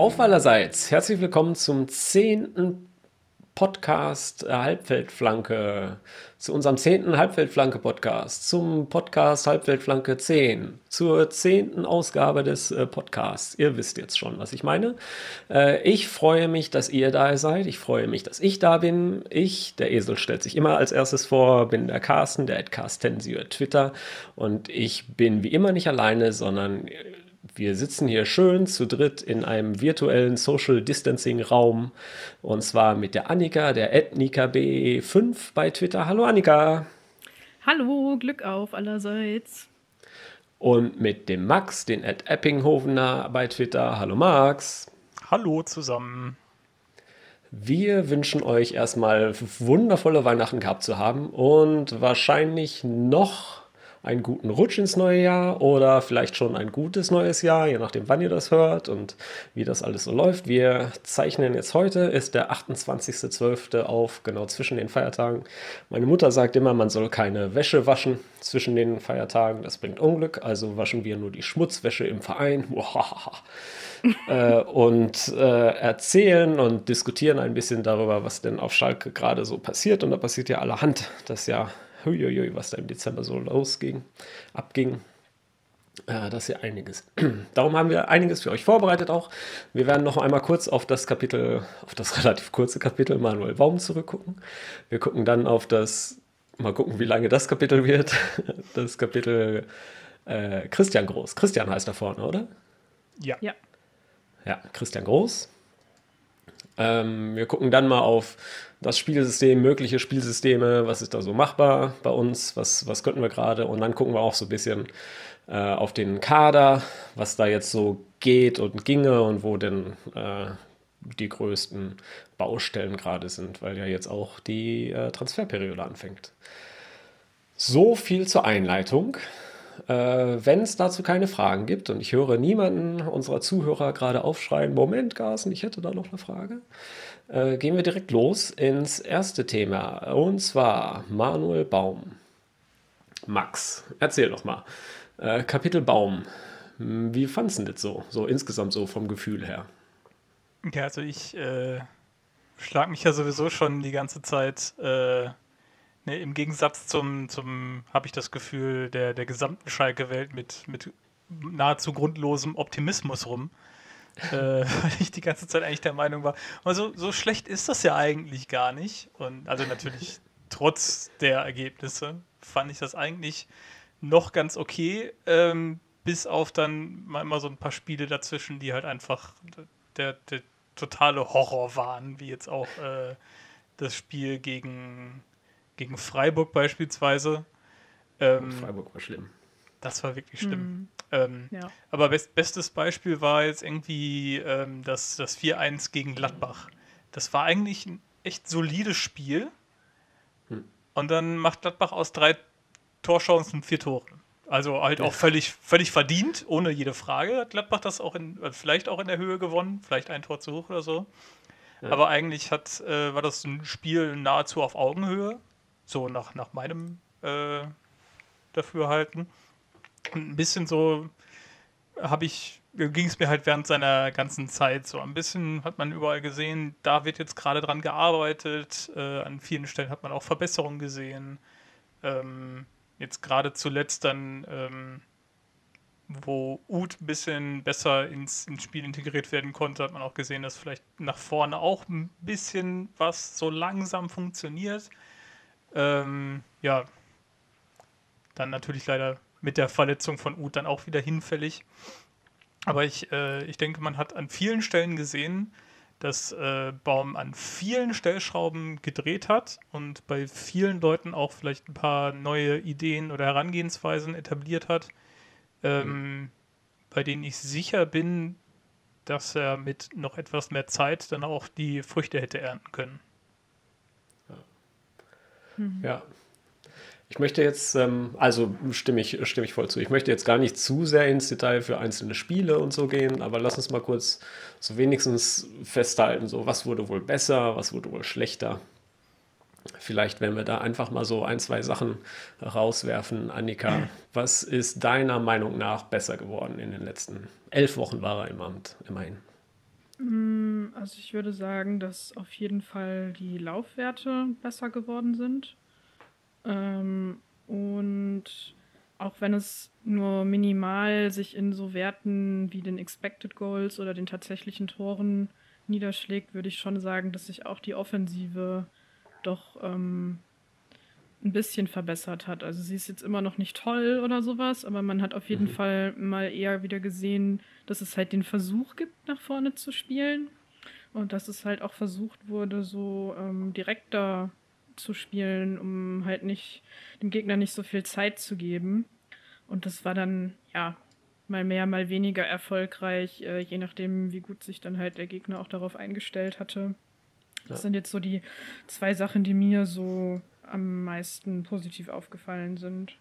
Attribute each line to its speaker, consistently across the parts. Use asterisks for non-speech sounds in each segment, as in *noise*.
Speaker 1: Auf allerseits, herzlich willkommen zum zehnten Podcast äh, Halbfeldflanke, zu unserem zehnten Halbfeldflanke-Podcast, zum Podcast Halbfeldflanke 10, zur zehnten Ausgabe des äh, Podcasts. Ihr wisst jetzt schon, was ich meine. Äh, ich freue mich, dass ihr da seid. Ich freue mich, dass ich da bin. Ich, der Esel stellt sich immer als erstes vor, bin der Carsten, der Carstensio Twitter. Und ich bin wie immer nicht alleine, sondern wir sitzen hier schön zu dritt in einem virtuellen Social Distancing Raum und zwar mit der Annika, der Ethnika B5 bei Twitter. Hallo Annika.
Speaker 2: Hallo, Glück auf allerseits.
Speaker 1: Und mit dem Max, den Ed Eppinghovener bei Twitter. Hallo Max.
Speaker 3: Hallo zusammen.
Speaker 1: Wir wünschen euch erstmal wundervolle Weihnachten gehabt zu haben und wahrscheinlich noch einen guten Rutsch ins neue Jahr oder vielleicht schon ein gutes neues Jahr, je nachdem, wann ihr das hört und wie das alles so läuft. Wir zeichnen jetzt heute, ist der 28.12. auf, genau zwischen den Feiertagen. Meine Mutter sagt immer, man soll keine Wäsche waschen zwischen den Feiertagen, das bringt Unglück, also waschen wir nur die Schmutzwäsche im Verein. *laughs* äh, und äh, erzählen und diskutieren ein bisschen darüber, was denn auf Schalke gerade so passiert. Und da passiert ja allerhand. Das ja huiuiui, was da im Dezember so losging, abging. Äh, das ist ja einiges. *clears throat* Darum haben wir einiges für euch vorbereitet auch. Wir werden noch einmal kurz auf das Kapitel, auf das *laughs* relativ kurze Kapitel Manuel Baum zurückgucken. Wir gucken dann auf das, mal gucken, wie lange das Kapitel wird. *laughs* Das Kapitel äh, Christian Groß. Christian heißt da vorne, oder?
Speaker 3: Ja.
Speaker 2: Ja.
Speaker 1: Ja, Christian Groß. Ähm, wir gucken dann mal auf das Spielsystem, mögliche Spielsysteme, was ist da so machbar bei uns, was, was könnten wir gerade und dann gucken wir auch so ein bisschen äh, auf den Kader, was da jetzt so geht und ginge und wo denn äh, die größten Baustellen gerade sind, weil ja jetzt auch die äh, Transferperiode anfängt. So viel zur Einleitung. Äh, Wenn es dazu keine Fragen gibt und ich höre niemanden unserer Zuhörer gerade aufschreien, Moment, Carsten, ich hätte da noch eine Frage, äh, gehen wir direkt los ins erste Thema und zwar Manuel Baum. Max, erzähl doch mal. Äh, Kapitel Baum. Wie fandest du das so, so insgesamt so vom Gefühl her?
Speaker 3: Ja, also ich äh, schlag mich ja sowieso schon die ganze Zeit äh, ne, im Gegensatz zum, zum habe ich das Gefühl, der, der gesamten Schalke-Welt mit, mit nahezu grundlosem Optimismus rum äh, *laughs* weil ich die ganze Zeit eigentlich der Meinung war, also so schlecht ist das ja eigentlich gar nicht. Und also natürlich *laughs* trotz der Ergebnisse fand ich das eigentlich noch ganz okay, ähm, bis auf dann mal immer so ein paar Spiele dazwischen, die halt einfach der, der totale Horror waren, wie jetzt auch äh, das Spiel gegen, gegen Freiburg beispielsweise.
Speaker 1: Ähm, Freiburg war schlimm.
Speaker 3: Das war wirklich schlimm. Mhm. Ähm, ja. Aber best, bestes Beispiel war jetzt irgendwie ähm, das, das 4-1 gegen Gladbach. Das war eigentlich ein echt solides Spiel. Hm. Und dann macht Gladbach aus drei Torchancen vier Tore. Also halt auch völlig, völlig verdient, ohne jede Frage. Hat Gladbach das auch in, äh, vielleicht auch in der Höhe gewonnen, vielleicht ein Tor zu hoch oder so. Ja. Aber eigentlich hat, äh, war das ein Spiel nahezu auf Augenhöhe, so nach, nach meinem äh, Dafürhalten. Und ein bisschen so habe ich, ging es mir halt während seiner ganzen Zeit so. Ein bisschen hat man überall gesehen, da wird jetzt gerade dran gearbeitet. Äh, an vielen Stellen hat man auch Verbesserungen gesehen. Ähm, jetzt gerade zuletzt dann, ähm, wo Uth ein bisschen besser ins, ins Spiel integriert werden konnte, hat man auch gesehen, dass vielleicht nach vorne auch ein bisschen was so langsam funktioniert. Ähm, ja, dann natürlich leider mit der Verletzung von Uth dann auch wieder hinfällig. Aber ich, äh, ich denke, man hat an vielen Stellen gesehen, dass äh, Baum an vielen Stellschrauben gedreht hat und bei vielen Leuten auch vielleicht ein paar neue Ideen oder Herangehensweisen etabliert hat, ähm, mhm. bei denen ich sicher bin, dass er mit noch etwas mehr Zeit dann auch die Früchte hätte ernten können.
Speaker 1: Ja, mhm. ja ich möchte jetzt, ähm, also stimme ich, stimme ich voll zu, ich möchte jetzt gar nicht zu sehr ins Detail für einzelne Spiele und so gehen, aber lass uns mal kurz so wenigstens festhalten, so was wurde wohl besser, was wurde wohl schlechter. Vielleicht, wenn wir da einfach mal so ein, zwei Sachen rauswerfen. Annika, was ist deiner Meinung nach besser geworden in den letzten elf Wochen war er im Amt, immerhin?
Speaker 2: Mm, also ich würde sagen, dass auf jeden Fall die Laufwerte besser geworden sind. Ähm, und auch wenn es nur minimal sich in so Werten wie den Expected Goals oder den tatsächlichen Toren niederschlägt, würde ich schon sagen, dass sich auch die Offensive doch ähm, ein bisschen verbessert hat. Also sie ist jetzt immer noch nicht toll oder sowas, aber man hat auf jeden mhm. Fall mal eher wieder gesehen, dass es halt den Versuch gibt, nach vorne zu spielen. Und dass es halt auch versucht wurde, so ähm, direkter zu spielen, um halt nicht dem Gegner nicht so viel Zeit zu geben. Und das war dann, ja, mal mehr, mal weniger erfolgreich, äh, je nachdem, wie gut sich dann halt der Gegner auch darauf eingestellt hatte. Das ja. sind jetzt so die zwei Sachen, die mir so am meisten positiv aufgefallen sind.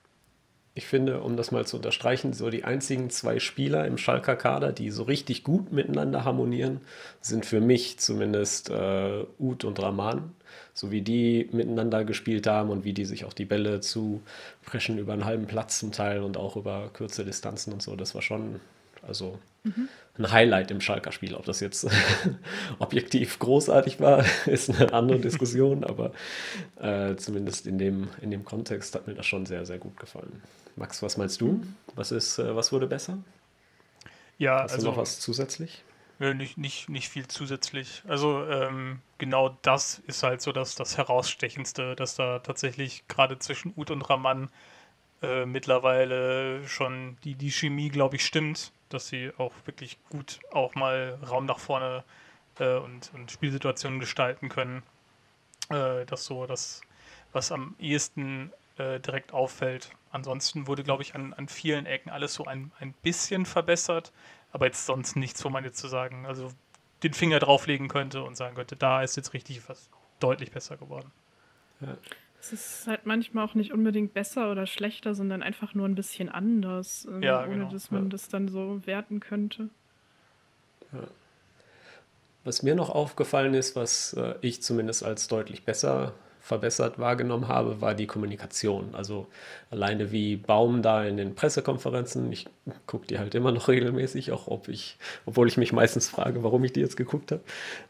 Speaker 1: Ich finde, um das mal zu unterstreichen, so die einzigen zwei Spieler im Schalker Kader, die so richtig gut miteinander harmonieren, sind für mich zumindest äh, Uth und Rahman. So wie die miteinander gespielt haben und wie die sich auch die Bälle zu preschen über einen halben Platz zum Teil und auch über kurze Distanzen und so. Das war schon also mhm. ein Highlight im Schalker Spiel. Ob das jetzt *laughs* objektiv großartig war, *laughs* ist eine andere Diskussion, aber äh, zumindest in dem, in dem Kontext hat mir das schon sehr, sehr gut gefallen. Max, was meinst du? Was, ist, äh, was wurde besser?
Speaker 3: Ja,
Speaker 1: Hast also, du noch was zusätzlich?
Speaker 3: Ja, nicht, nicht, nicht viel zusätzlich. Also ähm, genau das ist halt so das, das Herausstechendste, dass da tatsächlich gerade zwischen Ut und Raman äh, mittlerweile schon die, die Chemie, glaube ich, stimmt dass sie auch wirklich gut auch mal Raum nach vorne äh, und, und, Spielsituationen gestalten können. Äh, das so das, was am ehesten äh, direkt auffällt. Ansonsten wurde, glaube ich, an, an vielen Ecken alles so ein, ein bisschen verbessert, aber jetzt sonst nichts, wo man jetzt zu sagen, also den Finger drauflegen könnte und sagen könnte, da ist jetzt richtig was deutlich besser geworden.
Speaker 2: Ja. Es ist halt manchmal auch nicht unbedingt besser oder schlechter, sondern einfach nur ein bisschen anders, äh, ja, ohne genau. dass man ja. das dann so werten könnte.
Speaker 1: Ja. Was mir noch aufgefallen ist, was äh, ich zumindest als deutlich besser verbessert wahrgenommen habe, war die Kommunikation. Also alleine wie Baum da in den Pressekonferenzen, ich gucke die halt immer noch *laughs* regelmäßig, auch ob ich, obwohl ich mich meistens frage, warum ich die jetzt geguckt habe.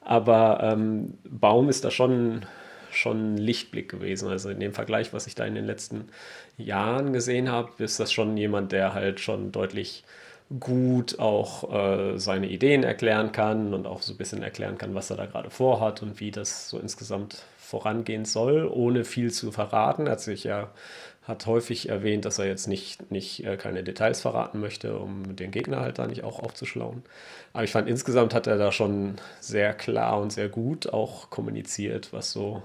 Speaker 1: Aber ähm, Baum ist da schon schon ein Lichtblick gewesen. Also in dem Vergleich, was ich da in den letzten Jahren gesehen habe, ist das schon jemand, der halt schon deutlich gut auch äh, seine Ideen erklären kann und auch so ein bisschen erklären kann, was er da gerade vorhat und wie das so insgesamt vorangehen soll, ohne viel zu verraten. Er hat sich ja hat häufig erwähnt, dass er jetzt nicht, nicht äh, keine Details verraten möchte, um den Gegner halt da nicht auch aufzuschlauen. Aber ich fand insgesamt hat er da schon sehr klar und sehr gut auch kommuniziert, was so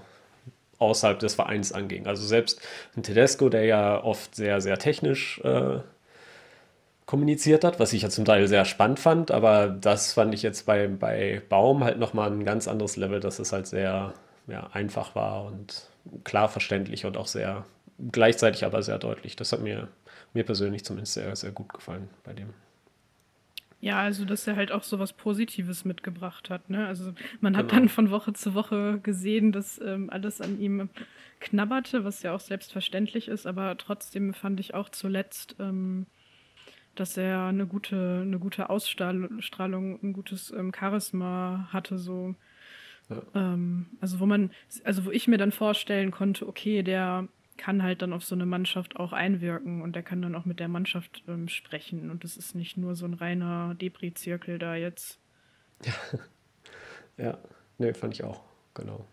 Speaker 1: außerhalb des Vereins anging. Also selbst ein Tedesco, der ja oft sehr, sehr technisch äh, kommuniziert hat, was ich ja zum Teil sehr spannend fand, aber das fand ich jetzt bei, bei Baum halt nochmal ein ganz anderes Level, dass es halt sehr ja, einfach war und klar verständlich und auch sehr gleichzeitig aber sehr deutlich. Das hat mir, mir persönlich zumindest sehr, sehr gut gefallen bei dem.
Speaker 2: Ja, also dass er halt auch so was Positives mitgebracht hat. Ne? Also man hat genau. dann von Woche zu Woche gesehen, dass ähm, alles an ihm knabberte, was ja auch selbstverständlich ist, aber trotzdem fand ich auch zuletzt, ähm, dass er eine gute, eine gute Ausstrahlung, ein gutes ähm, Charisma hatte, so. Ja. Ähm, also wo man, also wo ich mir dann vorstellen konnte, okay, der kann halt dann auf so eine Mannschaft auch einwirken und der kann dann auch mit der Mannschaft ähm, sprechen und es ist nicht nur so ein reiner Depri-Zirkel da jetzt. *laughs*
Speaker 1: Ja, ja, nee, fand ich auch, genau.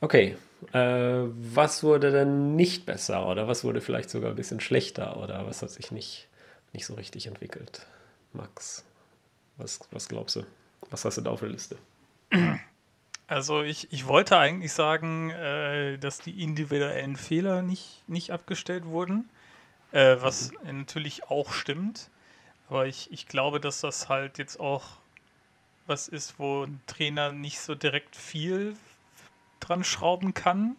Speaker 1: Okay, äh, was wurde denn nicht besser oder was wurde vielleicht sogar ein bisschen schlechter oder was hat sich nicht, nicht so richtig entwickelt? Max, was, was glaubst du? Was hast du da auf der Liste? *clears throat*
Speaker 3: Also ich, ich wollte eigentlich sagen, äh, dass die individuellen Fehler nicht, nicht abgestellt wurden, äh, was mhm. natürlich auch stimmt. Aber ich, ich glaube, dass das halt jetzt auch was ist, wo ein Trainer nicht so direkt viel dran schrauben kann,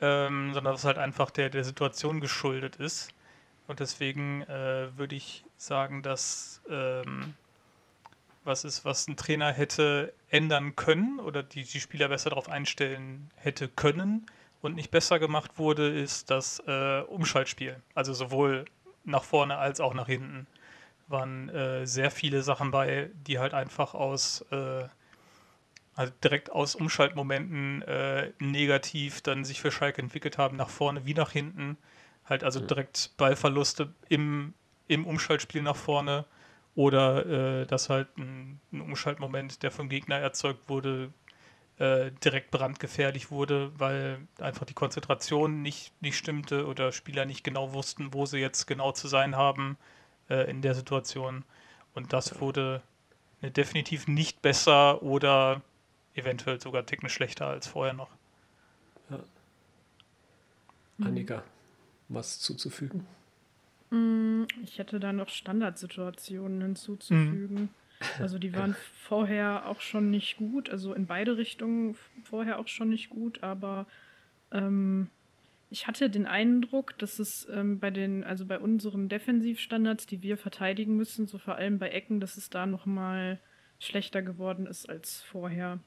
Speaker 3: ähm, sondern was halt einfach der, der Situation geschuldet ist. Und deswegen äh, würde ich sagen, dass ähm, was ist, was ein Trainer hätte ändern können oder die, die Spieler besser darauf einstellen hätte können und nicht besser gemacht wurde, ist das äh, Umschaltspiel. Also sowohl nach vorne als auch nach hinten. waren äh, sehr viele Sachen bei, die halt einfach aus äh, also direkt aus Umschaltmomenten äh, negativ dann sich für Schalke entwickelt haben, nach vorne wie nach hinten. Halt also direkt Ballverluste im, im Umschaltspiel nach vorne oder äh, dass halt ein, ein, Umschaltmoment, der vom Gegner erzeugt wurde, äh, direkt brandgefährlich wurde, weil einfach die Konzentration nicht, nicht stimmte oder Spieler nicht genau wussten, wo sie jetzt genau zu sein haben äh, in der Situation. Und das wurde äh, definitiv nicht besser oder eventuell sogar Ticken schlechter als vorher noch. Ja.
Speaker 1: Annika, was zuzufügen?
Speaker 2: Mm, ich hätte da noch Standardsituationen hinzuzufügen. Mhm. Also die waren vorher auch schon nicht gut, also in beide Richtungen vorher auch schon nicht gut, aber ähm, ich hatte den Eindruck, dass es ähm, bei den, also bei unseren Defensivstandards, die wir verteidigen müssen, so vor allem bei Ecken, dass es da nochmal schlechter geworden ist als vorher.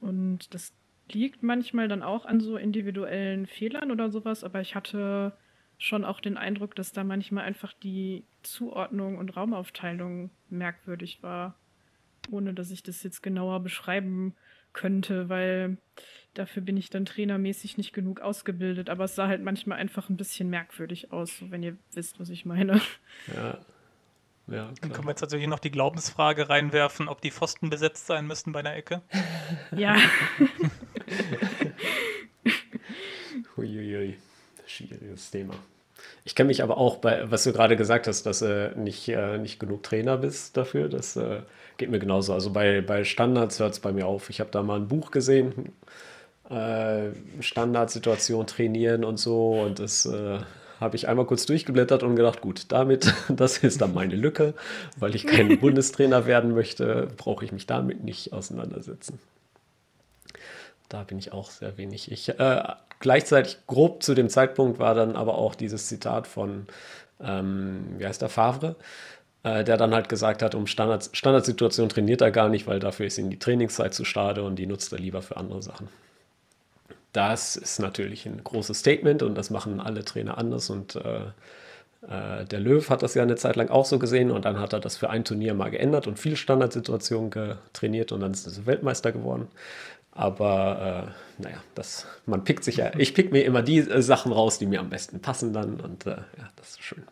Speaker 2: Und das liegt manchmal dann auch an so individuellen Fehlern oder sowas, aber ich hatte schon auch den Eindruck, dass da manchmal einfach die Zuordnung und Raumaufteilung merkwürdig war, ohne dass ich das jetzt genauer beschreiben könnte, weil dafür bin ich dann trainermäßig nicht genug ausgebildet. Aber es sah halt manchmal einfach ein bisschen merkwürdig aus, wenn ihr wisst, was ich meine.
Speaker 1: Ja.
Speaker 3: Ja, Dann können wir jetzt tatsächlich noch die Glaubensfrage reinwerfen, ob die Pfosten besetzt sein müssten bei einer Ecke.
Speaker 2: Ja. *laughs*
Speaker 1: Huiuiui, schwieriges Thema. Ich kenne mich aber auch bei, was du gerade gesagt hast, dass du nicht, äh, nicht genug Trainer bist dafür. Das äh, geht mir genauso. Also bei, bei Standards hört es bei mir auf. Ich habe da mal ein Buch gesehen, äh, Standardsituation trainieren und so. Und das äh, habe ich einmal kurz durchgeblättert und gedacht, gut, damit, *laughs* das ist dann meine Lücke, weil ich kein *laughs* Bundestrainer werden möchte, brauche ich mich damit nicht auseinandersetzen. Da bin ich auch sehr wenig. Ich, äh, gleichzeitig grob zu dem Zeitpunkt war dann aber auch dieses Zitat von, ähm, wie heißt der, Favre, äh, der dann halt gesagt hat, um Standard, Standardsituation trainiert er gar nicht, weil dafür ist ihm die Trainingszeit zu schade und die nutzt er lieber für andere Sachen. Das ist natürlich ein großes Statement und das machen alle Trainer anders und äh, äh, der Löw hat das ja eine Zeit lang auch so gesehen und dann hat er das für ein Turnier mal geändert und viele Standardsituationen trainiert und dann ist er Weltmeister geworden. Aber äh, naja, das, man pickt sich ja, ich pick mir immer die äh, Sachen raus, die mir am besten passen dann und äh, ja, das ist schön.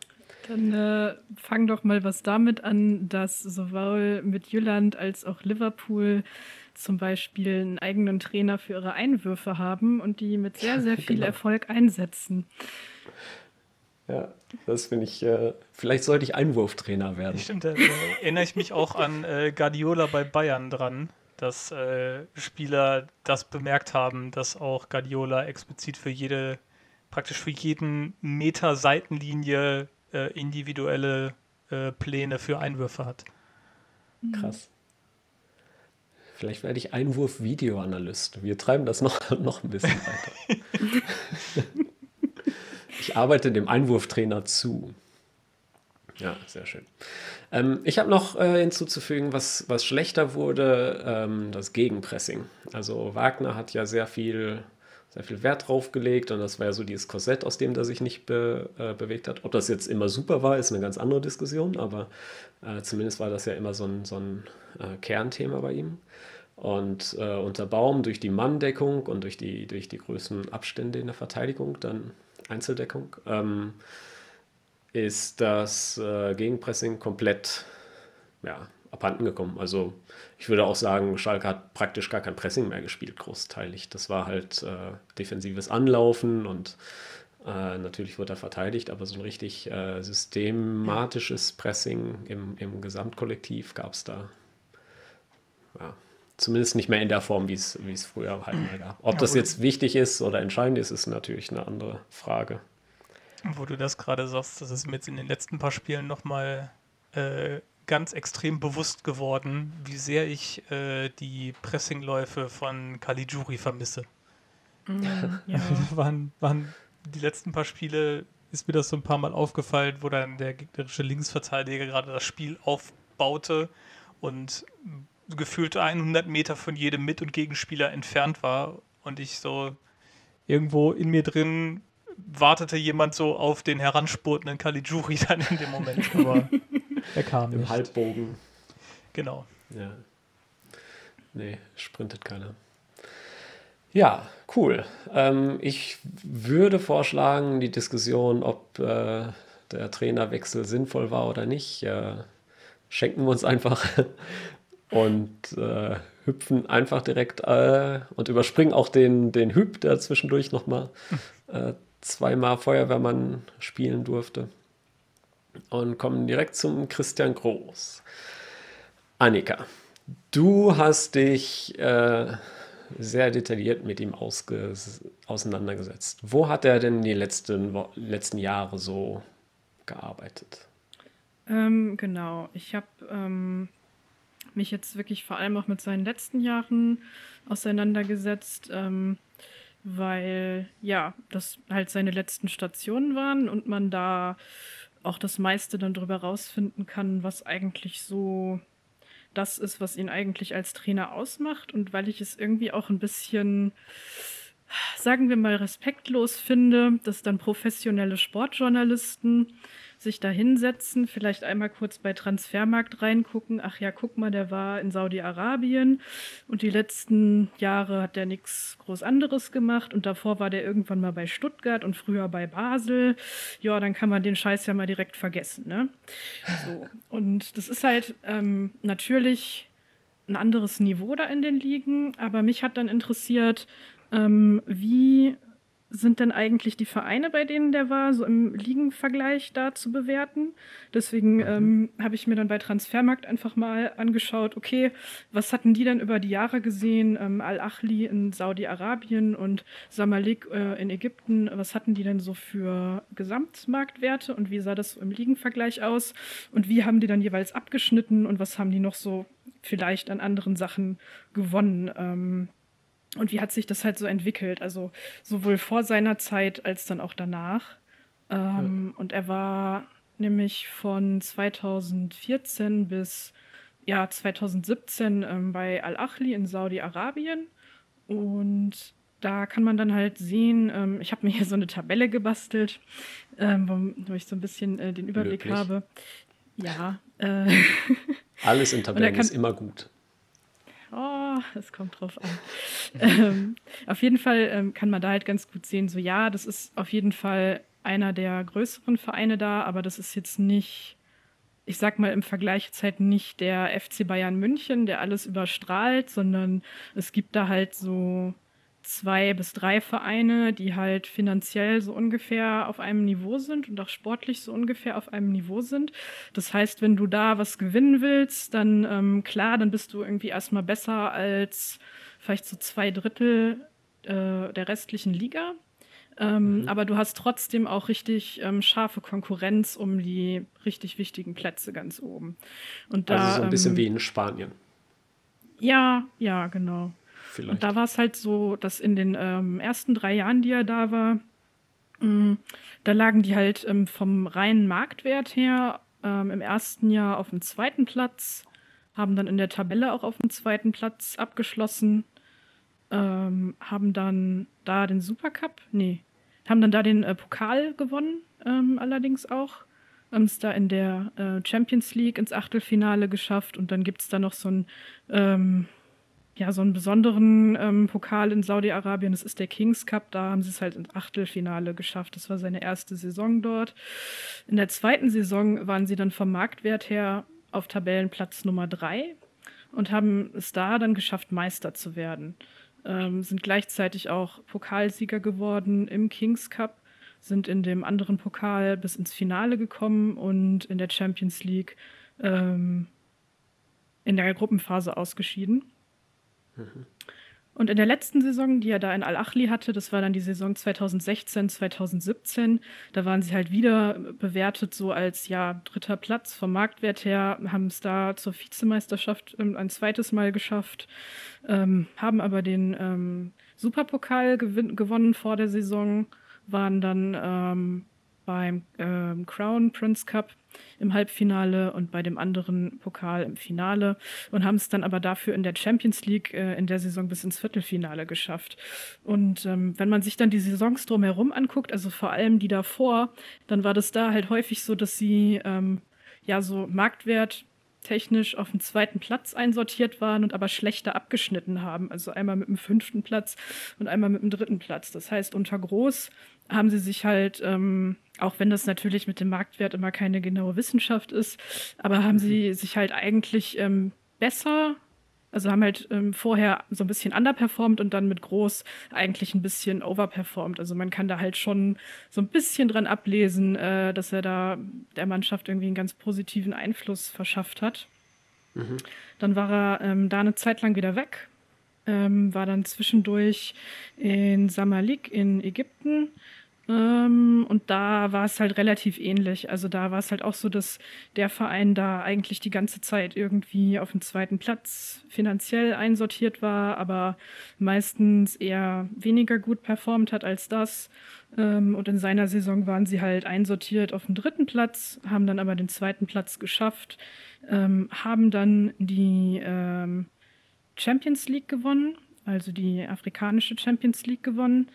Speaker 2: Dann äh, fang doch mal was damit an, dass sowohl mit Jylland als auch Liverpool zum Beispiel einen eigenen Trainer für ihre Einwürfe haben und die mit sehr, *laughs* sehr viel genau. Erfolg einsetzen.
Speaker 1: Ja, das finde ich, äh, vielleicht sollte ich Einwurftrainer werden.
Speaker 3: Stimmt, da erinnere ich mich auch an äh, Guardiola bei Bayern dran, dass äh, Spieler das bemerkt haben, dass auch Guardiola explizit für jede, praktisch für jeden Meter Seitenlinie äh, individuelle äh, Pläne für Einwürfe hat.
Speaker 1: Krass. Vielleicht werde ich Einwurf-Videoanalyst. Wir treiben das noch, *laughs* noch ein bisschen weiter. *laughs* ich arbeite dem Einwurftrainer zu. Ja, sehr schön. Ähm, ich habe noch äh, hinzuzufügen, was, was schlechter wurde, ähm, das Gegenpressing. Also Wagner hat ja sehr viel, sehr viel Wert drauf gelegt und das war ja so dieses Korsett, aus dem der sich nicht be, äh, bewegt hat. Ob das jetzt immer super war, ist eine ganz andere Diskussion, aber äh, zumindest war das ja immer so ein, so ein äh, Kernthema bei ihm. Und äh, unter Baum durch die Manndeckung und durch die, durch die größten Abstände in der Verteidigung, dann Einzeldeckung, ähm, ist das äh, Gegenpressing komplett ja, abhanden gekommen. Also ich würde auch sagen, Schalke hat praktisch gar kein Pressing mehr gespielt, großteilig. Das war halt äh, defensives Anlaufen und äh, natürlich wurde er verteidigt, aber so ein richtig äh, systematisches Pressing im, im Gesamtkollektiv gab es da ja, zumindest nicht mehr in der Form, wie es früher halt mal gab. Ob ja, das jetzt wichtig ist oder entscheidend ist, ist natürlich eine andere Frage.
Speaker 3: Wo du das gerade sagst, das ist mir jetzt in den letzten paar Spielen nochmal äh, ganz extrem bewusst geworden, wie sehr ich äh, die Pressingläufe von Caligiuri vermisse. Mhm, *laughs* ja. waren, waren die letzten paar Spiele, ist mir das so ein paar Mal aufgefallen, wo dann der gegnerische Linksverteidiger gerade das Spiel aufbaute und gefühlt 100 Meter von jedem Mit- und Gegenspieler entfernt war und ich so irgendwo in mir drin wartete jemand so auf den heranspurtenden Caligiuri *laughs* dann in dem Moment. Aber Er kam
Speaker 1: im nicht. Halbbogen.
Speaker 3: Genau.
Speaker 1: Ja. Nee, sprintet keiner. Ja, cool. Ähm, ich würde vorschlagen, die Diskussion, ob äh, der Trainerwechsel sinnvoll war oder nicht, äh, schenken wir uns einfach *laughs* und äh, hüpfen einfach direkt äh, und überspringen auch den, den Hüb, der zwischendurch nochmal *laughs* äh, zweimal Feuerwehrmann spielen durfte. Und kommen direkt zum Christian Groß. Annika, du hast dich äh, sehr detailliert mit ihm auseinandergesetzt. Wo hat er denn die letzten, letzten Jahre so gearbeitet?
Speaker 2: Ähm, genau, ich habe ähm, mich jetzt wirklich vor allem auch mit seinen letzten Jahren auseinandergesetzt, ähm, weil ja, das halt seine letzten Stationen waren und man da auch das meiste dann drüber rausfinden kann, was eigentlich so das ist, was ihn eigentlich als Trainer ausmacht. Und weil ich es irgendwie auch ein bisschen, sagen wir mal, respektlos finde, dass dann professionelle Sportjournalisten sich da hinsetzen, vielleicht einmal kurz bei Transfermarkt reingucken. Ach ja, guck mal, der war in Saudi-Arabien und die letzten Jahre hat der nichts groß anderes gemacht und davor war der irgendwann mal bei Stuttgart und früher bei Basel. Ja, dann kann man den Scheiß ja mal direkt vergessen. Ne? So. Und das ist halt ähm, natürlich ein anderes Niveau da in den Ligen, aber mich hat dann interessiert, ähm, wie sind denn eigentlich die Vereine, bei denen der war, so im Ligenvergleich da zu bewerten. Deswegen mhm. ähm, habe ich mir dann bei Transfermarkt einfach mal angeschaut, okay, was hatten die denn über die Jahre gesehen? Ähm, Al-Achli in Saudi-Arabien und Samalik äh, in Ägypten, was hatten die denn so für Gesamtmarktwerte und wie sah das so im Ligenvergleich aus? Und wie haben die dann jeweils abgeschnitten und was haben die noch so vielleicht an anderen Sachen gewonnen? Ähm, und wie hat sich das halt so entwickelt? Also sowohl vor seiner Zeit als dann auch danach. Ähm, ja. Und er war nämlich von 2014 bis ja, 2017 ähm, bei Al-Achli in Saudi-Arabien. Und da kann man dann halt sehen, ähm, ich habe mir hier so eine Tabelle gebastelt, ähm, wo, ich so ein bisschen äh, den Überblick Möglich. habe. Ja. Äh,
Speaker 1: Alles in *laughs* Tabellen kann, ist immer gut.
Speaker 2: Oh, es kommt drauf an. *laughs* ähm, auf jeden Fall ähm, kann man da halt ganz gut sehen, so ja, das ist auf jeden Fall einer der größeren Vereine da, aber das ist jetzt nicht, ich sag mal im Vergleich jetzt halt nicht der FC Bayern München, der alles überstrahlt, sondern es gibt da halt so zwei bis drei Vereine, die halt finanziell so ungefähr auf einem Niveau sind und auch sportlich so ungefähr auf einem Niveau sind. Das heißt, wenn du da was gewinnen willst, dann ähm, klar, dann bist du irgendwie erstmal besser als vielleicht so zwei Drittel äh, der restlichen Liga. Ähm, mhm. Aber du hast trotzdem auch richtig ähm, scharfe Konkurrenz um die richtig wichtigen Plätze ganz oben. Und da,
Speaker 1: also so ein bisschen ähm, wie in Spanien.
Speaker 2: Ja, ja, genau. Vielleicht. Und da war es halt so, dass in den ähm, ersten drei Jahren, die er da war, mh, mm, da lagen die halt ähm, vom reinen Marktwert her ähm, im ersten Jahr auf dem zweiten Platz, haben dann in der Tabelle auch auf dem zweiten Platz abgeschlossen, ähm, haben dann da den Supercup, nee, haben dann da den äh, Pokal gewonnen, ähm, allerdings auch haben es da in der äh, Champions League ins Achtelfinale geschafft und dann gibt es da noch so ein ähm, ja, so einen besonderen ähm, Pokal in Saudi-Arabien. Das ist der Kings Cup. Da haben sie es halt ins Achtelfinale geschafft. Das war seine erste Saison dort. In der zweiten Saison waren sie dann vom Marktwert her auf Tabellenplatz Nummer drei und haben es da dann geschafft, Meister zu werden. Ähm, sind gleichzeitig auch Pokalsieger geworden im Kings Cup, sind in dem anderen Pokal bis ins Finale gekommen und in der Champions League ähm, in der Gruppenphase ausgeschieden. Und in der letzten Saison, die er da in Al-Achli hatte, das war dann die Saison 2016, 2017, da waren sie halt wieder bewertet so als ja dritter Platz vom Marktwert her, haben es da zur Vizemeisterschaft ähm, ein zweites Mal geschafft, ähm, haben aber den ähm, Superpokal gewonnen vor der Saison, waren dann ähm, beim ähm, Crown Prince Cup im Halbfinale und bei dem anderen Pokal im Finale und haben es dann aber dafür in der Champions League äh, in der Saison bis ins Viertelfinale geschafft. Und ähm, wenn man sich dann die Saisons drumherum anguckt, also vor allem die davor, dann war das da halt häufig so, dass sie ähm, ja so Marktwert technisch auf dem zweiten Platz einsortiert waren und aber schlechter abgeschnitten haben. Also einmal mit dem fünften Platz und einmal mit dem dritten Platz. Das heißt, unter Groß haben sie sich halt, ähm, auch wenn das natürlich mit dem Marktwert immer keine genaue Wissenschaft ist, aber haben sie sich halt eigentlich ähm, besser also haben halt ähm, vorher so ein bisschen underperformed und dann mit groß eigentlich ein bisschen overperformed. Also man kann da halt schon so ein bisschen dran ablesen, äh, dass er da der Mannschaft irgendwie einen ganz positiven Einfluss verschafft hat. Mhm. Dann war er ähm, da eine Zeit lang wieder weg, ähm, war dann zwischendurch in Samalik in Ägypten ähm, und da war es halt relativ ähnlich. Also da war es halt auch so, dass der Verein da eigentlich die ganze Zeit irgendwie auf dem zweiten Platz finanziell einsortiert war, aber meistens eher weniger gut performt hat als das. Ähm, und in seiner Saison waren sie halt einsortiert auf dem dritten Platz, haben dann aber den zweiten Platz geschafft, ähm, haben dann die ähm, Champions League gewonnen, also die afrikanische Champions League gewonnen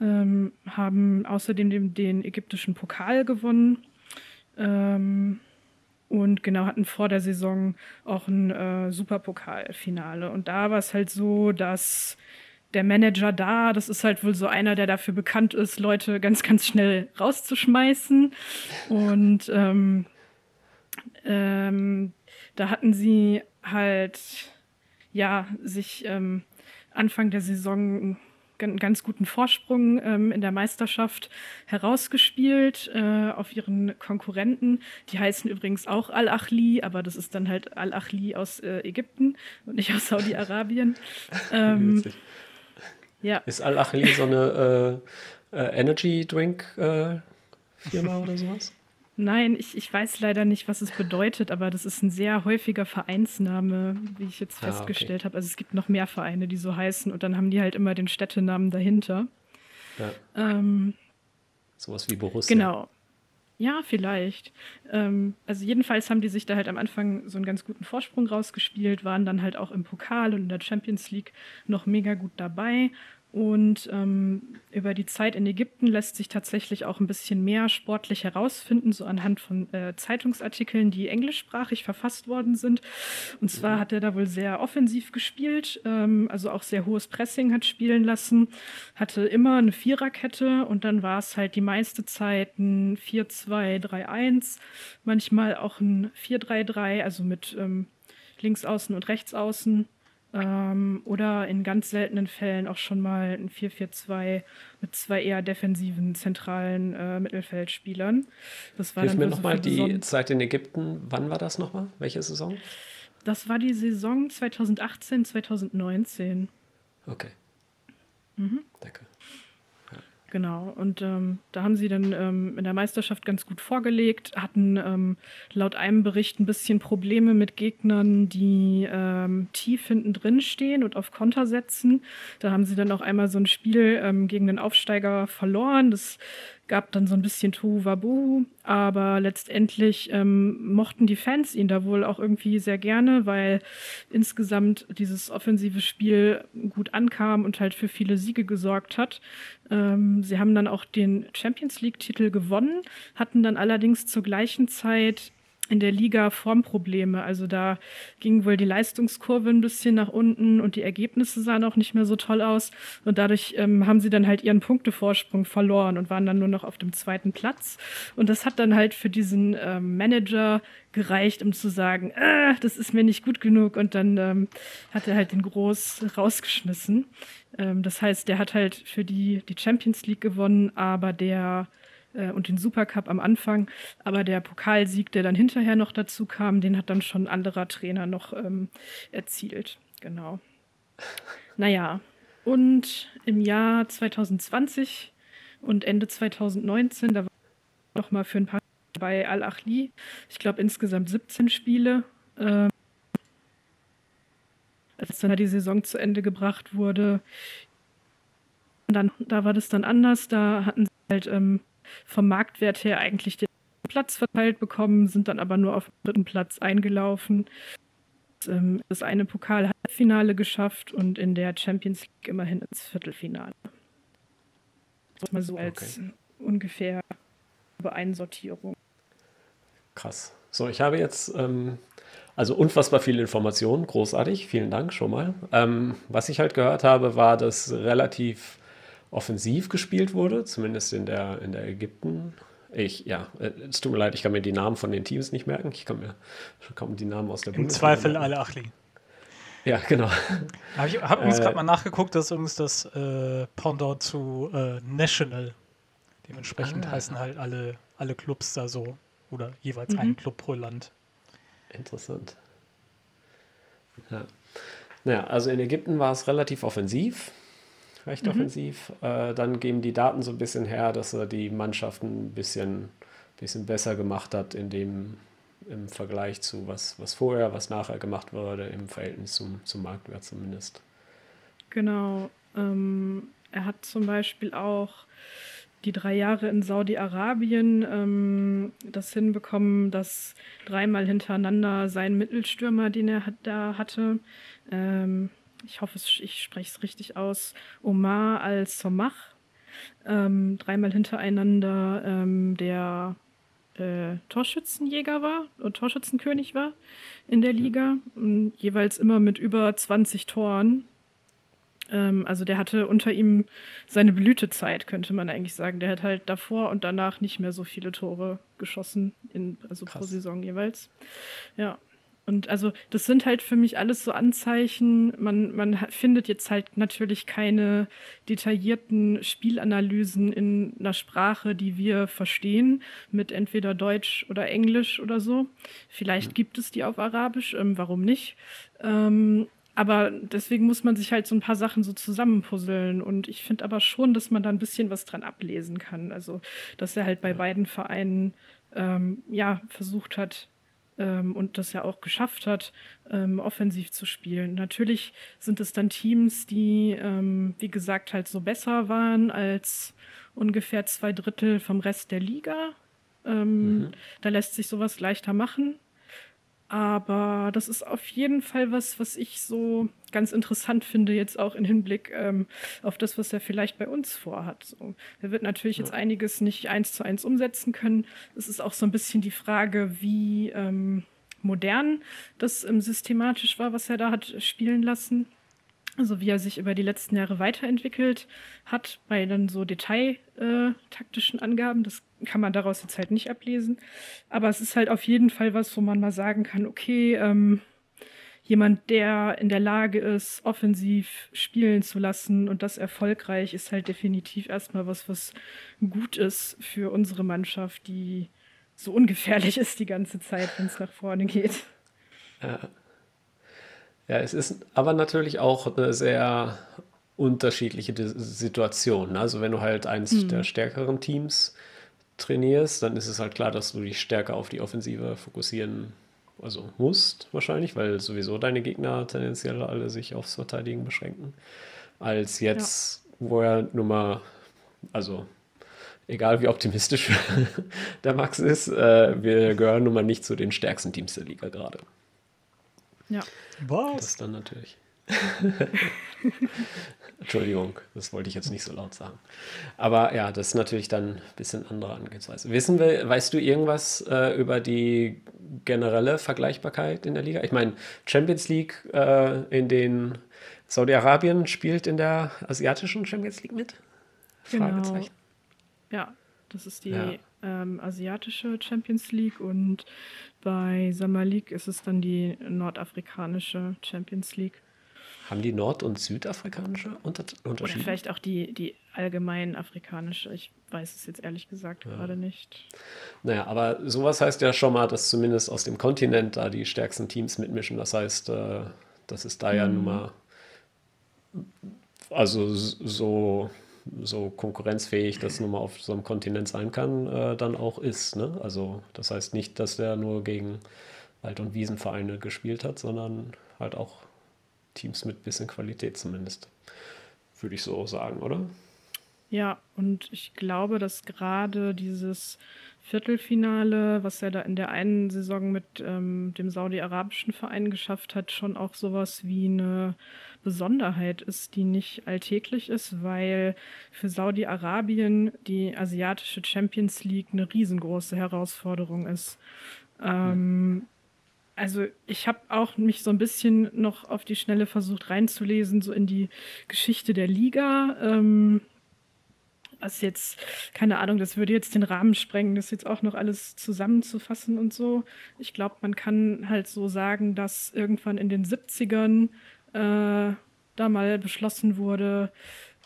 Speaker 2: ähm, haben außerdem den, den, ägyptischen Pokal gewonnen ähm, und genau hatten vor der Saison auch ein äh, Superpokalfinale. Und da war es halt so, dass der Manager da, das ist halt wohl so einer, der dafür bekannt ist, Leute ganz, ganz schnell rauszuschmeißen. Und ähm, ähm da hatten sie halt ja sich ähm, Anfang der Saison einen ganz guten Vorsprung ähm, in der Meisterschaft herausgespielt äh, auf ihren Konkurrenten. Die heißen übrigens auch Al-Achli, aber das ist dann halt Al-Achli aus äh, Ägypten und nicht aus Saudi-Arabien. *laughs* ähm,
Speaker 1: ja. Ist Al-Achli so eine äh, äh Energy Drink äh, Firma oder sowas?
Speaker 2: Nein, ich, ich weiß leider nicht, was es bedeutet, aber das ist ein sehr häufiger Vereinsname, wie ich jetzt ah, festgestellt okay. habe. Also es gibt noch mehr Vereine, die so heißen und dann haben die halt immer den Städtenamen dahinter. Ja. Ähm,
Speaker 1: Sowas wie Borussia.
Speaker 2: Genau. Ja, vielleicht. Ähm, also jedenfalls haben die sich da halt am Anfang so einen ganz guten Vorsprung rausgespielt, waren dann halt auch im Pokal und in der Champions League noch mega gut dabei und ähm, über die Zeit in Ägypten lässt sich tatsächlich auch ein bisschen mehr sportlich herausfinden, so anhand von äh, Zeitungsartikeln, die englischsprachig verfasst worden sind. Und zwar mhm. hat er da wohl sehr offensiv gespielt, ähm, also auch sehr hohes Pressing hat spielen lassen, hatte immer eine Viererkette und dann war es halt die meiste Zeit ein 4-2-3-1, manchmal auch ein 4-3-3, also mit ähm, Linksaußen und Rechtsaußen. Ähm, oder in ganz seltenen Fällen auch schon mal ein 4-4-2 mit zwei eher defensiven zentralen äh, Mittelfeldspielern.
Speaker 1: Das war Hilf mir nochmal die Zeit in Ägypten. Wann war das nochmal? Welche Saison?
Speaker 2: Das war die Saison 2018, 2019.
Speaker 1: Okay. Mhm. Danke.
Speaker 2: Genau, und ähm, da haben sie dann ähm, in der Meisterschaft ganz gut vorgelegt, hatten ähm, laut einem Bericht ein bisschen Probleme mit Gegnern, die ähm, tief hinten drin stehen und auf Konter setzen. Da haben sie dann auch einmal so ein Spiel ähm, gegen den Aufsteiger verloren. Das gab dann so ein bisschen Tohuwabohu, aber letztendlich ähm, mochten die Fans ihn da wohl auch irgendwie sehr gerne, weil insgesamt dieses offensive Spiel gut ankam und halt für viele Siege gesorgt hat. Ähm, sie haben dann auch den Champions League-Titel gewonnen, hatten dann allerdings zur gleichen Zeit in der Liga Formprobleme. Also da ging wohl die Leistungskurve ein bisschen nach unten und die Ergebnisse sahen auch nicht mehr so toll aus. Und dadurch ähm, haben sie dann halt ihren Punktevorsprung verloren und waren dann nur noch auf dem zweiten Platz. Und das hat dann halt für diesen ähm, Manager gereicht, um zu sagen, äh, das ist mir nicht gut genug. Und dann ähm, hat er halt den Groß rausgeschmissen. Ähm, das heißt, der hat halt für die die Champions League gewonnen, aber der äh, und den Supercup am Anfang. Aber der Pokalsieg, der dann hinterher noch dazu kam, den hat dann schon ein anderer Trainer noch ähm, erzielt. Genau. *laughs* Naja, und im Jahr 2020 und Ende 2019, da war noch mal für ein paar bei Al-Achli, ich glaube insgesamt 17 Spiele. Ähm, als dann die Saison zu Ende gebracht wurde, dann, da war das dann anders. Da hatten sie halt ähm, vom Marktwert her eigentlich den Platz verteilt bekommen, sind dann aber nur auf dem dritten Platz eingelaufen. Ähm, das eine Pokal-Halbfinale geschafft und in der Champions League immerhin ins Viertelfinale. Das mal so als okay. ungefähr Einsortierung.
Speaker 1: Krass. So, ich habe jetzt ähm, also unfassbar viele Informationen, großartig, vielen Dank schon mal. Ähm, was ich halt gehört habe, war, dass relativ offensiv gespielt wurde, zumindest in der, in der Ägypten. Ich, ja, äh, es tut mir leid, ich kann mir die Namen von den Teams nicht merken. Ich kann mir kaum die Namen aus der
Speaker 3: Im Zweifel alle Achli.
Speaker 1: Ja, genau. *laughs*
Speaker 3: ich habe übrigens äh, gerade mal nachgeguckt, das ist übrigens das äh, Pendant zu äh, National. Dementsprechend ah. heißen halt alle, alle Clubs da so. Oder jeweils mhm. ein Club pro Land.
Speaker 1: Interessant. Ja. Naja, also in Ägypten war es relativ offensiv, recht mhm. offensiv. Äh, dann geben die Daten so ein bisschen her, dass er die Mannschaften ein bisschen, bisschen besser gemacht hat, in dem, im Vergleich zu was, was vorher, was nachher gemacht wurde, im Verhältnis zum, zum Marktwert zumindest.
Speaker 2: Genau. Ähm, er hat zum Beispiel auch die drei Jahre in Saudi-Arabien ähm, das hinbekommen, dass dreimal hintereinander sein Mittelstürmer, den er da hatte, ähm, ich hoffe, ich spreche es richtig aus, Omar al-Somach, ähm, dreimal hintereinander ähm, der äh, Torschützenjäger war und Torschützenkönig war in der Liga, jeweils immer mit über 20 Toren. Ähm, also der hatte unter ihm seine Blütezeit, könnte man eigentlich sagen. Der hat halt davor und danach nicht mehr so viele Tore geschossen, in, also Krass. pro Saison jeweils. Ja. Und also das sind halt für mich alles so Anzeichen. Man, man findet jetzt halt natürlich keine detaillierten Spielanalysen in einer Sprache, die wir verstehen, mit entweder Deutsch oder Englisch oder so. Vielleicht gibt es die auf Arabisch, ähm, warum nicht? Ähm, aber deswegen muss man sich halt so ein paar Sachen so zusammenpuzzeln. Und ich finde aber schon, dass man da ein bisschen was dran ablesen kann. Also, dass er halt bei beiden Vereinen ähm, ja versucht hat ähm, und das ja auch geschafft hat, ähm, offensiv zu spielen. Natürlich sind es dann Teams, die, ähm, wie gesagt, halt so besser waren als ungefähr zwei Drittel vom Rest der Liga. Ähm, mhm. Da lässt sich sowas leichter machen. Aber das ist auf jeden Fall was, was ich so ganz interessant finde, jetzt auch im Hinblick ähm, auf das, was er vielleicht bei uns vorhat. So, er wird natürlich ja. jetzt einiges nicht eins zu eins umsetzen können. Es ist auch so ein bisschen die Frage, wie ähm, modern das ähm, systematisch war, was er da hat spielen lassen. Also wie er sich über die letzten Jahre weiterentwickelt hat, bei dann so detailtaktischen äh, Angaben. Das kann man daraus jetzt halt nicht ablesen. Aber es ist halt auf jeden Fall was, wo man mal sagen kann, okay, ähm, jemand, der in der Lage ist, offensiv spielen zu lassen und das erfolgreich, ist halt definitiv erstmal was, was gut ist für unsere Mannschaft, die so ungefährlich *laughs* ist die ganze Zeit, wenn es nach vorne geht.
Speaker 1: Ja. Ja, es ist aber natürlich auch eine sehr unterschiedliche Situation. Also wenn du halt eins mhm. der stärkeren Teams trainierst, dann ist es halt klar, dass du dich stärker auf die Offensive fokussieren also musst wahrscheinlich, weil sowieso deine Gegner tendenziell alle sich aufs Verteidigen beschränken, als jetzt, ja. wo er nun mal, also egal wie optimistisch *laughs* der Max ist, äh, wir gehören nun mal nicht zu den stärksten Teams der Liga gerade.
Speaker 2: Ja.
Speaker 1: Was? Das ist dann natürlich. *laughs* Entschuldigung, das wollte ich jetzt nicht so laut sagen. Aber ja, das ist natürlich dann ein bisschen andere Angehensweise. Wissen wir, weißt du irgendwas äh, über die generelle Vergleichbarkeit in der Liga? Ich meine, Champions League äh, in den Saudi-Arabien spielt in der asiatischen Champions League mit?
Speaker 2: Genau. Ja, das ist die ja. ähm, asiatische Champions League und bei Samalik ist es dann die nordafrikanische Champions League.
Speaker 1: Haben die nord- und südafrikanische
Speaker 2: Unter Unterschiede? Oder vielleicht auch die, die allgemein afrikanische. Ich weiß es jetzt ehrlich gesagt ja. gerade nicht.
Speaker 1: Naja, aber sowas heißt ja schon mal, dass zumindest aus dem Kontinent da die stärksten Teams mitmischen. Das heißt, äh, das ist da ja nun mhm. mal also so so konkurrenzfähig das nun mal auf so einem Kontinent sein kann, äh, dann auch ist. Ne? Also das heißt nicht, dass der nur gegen Wald- und Wiesenvereine gespielt hat, sondern halt auch Teams mit bisschen Qualität zumindest. Würde ich so sagen, oder?
Speaker 2: Ja, und ich glaube, dass gerade dieses Viertelfinale, was er da in der einen Saison mit ähm, dem saudi-arabischen Verein geschafft hat, schon auch sowas wie eine Besonderheit ist, die nicht alltäglich ist, weil für Saudi-Arabien die asiatische Champions League eine riesengroße Herausforderung ist. Ähm, also ich habe auch mich so ein bisschen noch auf die Schnelle versucht reinzulesen, so in die Geschichte der Liga. Ähm, was jetzt, keine Ahnung, das würde jetzt den Rahmen sprengen, das jetzt auch noch alles zusammenzufassen und so. Ich glaube, man kann halt so sagen, dass irgendwann in den 70ern äh, da mal beschlossen wurde,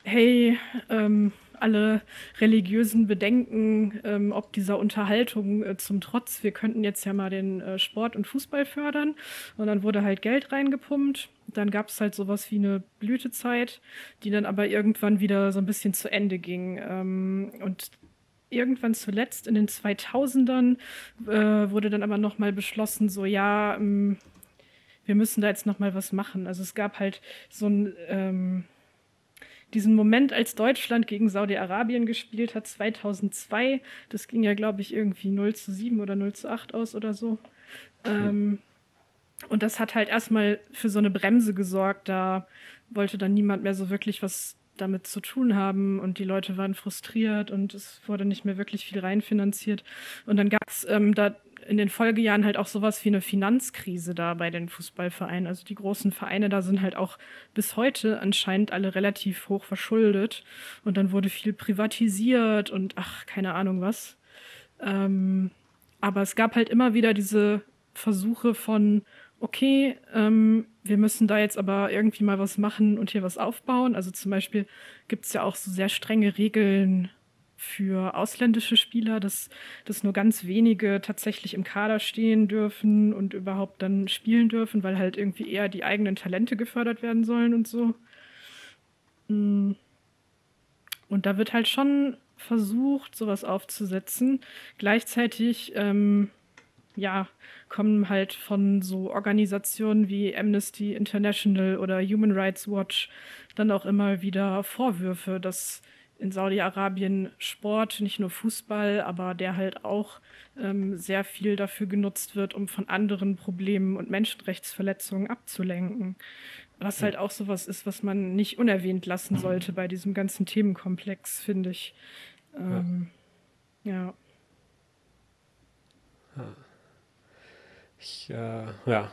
Speaker 2: hey, ähm, alle religiösen Bedenken, ähm, ob dieser Unterhaltung äh, zum Trotz, wir könnten jetzt ja mal den äh, Sport und Fußball fördern. Und dann wurde halt Geld reingepumpt. Dann gab es halt sowas wie eine Blütezeit, die dann aber irgendwann wieder so ein bisschen zu Ende ging. Ähm, und irgendwann zuletzt in den 2000ern äh, wurde dann aber nochmal beschlossen, so ja, ähm, wir müssen da jetzt nochmal was machen. Also es gab halt so ein ähm, diesen Moment, als Deutschland gegen Saudi-Arabien gespielt hat, 2002, das ging ja, glaube ich, irgendwie 0 zu 7 oder 0 zu 8 aus oder so. Ähm, und das hat halt erstmal für so eine Bremse gesorgt. Da wollte dann niemand mehr so wirklich was damit zu tun haben und die Leute waren frustriert und es wurde nicht mehr wirklich viel reinfinanziert. Und dann gab es ähm, da in den Folgejahren halt auch sowas wie eine Finanzkrise da bei den Fußballvereinen. Also die großen Vereine da sind halt auch bis heute anscheinend alle relativ hoch verschuldet. Und dann wurde viel privatisiert und ach, keine Ahnung was. Ähm, aber es gab halt immer wieder diese Versuche von, okay, ähm, wir müssen da jetzt aber irgendwie mal was machen und hier was aufbauen. Also zum Beispiel gibt es ja auch so sehr strenge Regeln für ausländische Spieler, dass, dass nur ganz wenige tatsächlich im Kader stehen dürfen und überhaupt dann spielen dürfen, weil halt irgendwie eher die eigenen Talente gefördert werden sollen und so. Mm. Und da wird halt schon versucht, sowas aufzusetzen. Gleichzeitig, ähm, ja, kommen halt von so Organisationen wie Amnesty International oder Human Rights Watch dann auch immer wieder Vorwürfe, dass in Saudi-Arabien Sport, nicht nur Fußball, aber der halt auch ähm, sehr viel dafür genutzt wird, um von anderen Problemen und Menschenrechtsverletzungen abzulenken. Was halt auch sowas ist, was man nicht unerwähnt lassen sollte bei diesem ganzen Themenkomplex, finde ich. Ähm, ja.
Speaker 1: ja. Ich, äh, ja.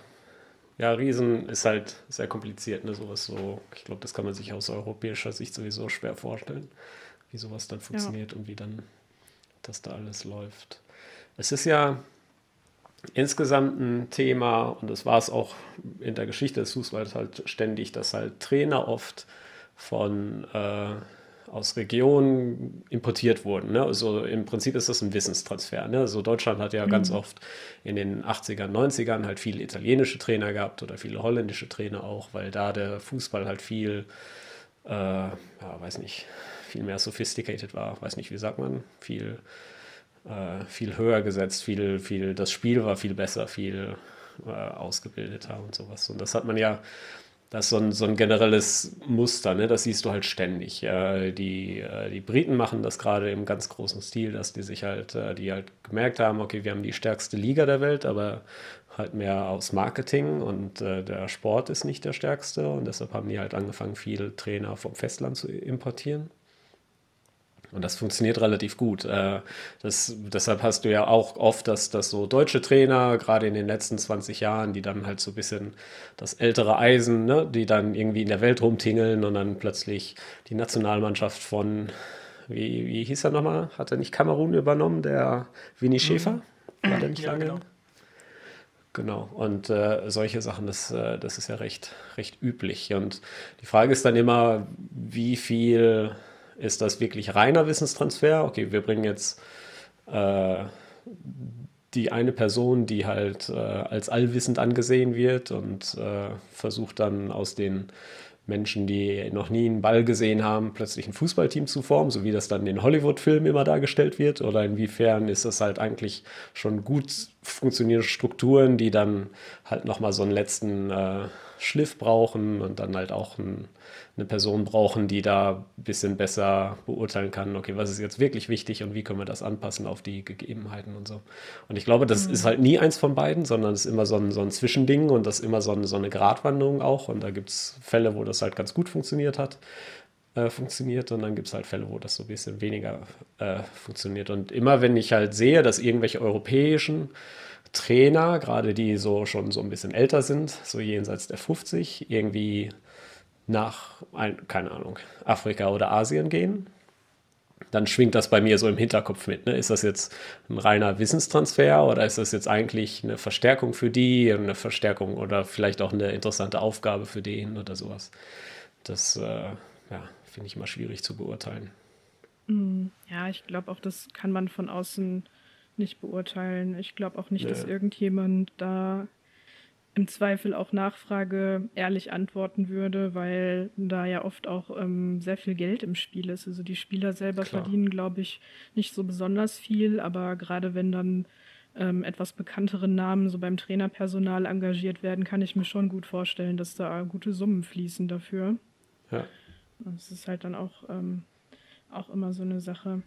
Speaker 1: Ja, Riesen ist halt sehr kompliziert, ne? Sowas so, ich glaube, das kann man sich aus europäischer Sicht sowieso schwer vorstellen, wie sowas dann funktioniert ja. und wie dann das da alles läuft. Es ist ja insgesamt ein Thema, und das war es auch in der Geschichte des Fußballs halt ständig, dass halt Trainer oft von äh, aus Regionen importiert wurden. Ne? Also im Prinzip ist das ein Wissenstransfer. Ne? Also Deutschland hat ja mhm. ganz oft in den 80ern, 90ern halt viele italienische Trainer gehabt oder viele holländische Trainer auch, weil da der Fußball halt viel, äh, ja, weiß nicht, viel mehr sophisticated war. Weiß nicht, wie sagt man? Viel, äh, viel höher gesetzt, viel, viel, das Spiel war viel besser, viel äh, ausgebildeter und sowas. Und das hat man ja das ist so ein, so ein generelles Muster, ne? das siehst du halt ständig. Äh, die, äh, die Briten machen das gerade im ganz großen Stil, dass die sich halt, äh, die halt gemerkt haben, okay, wir haben die stärkste Liga der Welt, aber halt mehr aus Marketing und äh, der Sport ist nicht der stärkste und deshalb haben die halt angefangen, viele Trainer vom Festland zu importieren. Und das funktioniert relativ gut. Äh, das, deshalb hast du ja auch oft, dass, dass so deutsche Trainer, gerade in den letzten 20 Jahren, die dann halt so ein bisschen das ältere Eisen, ne, die dann irgendwie in der Welt rumtingeln und dann plötzlich die Nationalmannschaft von, wie, wie hieß er nochmal? Hat er nicht Kamerun übernommen, der Winnie Schäfer? War der nicht ja, lange? Genau. Genau, und äh, solche Sachen, das, äh, das ist ja recht, recht üblich. Und die Frage ist dann immer, wie viel ist das wirklich reiner Wissenstransfer? Okay, wir bringen jetzt äh, die eine Person, die halt äh, als allwissend angesehen wird und äh, versucht dann aus den Menschen, die noch nie einen Ball gesehen haben, plötzlich ein Fußballteam zu formen, so wie das dann in Hollywood-Filmen immer dargestellt wird? Oder inwiefern ist das halt eigentlich schon gut funktionierende Strukturen, die dann halt nochmal so einen letzten äh, Schliff brauchen und dann halt auch ein, eine Person brauchen, die da ein bisschen besser beurteilen kann, okay, was ist jetzt wirklich wichtig und wie können wir das anpassen auf die Gegebenheiten und so. Und ich glaube, das mhm. ist halt nie eins von beiden, sondern es ist immer so ein, so ein Zwischending und das ist immer so eine, so eine Gratwanderung auch. Und da gibt es Fälle, wo das halt ganz gut funktioniert hat äh, funktioniert und dann gibt es halt Fälle, wo das so ein bisschen weniger äh, funktioniert. Und immer wenn ich halt sehe, dass irgendwelche europäischen Trainer, gerade die so schon so ein bisschen älter sind, so jenseits der 50, irgendwie nach, ein, keine Ahnung, Afrika oder Asien gehen, dann schwingt das bei mir so im Hinterkopf mit. Ne? Ist das jetzt ein reiner Wissenstransfer oder ist das jetzt eigentlich eine Verstärkung für die, eine Verstärkung oder vielleicht auch eine interessante Aufgabe für den oder sowas? Das äh, ja, finde ich immer schwierig zu beurteilen.
Speaker 2: Mm, ja, ich glaube auch, das kann man von außen nicht beurteilen. Ich glaube auch nicht, nee. dass irgendjemand da im Zweifel auch Nachfrage ehrlich antworten würde, weil da ja oft auch ähm, sehr viel Geld im Spiel ist. Also die Spieler selber Klar. verdienen, glaube ich, nicht so besonders viel, aber gerade wenn dann ähm, etwas bekanntere Namen so beim Trainerpersonal engagiert werden, kann ich mir schon gut vorstellen, dass da gute Summen fließen dafür. Ja. Das ist halt dann auch, ähm, auch immer so eine Sache.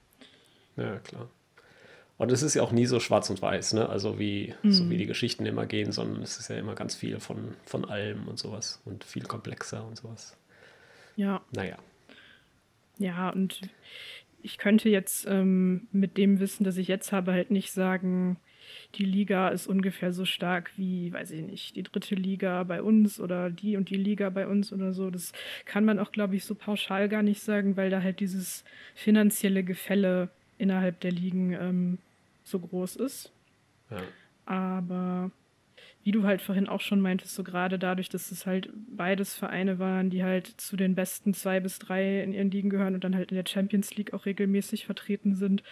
Speaker 1: Ja, klar. Und es ist ja auch nie so schwarz und weiß, ne? Also wie, mhm. so wie die Geschichten immer gehen, sondern es ist ja immer ganz viel von, von allem und sowas und viel komplexer und sowas.
Speaker 2: Ja.
Speaker 1: Naja.
Speaker 2: Ja, und ich könnte jetzt ähm, mit dem Wissen, das ich jetzt habe, halt nicht sagen, die Liga ist ungefähr so stark wie, weiß ich nicht, die dritte Liga bei uns oder die und die Liga bei uns oder so. Das kann man auch, glaube ich, so pauschal gar nicht sagen, weil da halt dieses finanzielle Gefälle innerhalb der Ligen ähm, so groß ist. Ja. Aber wie du halt vorhin auch schon meintest, so gerade dadurch, dass es halt beides Vereine waren, die halt zu den besten zwei bis drei in ihren Ligen gehören und dann halt in der Champions League auch regelmäßig vertreten sind,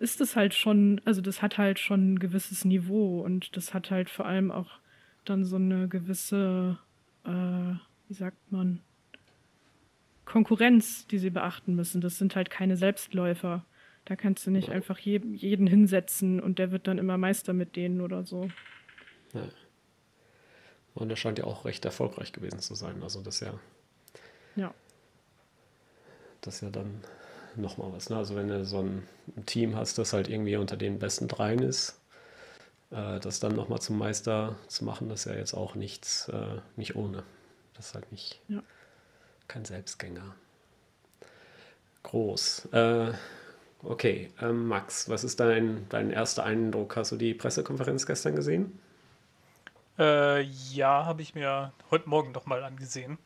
Speaker 2: ist das halt schon, also das hat halt schon ein gewisses Niveau und das hat halt vor allem auch dann so eine gewisse, äh, wie sagt man, Konkurrenz, die sie beachten müssen. Das sind halt keine Selbstläufer. Da kannst du nicht einfach je, jeden hinsetzen und der wird dann immer Meister mit denen oder so.
Speaker 1: Ja. Und er scheint ja auch recht erfolgreich gewesen zu sein. Also das ja.
Speaker 2: Ja.
Speaker 1: Das ist ja dann nochmal was. Ne? Also wenn du so ein Team hast, das halt irgendwie unter den besten dreien ist, äh, das dann nochmal zum Meister zu machen, das ist ja jetzt auch nichts, äh, nicht ohne. Das ist halt nicht ja. kein Selbstgänger. Groß. Äh, okay, ähm, Max, was ist dein, dein erster Eindruck? Hast du die Pressekonferenz gestern gesehen?
Speaker 3: Äh, ja, habe ich mir heute Morgen noch mal angesehen.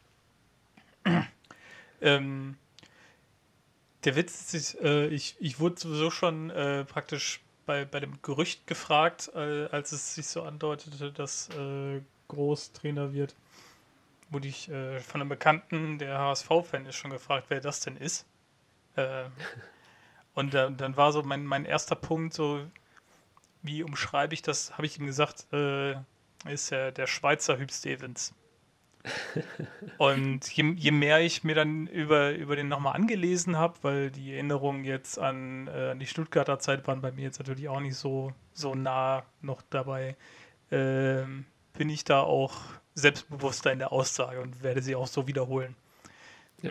Speaker 3: *clears throat* ähm, der Witz ist, äh, ich, ich wurde sowieso schon äh, praktisch bei, bei dem Gerücht gefragt, äh, als es sich so andeutete, dass äh, Groß Trainer wird, wurde ich äh, von einem Bekannten, der HSV-Fan ist, schon gefragt, wer das denn ist. *laughs* Äh, und dann war so mein, mein erster Punkt so, wie umschreibe ich das, habe ich ihm gesagt, äh, ist ja der Schweizer Hüb Stevens. *laughs* Und je, je, mehr ich mir dann über, über den nochmal angelesen habe, weil die Erinnerungen jetzt an, äh, an die Stuttgarter Zeit waren bei mir jetzt natürlich auch nicht so, so nah noch dabei, äh, bin ich da auch selbstbewusster in der Aussage und werde sie auch so wiederholen. Ja.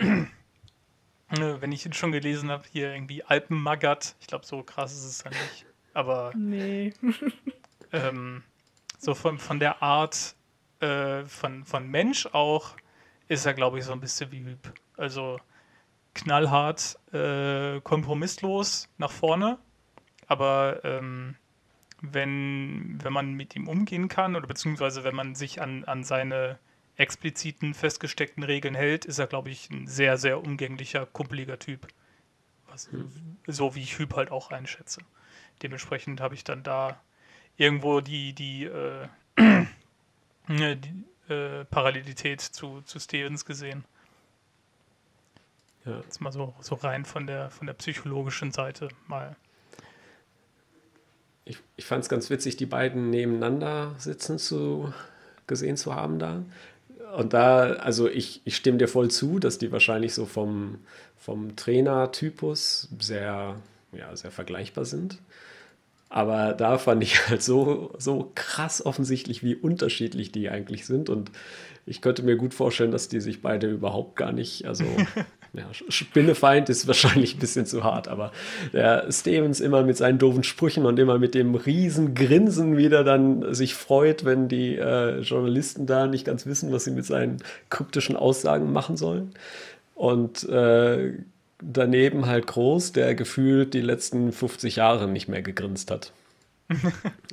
Speaker 3: Wenn ich ihn schon gelesen habe, hier irgendwie Alpenmagat, ich glaube, so krass ist es dann nicht. Aber
Speaker 2: nee. *laughs*
Speaker 3: ähm, so von, von der Art äh, von, von Mensch auch, ist er, glaube ich, so ein bisschen wie Hüb. Also knallhart, äh, kompromisslos nach vorne, aber ähm, wenn, wenn man mit ihm umgehen kann oder beziehungsweise wenn man sich an, an seine expliziten festgesteckten Regeln hält, ist er, glaube ich, ein sehr, sehr umgänglicher, kumpeliger Typ. Was, mhm. So wie ich Hüb halt auch einschätze. Dementsprechend habe ich dann da irgendwo die, die, *clears throat* äh, die äh, Parallelität zu, zu Stevens gesehen. Ja. Jetzt mal so, so rein von der, von der psychologischen Seite mal.
Speaker 1: Ich, ich fand es ganz witzig, die beiden nebeneinander sitzen zu, gesehen zu haben da. Und da, also ich, ich stimme dir voll zu, dass die wahrscheinlich so vom, vom Trainertypus sehr, ja, sehr vergleichbar sind. Aber da fand ich halt so, so krass offensichtlich, wie unterschiedlich die eigentlich sind. Und ich könnte mir gut vorstellen, dass die sich beide überhaupt gar nicht, also *laughs* ja, Spinnefeind ist wahrscheinlich ein bisschen zu hart, aber der Stevens immer mit seinen doofen Sprüchen und immer mit dem riesen Grinsen wieder dann sich freut, wenn die äh, Journalisten da nicht ganz wissen, was sie mit seinen kryptischen Aussagen machen sollen. Und äh, daneben halt groß, der gefühlt die letzten 50 Jahre nicht mehr gegrinst hat. *laughs*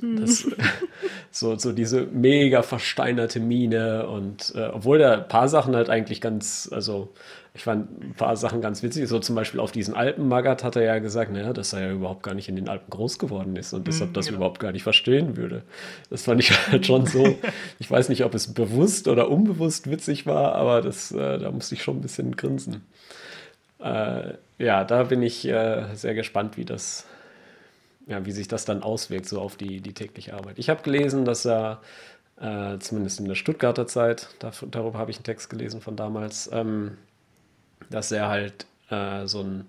Speaker 1: Das, *laughs* so, so diese mega versteinerte Miene und äh, obwohl der ein paar Sachen halt eigentlich ganz, also ich fand ein paar Sachen ganz witzig, so zum Beispiel auf diesen Alpenmagat hat er ja gesagt, naja, dass er ja überhaupt gar nicht in den Alpen groß geworden ist und deshalb mhm, das genau. überhaupt gar nicht verstehen würde. Das fand ich halt schon so, *laughs* ich weiß nicht, ob es bewusst oder unbewusst witzig war, aber das, äh, da musste ich schon ein bisschen grinsen. Äh, ja, da bin ich äh, sehr gespannt, wie das, ja, wie sich das dann auswirkt, so auf die, die tägliche Arbeit. Ich habe gelesen, dass er, äh, zumindest in der Stuttgarter Zeit, da, darüber habe ich einen Text gelesen von damals, ähm, dass er halt äh, so eine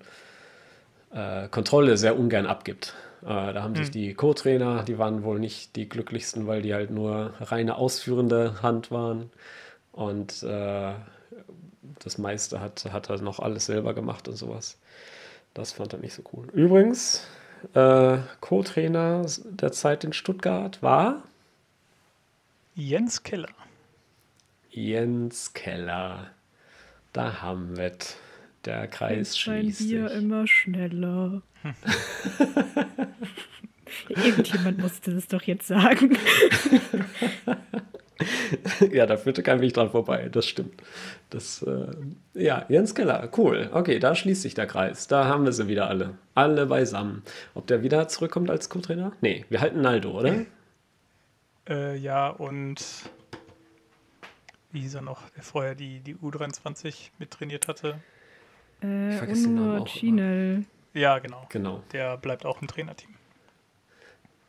Speaker 1: äh, Kontrolle sehr ungern abgibt. Äh, da haben hm. sich die Co-Trainer, die waren wohl nicht die glücklichsten, weil die halt nur reine ausführende Hand waren. Und äh, das meiste hat, hat er noch alles selber gemacht und sowas. Das fand er nicht so cool. Übrigens, äh, Co-Trainer der Zeit in Stuttgart war
Speaker 3: Jens Keller.
Speaker 1: Jens Keller. Da haben wir es. Der Kreis schließt
Speaker 2: sich. Immer schneller. *laughs* Irgendjemand musste das doch jetzt sagen. *laughs* *laughs*
Speaker 1: ja, da führte kein Weg dran vorbei, das stimmt. Das, äh, ja, Jens Keller, cool. Okay, da schließt sich der Kreis. Da haben wir sie wieder alle. Alle beisammen. Ob der wieder zurückkommt als Co-Trainer? Nee, wir halten Naldo, oder?
Speaker 3: Äh, ja, und wie hieß er noch, der vorher die, die U23 mittrainiert hatte?
Speaker 2: Äh, ich Uno Chinel.
Speaker 3: Ja, genau.
Speaker 1: genau.
Speaker 3: Der bleibt auch im Trainerteam.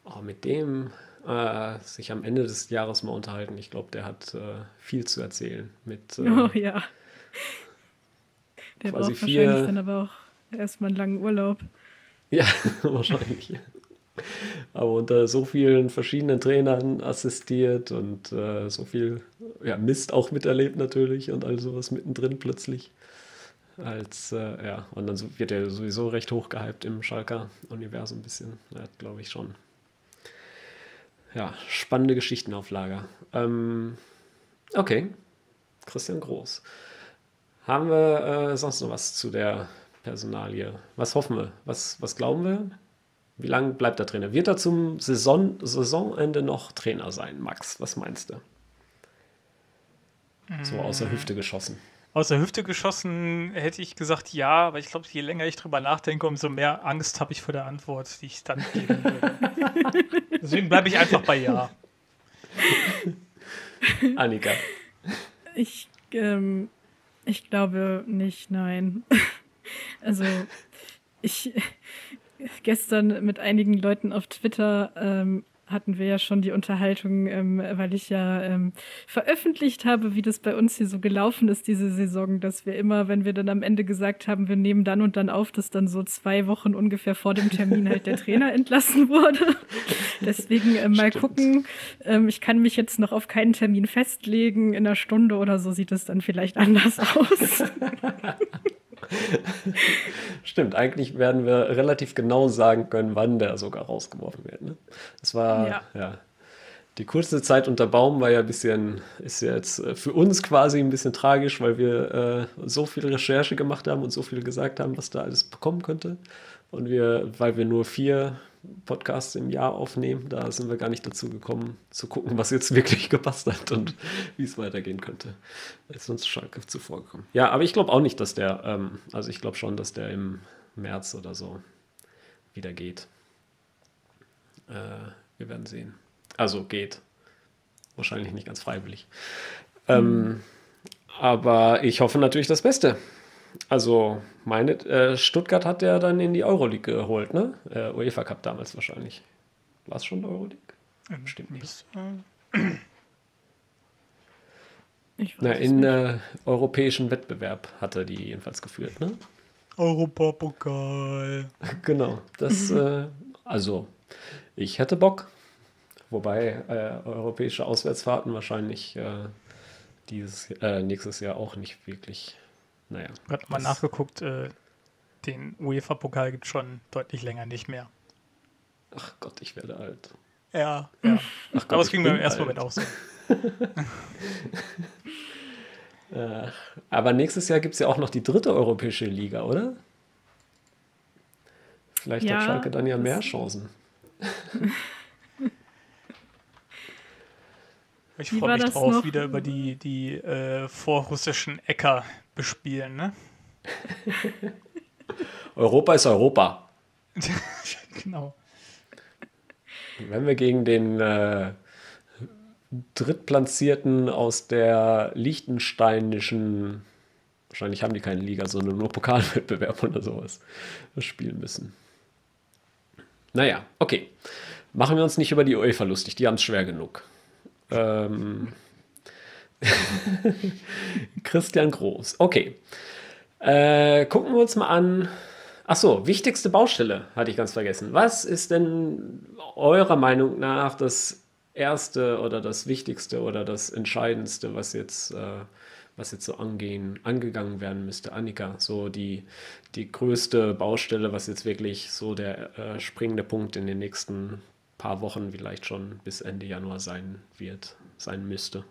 Speaker 1: Oh, mit dem äh, sich am Ende des Jahres mal unterhalten. Ich glaube, der hat äh, viel zu erzählen. Mit, äh,
Speaker 2: oh ja. Der braucht wahrscheinlich dann aber auch erstmal einen langen Urlaub.
Speaker 1: Ja, *laughs* wahrscheinlich. aber unter so vielen verschiedenen Trainern assistiert und äh, so viel ja, Mist auch miterlebt natürlich und all sowas mittendrin plötzlich. Als, äh, ja, und dann wird er sowieso recht hoch gehypt im Schalker-Universum ein bisschen. Ja, glaube ich schon ja, spannende Geschichten auf Lager. Ähm, okay, Christian Groß. Haben wir äh, sonst noch was zu der Personalie? Was hoffen wir? Was, was glauben wir? Wie lange bleibt der Trainer? Wird er zum Saison, Saisonende noch Trainer sein, Max? Was meinst du? So außer mm. Hüfte geschossen.
Speaker 3: Aus der Hüfte geschossen hätte ich gesagt ja, aber ich glaube, je länger ich drüber nachdenke, umso mehr Angst habe ich vor der Antwort, die ich dann geben würde. *laughs* Deswegen bleibe ich einfach bei ja.
Speaker 1: Annika.
Speaker 2: Ich, ähm, ich glaube nicht, nein. *laughs* Also, ich gestern mit einigen Leuten auf Twitter ähm, hatten wir ja schon die Unterhaltung, ähm, weil ich ja ähm, veröffentlicht habe, wie das bei uns hier so gelaufen ist diese Saison, dass wir immer, wenn wir dann am Ende gesagt haben, wir nehmen dann und dann auf, dass dann so zwei Wochen ungefähr vor dem Termin halt der Trainer *laughs* entlassen wurde. Deswegen äh, mal Stimmt. gucken. Ähm, ich kann mich jetzt noch auf keinen Termin festlegen. In einer Stunde oder so sieht es dann vielleicht anders aus. *laughs* *laughs*
Speaker 1: Stimmt, eigentlich werden wir relativ genau sagen können, wann der sogar rausgeworfen wird. Ne? Das war, ja. ja. Die kurze Zeit unter Baum war ja ein bisschen, ist ja jetzt äh, für uns quasi ein bisschen tragisch, weil wir äh, so viel Recherche gemacht haben und so viel gesagt haben, was da alles bekommen könnte. Und wir, weil wir nur vier Podcasts im Jahr aufnehmen. Da sind wir gar nicht dazu gekommen, zu gucken, was jetzt wirklich *laughs* gepasst hat und wie es weitergehen könnte. Ist uns Schalke zuvor gekommen. Ja, aber ich glaube auch nicht, dass der, ähm, also ich glaube schon, dass der im März oder so wieder geht. Äh, wir werden sehen. Also geht. Wahrscheinlich nicht ganz freiwillig. Ähm, mhm. aber ich hoffe natürlich das Beste. Also, meine, äh, Stuttgart hat der dann in die Euroleague geholt, ne? Äh, UEFA Cup damals wahrscheinlich. War es schon Euroleague?
Speaker 3: Ähm, Stimmt nicht.
Speaker 1: Na, in äh, europäischen Wettbewerb hat er die jedenfalls geführt, ne?
Speaker 3: Europapokal. *laughs*
Speaker 1: Genau. Das, *laughs* äh, also Ich hätte Bock. Wobei äh, europäische Auswärtsfahrten wahrscheinlich äh, dieses, äh, nächstes Jahr auch nicht wirklich. Naja.
Speaker 3: Ich habe mal nachgeguckt, äh, den UEFA-Pokal gibt es schon deutlich länger nicht mehr.
Speaker 1: Ach Gott, ich werde alt.
Speaker 3: Ja, ja. Ach Gott, Aber es ging mir im ersten Moment auch so. *laughs*
Speaker 1: Äh, aber nächstes Jahr gibt es ja auch noch die dritte europäische Liga, oder? Vielleicht ja, hat Schalke dann ja mehr Chancen.
Speaker 3: ich freue mich drauf, noch? wieder über die, die äh, vorrussischen Äcker bespielen, ne? *laughs*
Speaker 1: Europa ist Europa. *laughs*
Speaker 3: genau.
Speaker 1: Wenn wir gegen den äh, Drittplatzierten aus der liechtensteinischen, wahrscheinlich haben die keine Liga, sondern nur Pokalwettbewerb oder sowas, spielen müssen. Naja, okay. Machen wir uns nicht über die UEFA lustig, die haben es schwer genug. Ähm *laughs* Christian Groß. Okay. Äh, gucken wir uns mal an. Achso, wichtigste Baustelle hatte ich ganz vergessen. Was ist denn eurer Meinung nach das erste oder das Wichtigste oder das Entscheidendste, was jetzt, äh, was jetzt so angehen, angegangen werden müsste? Annika, so die, die größte Baustelle, was jetzt wirklich so der äh, springende Punkt in den nächsten paar Wochen vielleicht schon bis Ende Januar sein wird, sein müsste,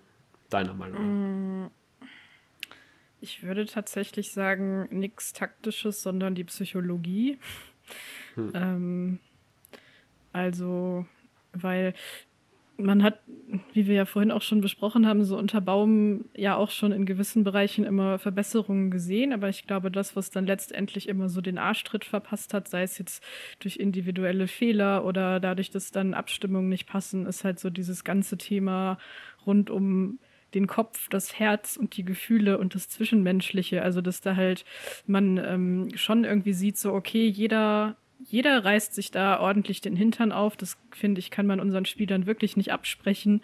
Speaker 1: deiner Meinung nach? Mm,
Speaker 2: ich würde tatsächlich sagen, nichts Taktisches, sondern die Psychologie. Hm. Ähm, also, weil man hat, wie wir ja vorhin auch schon besprochen haben, so unter Baum ja auch schon in gewissen Bereichen immer Verbesserungen gesehen. Aber ich glaube, das, was dann letztendlich immer so den Arschtritt verpasst hat, sei es jetzt durch individuelle Fehler oder dadurch, dass dann Abstimmungen nicht passen, ist halt so dieses ganze Thema rund um den Kopf, das Herz und die Gefühle und das Zwischenmenschliche. Also, dass da halt man ähm, schon irgendwie sieht, so, okay, jeder jeder reißt sich da ordentlich den Hintern auf. Das finde ich, kann man unseren Spielern wirklich nicht absprechen.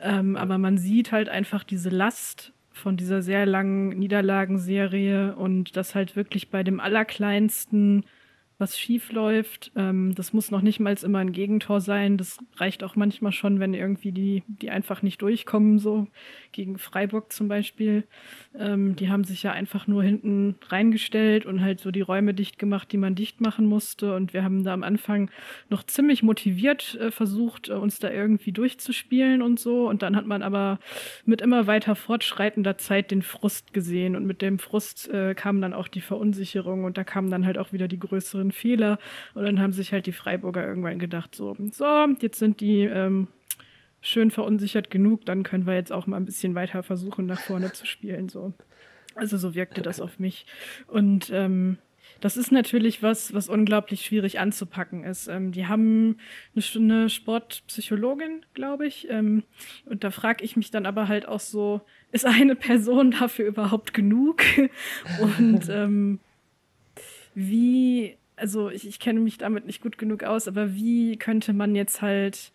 Speaker 2: Ähm, aber man sieht halt einfach diese Last von dieser sehr langen Niederlagenserie und das halt wirklich bei dem Allerkleinsten was schief läuft. Ähm, das muss noch nicht mal immer ein Gegentor sein. Das reicht auch manchmal schon, wenn irgendwie die, die einfach nicht durchkommen, so gegen Freiburg zum Beispiel. Ähm, die haben sich ja einfach nur hinten reingestellt und halt so die Räume dicht gemacht, die man dicht machen musste. Und wir haben da am Anfang noch ziemlich motiviert äh, versucht, äh, uns da irgendwie durchzuspielen und so. Und dann hat man aber mit immer weiter fortschreitender Zeit den Frust gesehen. Und mit dem Frust äh, kam dann auch die Verunsicherung und da kamen dann halt auch wieder die größeren ein Fehler. Und dann haben sich halt die Freiburger irgendwann gedacht, so, so, jetzt sind die ähm, schön verunsichert genug, dann können wir jetzt auch mal ein bisschen weiter versuchen, nach vorne zu spielen. So. Also so wirkte das auf mich. Und ähm, das ist natürlich was, was unglaublich schwierig anzupacken ist. Ähm, die haben eine, eine Sportpsychologin, glaube ich. Ähm, und da frage ich mich dann aber halt auch so, ist eine Person dafür überhaupt genug? *laughs* und *laughs* ähm, wie also ich, ich kenne mich damit nicht gut genug aus, aber wie könnte man jetzt halt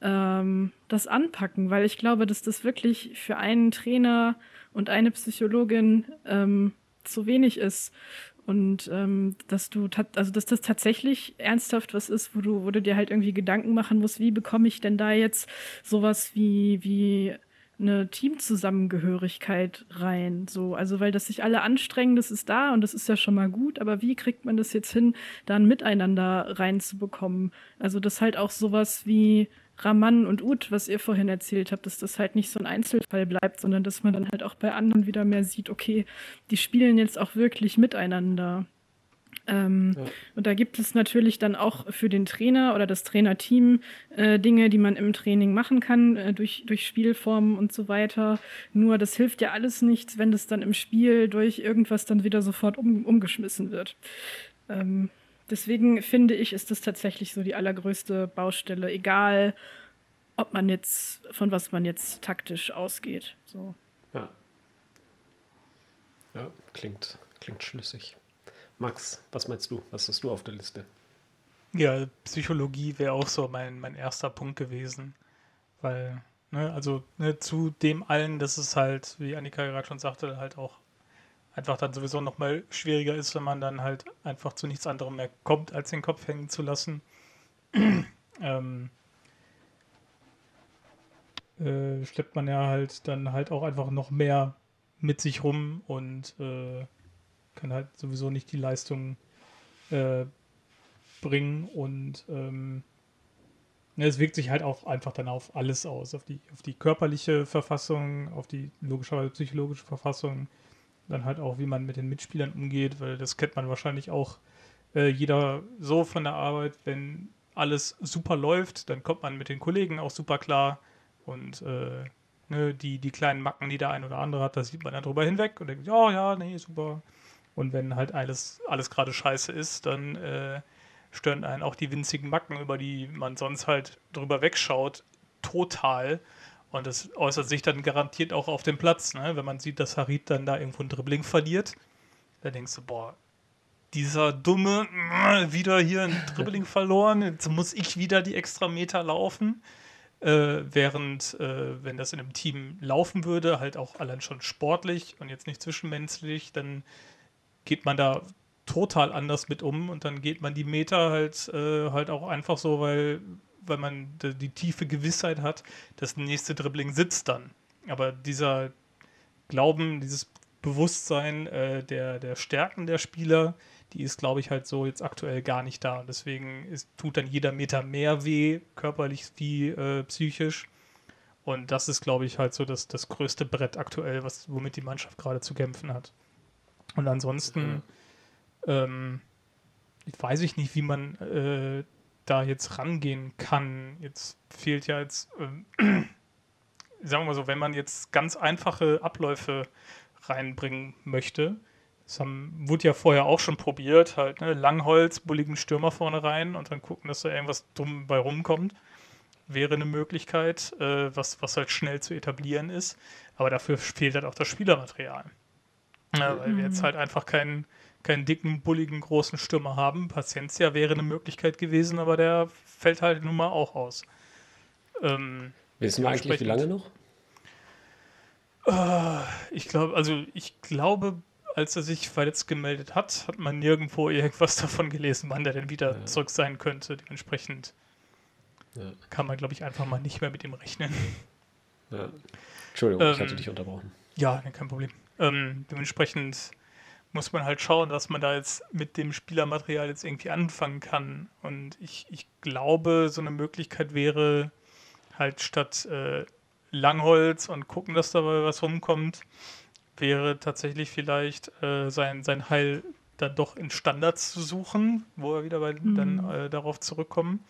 Speaker 2: ähm, das anpacken? Weil ich glaube, dass das wirklich für einen Trainer und eine Psychologin ähm, zu wenig ist. Und ähm, dass du also dass das tatsächlich ernsthaft was ist, wo du, wo du dir halt irgendwie Gedanken machen musst, wie bekomme ich denn da jetzt sowas wie, wie eine Teamzusammengehörigkeit rein. So, also weil das sich alle anstrengen, das ist da und das ist ja schon mal gut, aber wie kriegt man das jetzt hin, da ein Miteinander reinzubekommen? Also das halt auch sowas wie Raman und Ut, was ihr vorhin erzählt habt, dass das halt nicht so ein Einzelfall bleibt, sondern dass man dann halt auch bei anderen wieder mehr sieht, okay, die spielen jetzt auch wirklich miteinander. Ähm, ja. Und da gibt es natürlich dann auch für den Trainer oder das Trainerteam äh, Dinge, die man im Training machen kann, äh, durch, durch Spielformen und so weiter. Nur das hilft ja alles nichts, wenn das dann im Spiel durch irgendwas dann wieder sofort um, umgeschmissen wird. Ähm, deswegen finde ich, ist das tatsächlich so die allergrößte Baustelle, egal ob man jetzt, von was man jetzt taktisch ausgeht. So.
Speaker 1: Ja. Ja, klingt, klingt schlüssig. Max, was meinst du? Was hast du auf der Liste?
Speaker 3: Ja, Psychologie wäre auch so mein, mein erster Punkt gewesen. Weil, ne, also ne, zu dem allen, dass es halt, wie Annika gerade schon sagte, halt auch einfach dann sowieso nochmal schwieriger ist, wenn man dann halt einfach zu nichts anderem mehr kommt, als den Kopf hängen zu lassen. *clears throat* ähm, äh, schleppt man ja halt dann halt auch einfach noch mehr mit sich rum und äh, kann halt sowieso nicht die Leistung äh, bringen und ähm, ne, es wirkt sich halt auch einfach dann auf alles aus, auf die, auf die körperliche Verfassung, auf die logischerweise psychologische Verfassung, dann halt auch, wie man mit den Mitspielern umgeht, weil das kennt man wahrscheinlich auch äh, jeder so von der Arbeit, wenn alles super läuft, dann kommt man mit den Kollegen auch super klar und äh, ne, die, die kleinen Macken, die der ein oder andere hat, da sieht man dann drüber hinweg und denkt, ja, ja, nee, super. Und wenn halt alles, alles gerade scheiße ist, dann äh, stören einen auch die winzigen Macken, über die man sonst halt drüber wegschaut, total. Und das äußert sich dann garantiert auch auf dem Platz, ne? wenn man sieht, dass Harit dann da irgendwo ein Dribbling verliert. Da denkst du, boah, dieser dumme, wieder hier ein *laughs* Dribbling verloren, jetzt muss ich wieder die extra Meter laufen. Äh, während, äh, wenn das in einem Team laufen würde, halt auch allein schon sportlich und jetzt nicht zwischenmenschlich, dann geht man da total anders mit um und dann geht man die Meter halt, äh, halt auch einfach so, weil, weil man die, tiefe Gewissheit hat, das nächste Dribbling sitzt dann. Aber dieser Glauben, dieses Bewusstsein äh, der, der Stärken der Spieler, die ist, glaube ich, halt so jetzt aktuell gar nicht da. Und deswegen ist, tut dann jeder Meter mehr weh, körperlich wie äh, psychisch. Und das ist, glaube ich, halt so das, das größte Brett aktuell, was, womit die Mannschaft gerade zu kämpfen hat. Und ansonsten mhm. ähm, weiß ich nicht, wie man äh, da jetzt rangehen kann. Jetzt fehlt ja jetzt, äh, *clears throat* sagen wir mal so, wenn man jetzt ganz einfache Abläufe reinbringen möchte, das haben, wurde ja vorher auch schon probiert, halt, ne? Langholz, bulligen Stürmer vorne rein und dann gucken, dass da irgendwas dumm bei rumkommt. Wäre eine Möglichkeit, äh, was, was halt schnell zu etablieren ist. Aber dafür fehlt halt auch das Spielermaterial. Ja, weil wir jetzt mhm. halt einfach keinen, keinen dicken, bulligen, großen Stürmer haben. Paciencia wäre eine Möglichkeit gewesen, aber der fällt halt nun mal auch aus.
Speaker 1: Ähm, Wissen wir eigentlich, wie lange noch?
Speaker 3: Uh, ich glaube, also ich glaube, als er sich verletzt gemeldet hat, hat man nirgendwo irgendwas *laughs* davon gelesen, wann der denn wieder ja. zurück sein könnte. Dementsprechend ja. kann man, glaube ich, einfach mal nicht mehr mit ihm rechnen.
Speaker 1: Ja. Entschuldigung, ähm, ich hatte dich unterbrochen.
Speaker 3: Ja, kein Problem. Ähm, dementsprechend muss man halt schauen, dass man da jetzt mit dem Spielermaterial jetzt irgendwie anfangen kann. Und ich, ich glaube, so eine Möglichkeit wäre halt statt äh, Langholz und gucken, dass dabei was rumkommt, wäre tatsächlich vielleicht äh, sein, sein Heil dann doch in Standards zu suchen, wo wir wieder bei, mhm. dann äh, darauf zurückkommen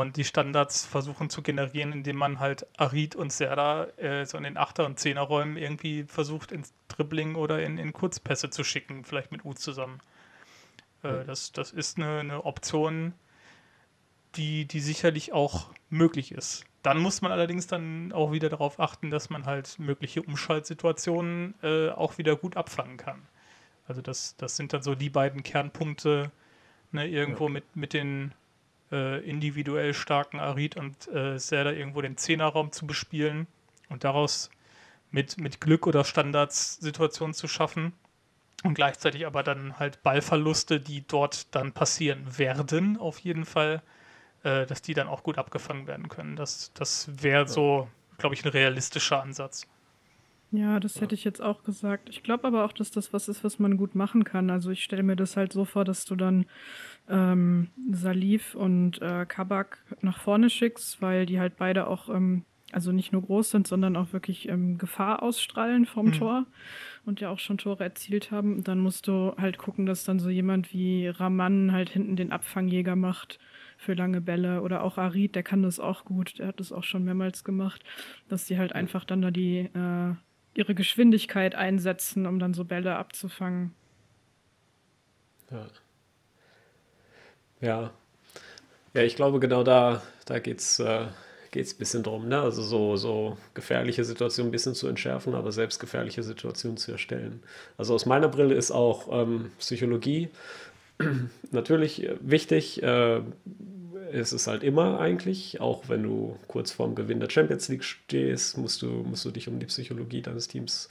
Speaker 3: und die Standards versuchen zu generieren, indem man halt Arid und Serda äh, so in den Achter- und Zehnerräumen irgendwie versucht, ins Dribbling oder in, in Kurzpässe zu schicken, vielleicht mit U zusammen. Äh, das, das ist eine, eine Option, die, die sicherlich auch möglich ist. Dann muss man allerdings dann auch wieder darauf achten, dass man halt mögliche Umschaltsituationen äh, auch wieder gut abfangen kann. Also das, das sind dann so die beiden Kernpunkte, ne, irgendwo ja. mit, mit den äh, individuell starken Arid und äh, Zelda irgendwo den Zehnerraum zu bespielen und daraus mit, mit Glück oder Standards Situationen zu schaffen und gleichzeitig aber dann halt Ballverluste, die dort dann passieren werden, auf jeden Fall, äh, dass die dann auch gut abgefangen werden können. Das, das wäre so, glaube ich, ein realistischer Ansatz.
Speaker 2: Ja, das hätte ich jetzt auch gesagt. Ich glaube aber auch, dass das was ist, was man gut machen kann. Also ich stelle mir das halt so vor, dass du dann ähm, Salif und äh, Kabak nach vorne schickst, weil die halt beide auch, ähm, also nicht nur groß sind, sondern auch wirklich ähm, Gefahr ausstrahlen vom mhm. Tor und ja auch schon Tore erzielt haben. Und dann musst du halt gucken, dass dann so jemand wie Raman halt hinten den Abfangjäger macht für lange Bälle oder auch Arid, der kann das auch gut, der hat das auch schon mehrmals gemacht, dass die halt einfach dann da die äh, ihre Geschwindigkeit einsetzen, um dann so Bälle abzufangen.
Speaker 1: Ja. Ja. Ja, ich glaube, genau da, da geht es äh, ein bisschen drum, ne? Also so, so gefährliche Situationen ein bisschen zu entschärfen, aber selbst gefährliche Situationen zu erstellen. Also aus meiner Brille ist auch ähm, Psychologie *clears throat* natürlich wichtig. Äh, ist es halt immer eigentlich, auch wenn du kurz vorm Gewinn der Champions League stehst, musst du, musst du dich um die Psychologie deines Teams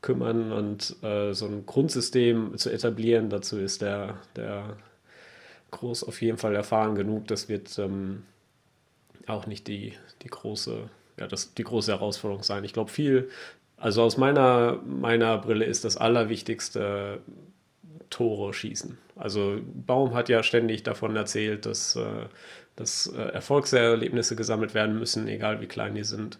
Speaker 1: kümmern und äh, so ein Grundsystem zu etablieren. Dazu ist der, der Groß auf jeden Fall erfahren genug. Das wird, ähm, auch nicht die, die große, ja, das, die große Herausforderung sein. Ich glaube, viel, also aus meiner, meiner Brille ist das Allerwichtigste Tore schießen. Also Baum hat ja ständig davon erzählt, dass, äh, dass äh, Erfolgserlebnisse gesammelt werden müssen, egal wie klein die sind.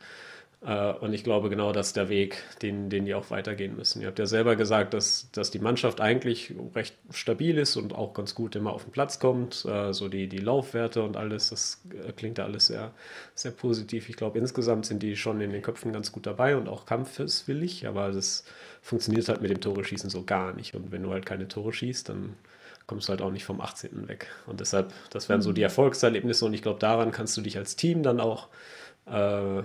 Speaker 1: Äh, und ich glaube, genau das ist der Weg, den, den die auch weitergehen müssen. Ihr habt ja selber gesagt, dass, dass die Mannschaft eigentlich recht stabil ist und auch ganz gut immer auf den Platz kommt. Äh, so die, die Laufwerte und alles, das äh, klingt ja alles sehr, sehr positiv. Ich glaube, insgesamt sind die schon in den Köpfen ganz gut dabei und auch kampfeswillig, aber das funktioniert halt mit dem Tore-Schießen so gar nicht. Und wenn du halt keine Tore schießt, dann kommst du halt auch nicht vom 18. weg. Und deshalb, das wären so die mhm. Erfolgserlebnisse und ich glaube, daran kannst du dich als Team dann auch äh,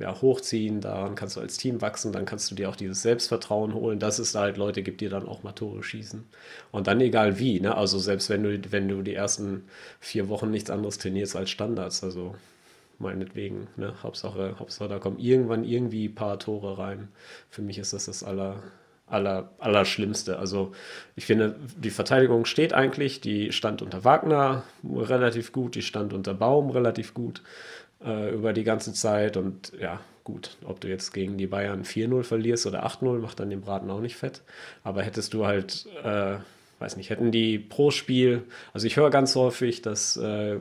Speaker 1: ja, hochziehen, daran kannst du als Team wachsen, dann kannst du dir auch dieses Selbstvertrauen holen, dass es da halt Leute gibt, die dann auch mal Tore schießen. Und dann egal wie, ne? Also selbst wenn du, wenn du die ersten vier Wochen nichts anderes trainierst als Standards, also meinetwegen, ne? Hauptsache, Hauptsache da kommen irgendwann irgendwie ein paar Tore rein. Für mich ist das das aller, aller, Allerschlimmste. Also ich finde, die Verteidigung steht eigentlich, die stand unter Wagner relativ gut, die stand unter Baum relativ gut äh, über die ganze Zeit. Und ja, gut, ob du jetzt gegen die Bayern 4-0 verlierst oder 8-0, macht dann den Braten auch nicht fett. Aber hättest du halt, äh, weiß nicht, hätten die pro Spiel, also ich höre ganz häufig, dass äh,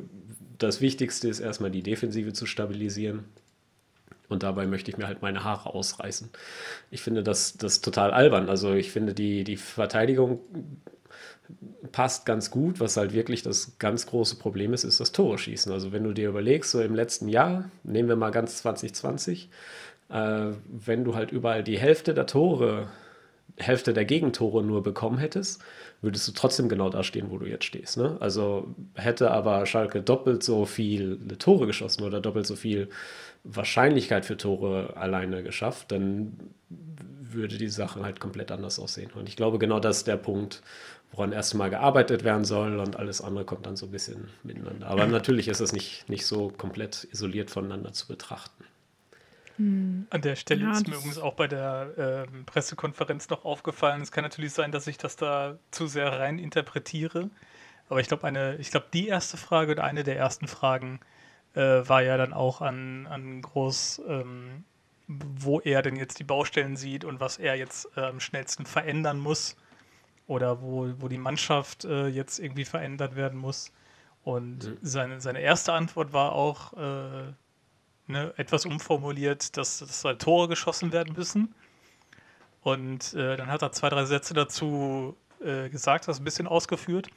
Speaker 1: das Wichtigste ist erstmal die Defensive zu stabilisieren. Und dabei möchte ich mir halt meine Haare ausreißen. Ich finde das, das total albern. Also ich finde die, die Verteidigung passt ganz gut. Was halt wirklich das ganz große Problem ist, ist das Tore schießen. Also wenn du dir überlegst, so im letzten Jahr, nehmen wir mal ganz 2020, äh, wenn du halt überall die Hälfte der Tore, Hälfte der Gegentore nur bekommen hättest, würdest du trotzdem genau da stehen, wo du jetzt stehst. Ne? Also hätte aber Schalke doppelt so viele Tore geschossen oder doppelt so viel Wahrscheinlichkeit für Tore alleine geschafft, dann würde die Sache halt komplett anders aussehen. Und ich glaube, genau das ist der Punkt, woran erstmal gearbeitet werden soll und alles andere kommt dann so ein bisschen miteinander. Aber natürlich ist es nicht, nicht so komplett isoliert voneinander zu betrachten.
Speaker 3: Hm. An der Stelle ja, ist mir übrigens auch bei der äh, Pressekonferenz noch aufgefallen. Es kann natürlich sein, dass ich das da zu sehr rein interpretiere. Aber ich glaube, eine, ich glaube, die erste Frage oder eine der ersten Fragen äh, war ja dann auch an, an Groß, ähm, wo er denn jetzt die Baustellen sieht und was er jetzt äh, am schnellsten verändern muss oder wo, wo die Mannschaft äh, jetzt irgendwie verändert werden muss. Und mhm. seine, seine erste Antwort war auch äh, ne, etwas umformuliert, dass, dass halt Tore geschossen werden müssen. Und äh, dann hat er zwei, drei Sätze dazu äh, gesagt, das ein bisschen ausgeführt.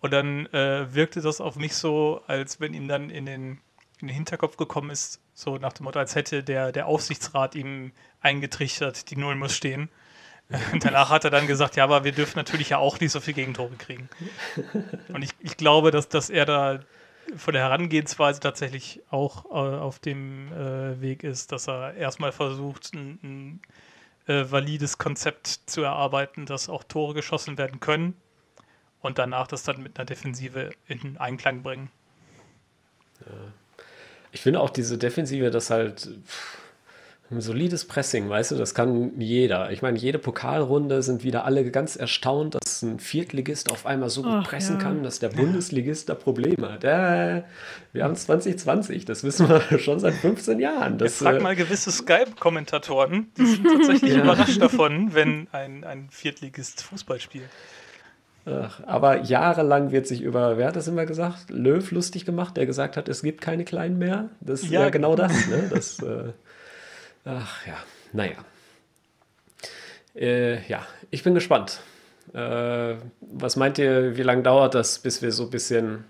Speaker 3: Und dann äh, wirkte das auf mich so, als wenn ihm dann in den, in den Hinterkopf gekommen ist, so nach dem Motto, als hätte der, der Aufsichtsrat ihm eingetrichtert, die Null muss stehen. *laughs* Danach hat er dann gesagt, ja, aber wir dürfen natürlich ja auch nicht so viel Gegentore kriegen. Und ich, ich glaube, dass, dass er da von der Herangehensweise tatsächlich auch äh, auf dem äh, Weg ist, dass er erstmal versucht, ein, ein äh, valides Konzept zu erarbeiten, dass auch Tore geschossen werden können und danach das dann mit einer Defensive in Einklang bringen.
Speaker 1: Ja. Ich finde auch diese Defensive, das halt. Pff ein solides Pressing, weißt du, das kann jeder. Ich meine, jede Pokalrunde sind wieder alle ganz erstaunt, dass ein Viertligist auf einmal so gut Ach, pressen ja. kann, dass der Bundesligist da Probleme hat. Äh, wir haben 2020, das wissen wir *laughs* schon sag 15 Jahren. Das,
Speaker 3: ich frag äh, mal gewisse Skype-Kommentatoren, die sind *laughs* tatsächlich ja. überrascht davon, wenn ein, ein Viertligist Fußball spielt.
Speaker 1: Ach, aber jahrelang wird sich über, wer hat das immer gesagt? Löw lustig gemacht, der gesagt hat, es gibt keine Kleinen mehr. Das ist ja, ja genau das. Ne? das äh, Ach ja, naja. Äh, ja, ich bin gespannt. Äh, was meint ihr, wie lange dauert das, bis wir so ein bisschen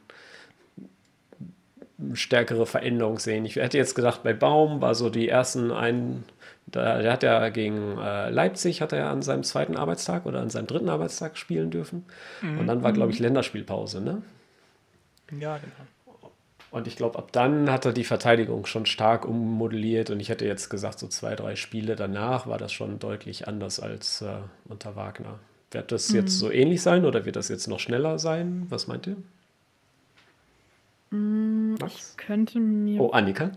Speaker 1: stärkere Veränderung sehen? Ich hätte jetzt gedacht, bei Baum war so die ersten ein, da, der hat ja gegen äh, Leipzig, hat er ja an seinem zweiten Arbeitstag oder an seinem dritten Arbeitstag spielen dürfen. Mhm. Und dann war, glaube ich. Länderspielpause, ne?
Speaker 3: Ja, genau.
Speaker 1: Und ich glaube, ab dann hat er die Verteidigung schon stark ummodelliert. Und ich hätte jetzt gesagt, so zwei, drei Spiele danach war das schon deutlich anders als äh, unter Wagner. Wird das mhm. jetzt so ähnlich sein oder wird das jetzt noch schneller sein? Was meint ihr?
Speaker 2: Mm, ich könnte mir.
Speaker 1: Oh, Annika.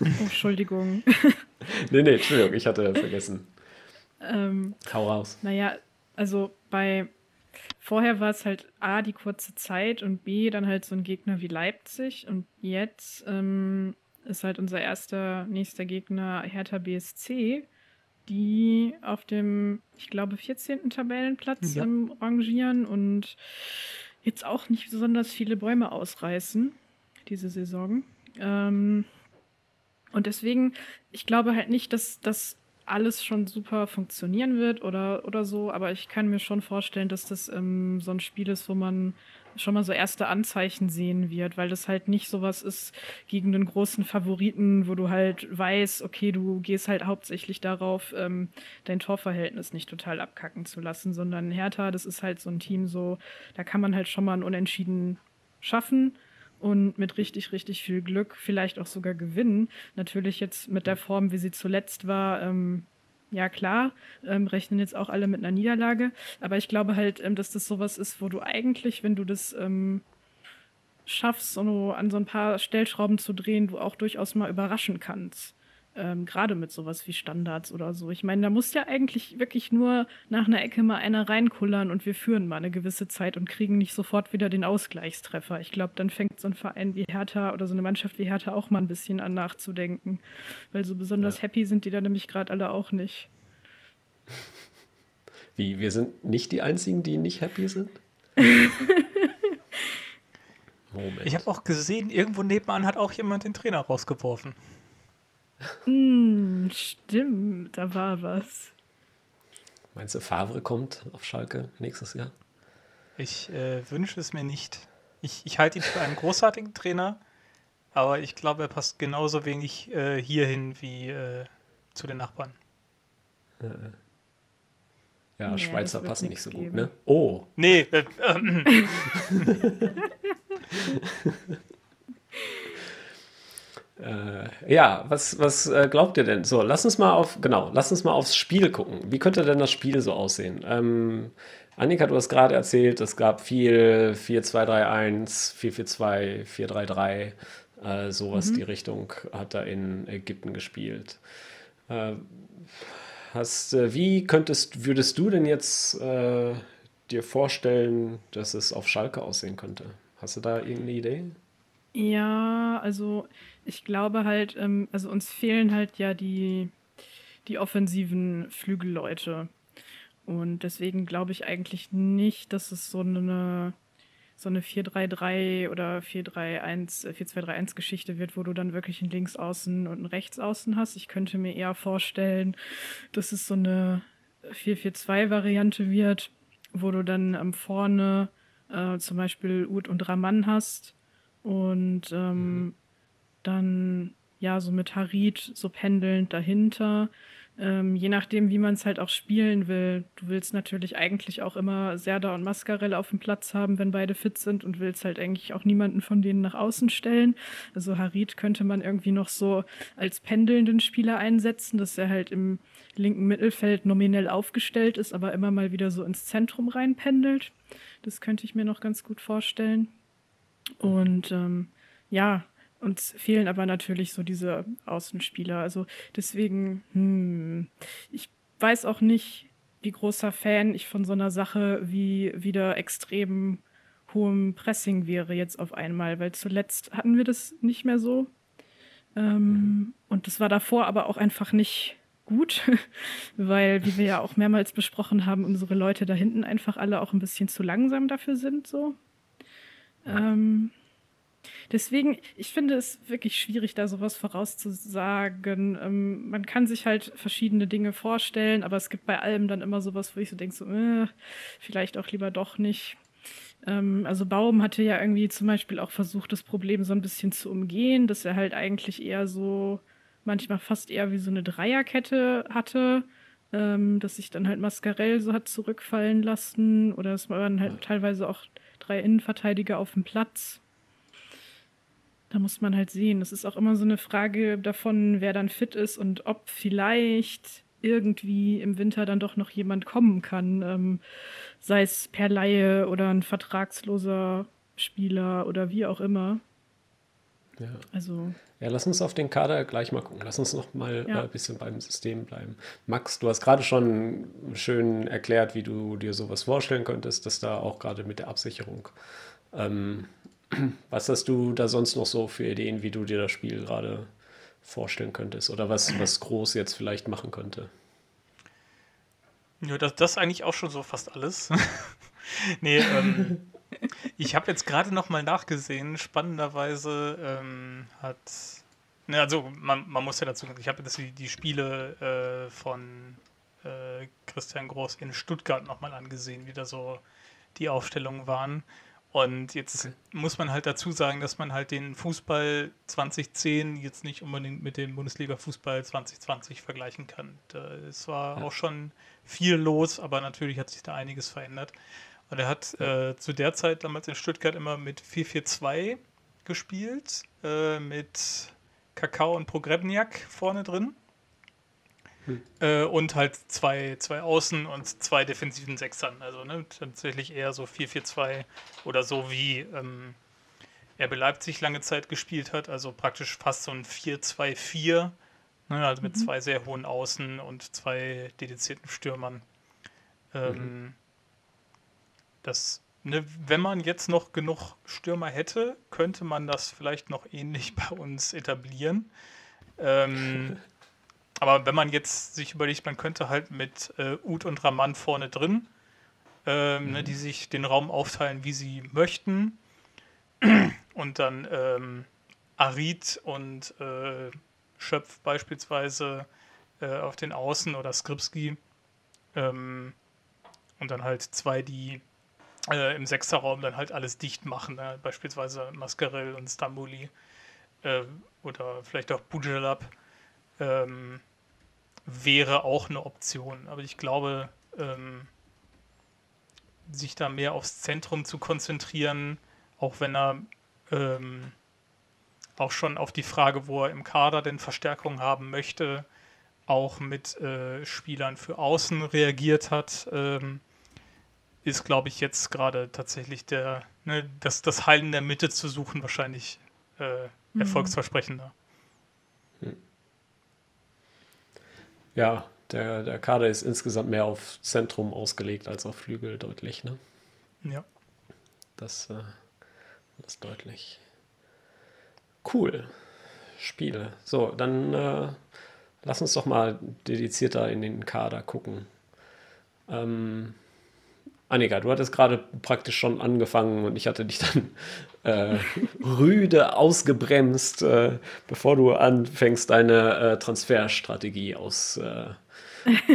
Speaker 2: Oh, Entschuldigung. *laughs*
Speaker 1: nee, nee, Entschuldigung, ich hatte vergessen.
Speaker 2: Ähm,
Speaker 1: Hau raus.
Speaker 2: Naja, also bei Vorher war es halt A, die kurze Zeit und B, dann halt so ein Gegner wie Leipzig. Und jetzt ähm, ist halt unser erster nächster Gegner Hertha BSC, die auf dem, ich glaube, 14. Tabellenplatz ja. ähm, rangieren und jetzt auch nicht besonders viele Bäume ausreißen, diese Saison. Ähm, und deswegen, ich glaube halt nicht, dass das alles schon super funktionieren wird oder, oder so, aber ich kann mir schon vorstellen, dass das ähm, so ein Spiel ist, wo man schon mal so erste Anzeichen sehen wird, weil das halt nicht sowas ist gegen den großen Favoriten, wo du halt weißt, okay, du gehst halt hauptsächlich darauf, ähm, dein Torverhältnis nicht total abkacken zu lassen, sondern Hertha, das ist halt so ein Team so, da kann man halt schon mal ein Unentschieden schaffen und mit richtig, richtig viel Glück vielleicht auch sogar gewinnen. Natürlich jetzt mit der Form, wie sie zuletzt war, ähm, ja klar, ähm, rechnen jetzt auch alle mit einer Niederlage. Aber ich glaube halt, ähm, dass das sowas ist, wo du eigentlich, wenn du das ähm, schaffst, so an so ein paar Stellschrauben zu drehen, du auch durchaus mal überraschen kannst. Ähm, Gerade mit sowas wie Standards oder so. Ich meine, da muss ja eigentlich wirklich nur nach einer Ecke mal einer reinkullern und wir führen mal eine gewisse Zeit und kriegen nicht sofort wieder den Ausgleichstreffer. Ich glaube, dann fängt so ein Verein wie Hertha oder so eine Mannschaft wie Hertha auch mal ein bisschen an nachzudenken. Weil so besonders ja. happy sind die da nämlich gerade alle auch nicht. *laughs*
Speaker 1: Wie, wir sind nicht die Einzigen, die nicht happy sind? *laughs*
Speaker 3: Moment. Ich habe auch gesehen, irgendwo nebenan hat auch jemand den Trainer rausgeworfen.
Speaker 2: Mm, stimmt, da war was.
Speaker 1: Meinst du, Favre kommt auf Schalke nächstes Jahr?
Speaker 3: Ich äh, wünsche es mir nicht. Ich, ich halte ihn für einen großartigen Trainer, aber ich glaube, er passt genauso wenig äh, hierhin wie äh, zu den Nachbarn.
Speaker 1: Äh, äh. Ja, ja Schweizer passen nicht so geben. gut, ne? Oh.
Speaker 3: Nee. *laughs* *laughs* *laughs*
Speaker 1: Äh, ja, was, was äh, glaubt ihr denn? So, lass uns mal auf, genau, lass uns mal aufs Spiel gucken. Wie könnte denn das Spiel so aussehen? Ähm, Annika, du hast gerade erzählt, es gab viel 4-2-3-1, 4-4-2, 4-3-3, äh, sowas mhm. die Richtung hat er in Ägypten gespielt. Äh, hast, äh, wie könntest, würdest du denn jetzt äh, dir vorstellen, dass es auf Schalke aussehen könnte? Hast du da irgendeine Idee?
Speaker 2: Ja, also ich glaube halt, ähm, also uns fehlen halt ja die, die offensiven Flügelleute. Und deswegen glaube ich eigentlich nicht, dass es so eine, so eine 4-3-3 oder 4-3-1, 1 Geschichte wird, wo du dann wirklich einen Linksaußen und einen Rechtsaußen hast. Ich könnte mir eher vorstellen, dass es so eine 4-4-2 Variante wird, wo du dann ähm, vorne äh, zum Beispiel Ud und Raman hast und ähm, mhm. Dann ja so mit Harit so pendelnd dahinter. Ähm, je nachdem, wie man es halt auch spielen will. Du willst natürlich eigentlich auch immer Serda und Mascarell auf dem Platz haben, wenn beide fit sind und willst halt eigentlich auch niemanden von denen nach außen stellen. Also Harit könnte man irgendwie noch so als pendelnden Spieler einsetzen, dass er halt im linken Mittelfeld nominell aufgestellt ist, aber immer mal wieder so ins Zentrum reinpendelt. Das könnte ich mir noch ganz gut vorstellen. Und ähm, ja, uns fehlen aber natürlich so diese Außenspieler. Also deswegen, hm, ich weiß auch nicht, wie großer Fan ich von so einer Sache wie wieder extrem hohem Pressing wäre jetzt auf einmal, weil zuletzt hatten wir das nicht mehr so. Ähm, mhm. Und das war davor aber auch einfach nicht gut, *laughs* weil, wie wir ja auch mehrmals besprochen haben, unsere Leute da hinten einfach alle auch ein bisschen zu langsam dafür sind, so. Ähm, deswegen, ich finde es wirklich schwierig, da sowas vorauszusagen. Ähm, man kann sich halt verschiedene Dinge vorstellen, aber es gibt bei allem dann immer sowas, wo ich so denke, so, äh, vielleicht auch lieber doch nicht. Ähm, also Baum hatte ja irgendwie zum Beispiel auch versucht, das Problem so ein bisschen zu umgehen, dass er halt eigentlich eher so, manchmal fast eher wie so eine Dreierkette hatte. Ähm, dass sich dann halt Mascarell so hat zurückfallen lassen oder es waren halt teilweise auch drei Innenverteidiger auf dem Platz. Da muss man halt sehen. Das ist auch immer so eine Frage davon, wer dann fit ist und ob vielleicht irgendwie im Winter dann doch noch jemand kommen kann. Ähm, sei es per Laie oder ein vertragsloser Spieler oder wie auch immer.
Speaker 1: Ja. Also. Ja, lass uns auf den Kader gleich mal gucken. Lass uns noch mal ja. äh, ein bisschen beim System bleiben. Max, du hast gerade schon schön erklärt, wie du dir sowas vorstellen könntest, dass da auch gerade mit der Absicherung ähm, Was hast du da sonst noch so für Ideen, wie du dir das Spiel gerade vorstellen könntest? Oder was, was groß jetzt vielleicht machen könnte?
Speaker 3: Ja, das, das eigentlich auch schon so fast alles. *laughs* nee, ähm, ich habe jetzt gerade noch mal nachgesehen. Spannenderweise ähm, hat. Ne, also, man, man muss ja dazu. Ich habe jetzt die, die Spiele äh, von äh, Christian Groß in Stuttgart noch mal angesehen, wie da so die Aufstellungen waren. Und jetzt okay. muss man halt dazu sagen, dass man halt den Fußball 2010 jetzt nicht unbedingt mit dem Bundesliga-Fußball 2020 vergleichen kann. Es war ja. auch schon viel los, aber natürlich hat sich da einiges verändert. Und er hat äh, zu der Zeit damals in Stuttgart immer mit 4-4-2 gespielt, äh, mit Kakao und Pogrebniak vorne drin. Hm. Äh, und halt zwei, zwei Außen und zwei defensiven Sechsern. Also ne, tatsächlich eher so 4-4-2 oder so wie ähm, RB Leipzig lange Zeit gespielt hat. Also praktisch fast so ein 4-2-4. Ne, also mit mhm. zwei sehr hohen Außen und zwei dedizierten Stürmern. Ähm, mhm das, ne, wenn man jetzt noch genug Stürmer hätte, könnte man das vielleicht noch ähnlich *laughs* bei uns etablieren. Ähm, *laughs* aber wenn man jetzt sich überlegt, man könnte halt mit äh, Ud und Raman vorne drin, ähm, mhm. ne, die sich den Raum aufteilen, wie sie möchten. Und dann ähm, Arid und äh, Schöpf beispielsweise äh, auf den Außen oder Skripski. Ähm, und dann halt zwei, die äh, im Sechserraum dann halt alles dicht machen. Ne? Beispielsweise Mascarell und Stambuli äh, oder vielleicht auch Bujalab ähm, wäre auch eine Option. Aber ich glaube, ähm, sich da mehr aufs Zentrum zu konzentrieren, auch wenn er ähm, auch schon auf die Frage, wo er im Kader denn Verstärkung haben möchte, auch mit äh, Spielern für Außen reagiert hat. Ähm, ist, glaube ich, jetzt gerade tatsächlich der, ne, das, das Heil in der Mitte zu suchen, wahrscheinlich äh, mhm. erfolgsversprechender.
Speaker 1: Ja, der, der Kader ist insgesamt mehr auf Zentrum ausgelegt als auf Flügel, deutlich, ne?
Speaker 3: Ja.
Speaker 1: Das, äh, das ist deutlich. Cool. Spiele. So, dann äh, lass uns doch mal dedizierter in den Kader gucken. Ähm, Annika, du hattest gerade praktisch schon angefangen und ich hatte dich dann äh, *laughs* rüde ausgebremst, äh, bevor du anfängst, deine äh, Transferstrategie aus, äh,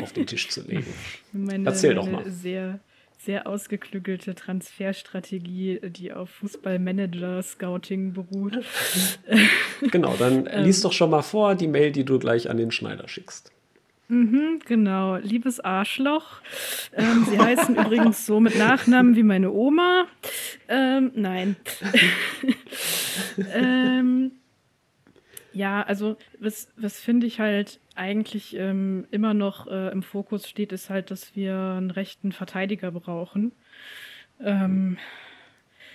Speaker 1: auf den Tisch zu legen. *laughs*
Speaker 2: Meine, Erzähl doch mal. Sehr, sehr ausgeklügelte Transferstrategie, die auf Fußballmanager-Scouting beruht.
Speaker 1: genau, dann *laughs* liest doch schon mal vor die Mail, die du gleich an den Schneider schickst.
Speaker 2: Mhm, genau, liebes Arschloch. Ähm, sie heißen *laughs* übrigens so mit Nachnamen wie meine Oma. Ähm, nein. *laughs* ähm, ja, also was, was finde ich halt eigentlich ähm, immer noch äh, im Fokus steht, ist halt, dass wir einen rechten Verteidiger brauchen. Ähm,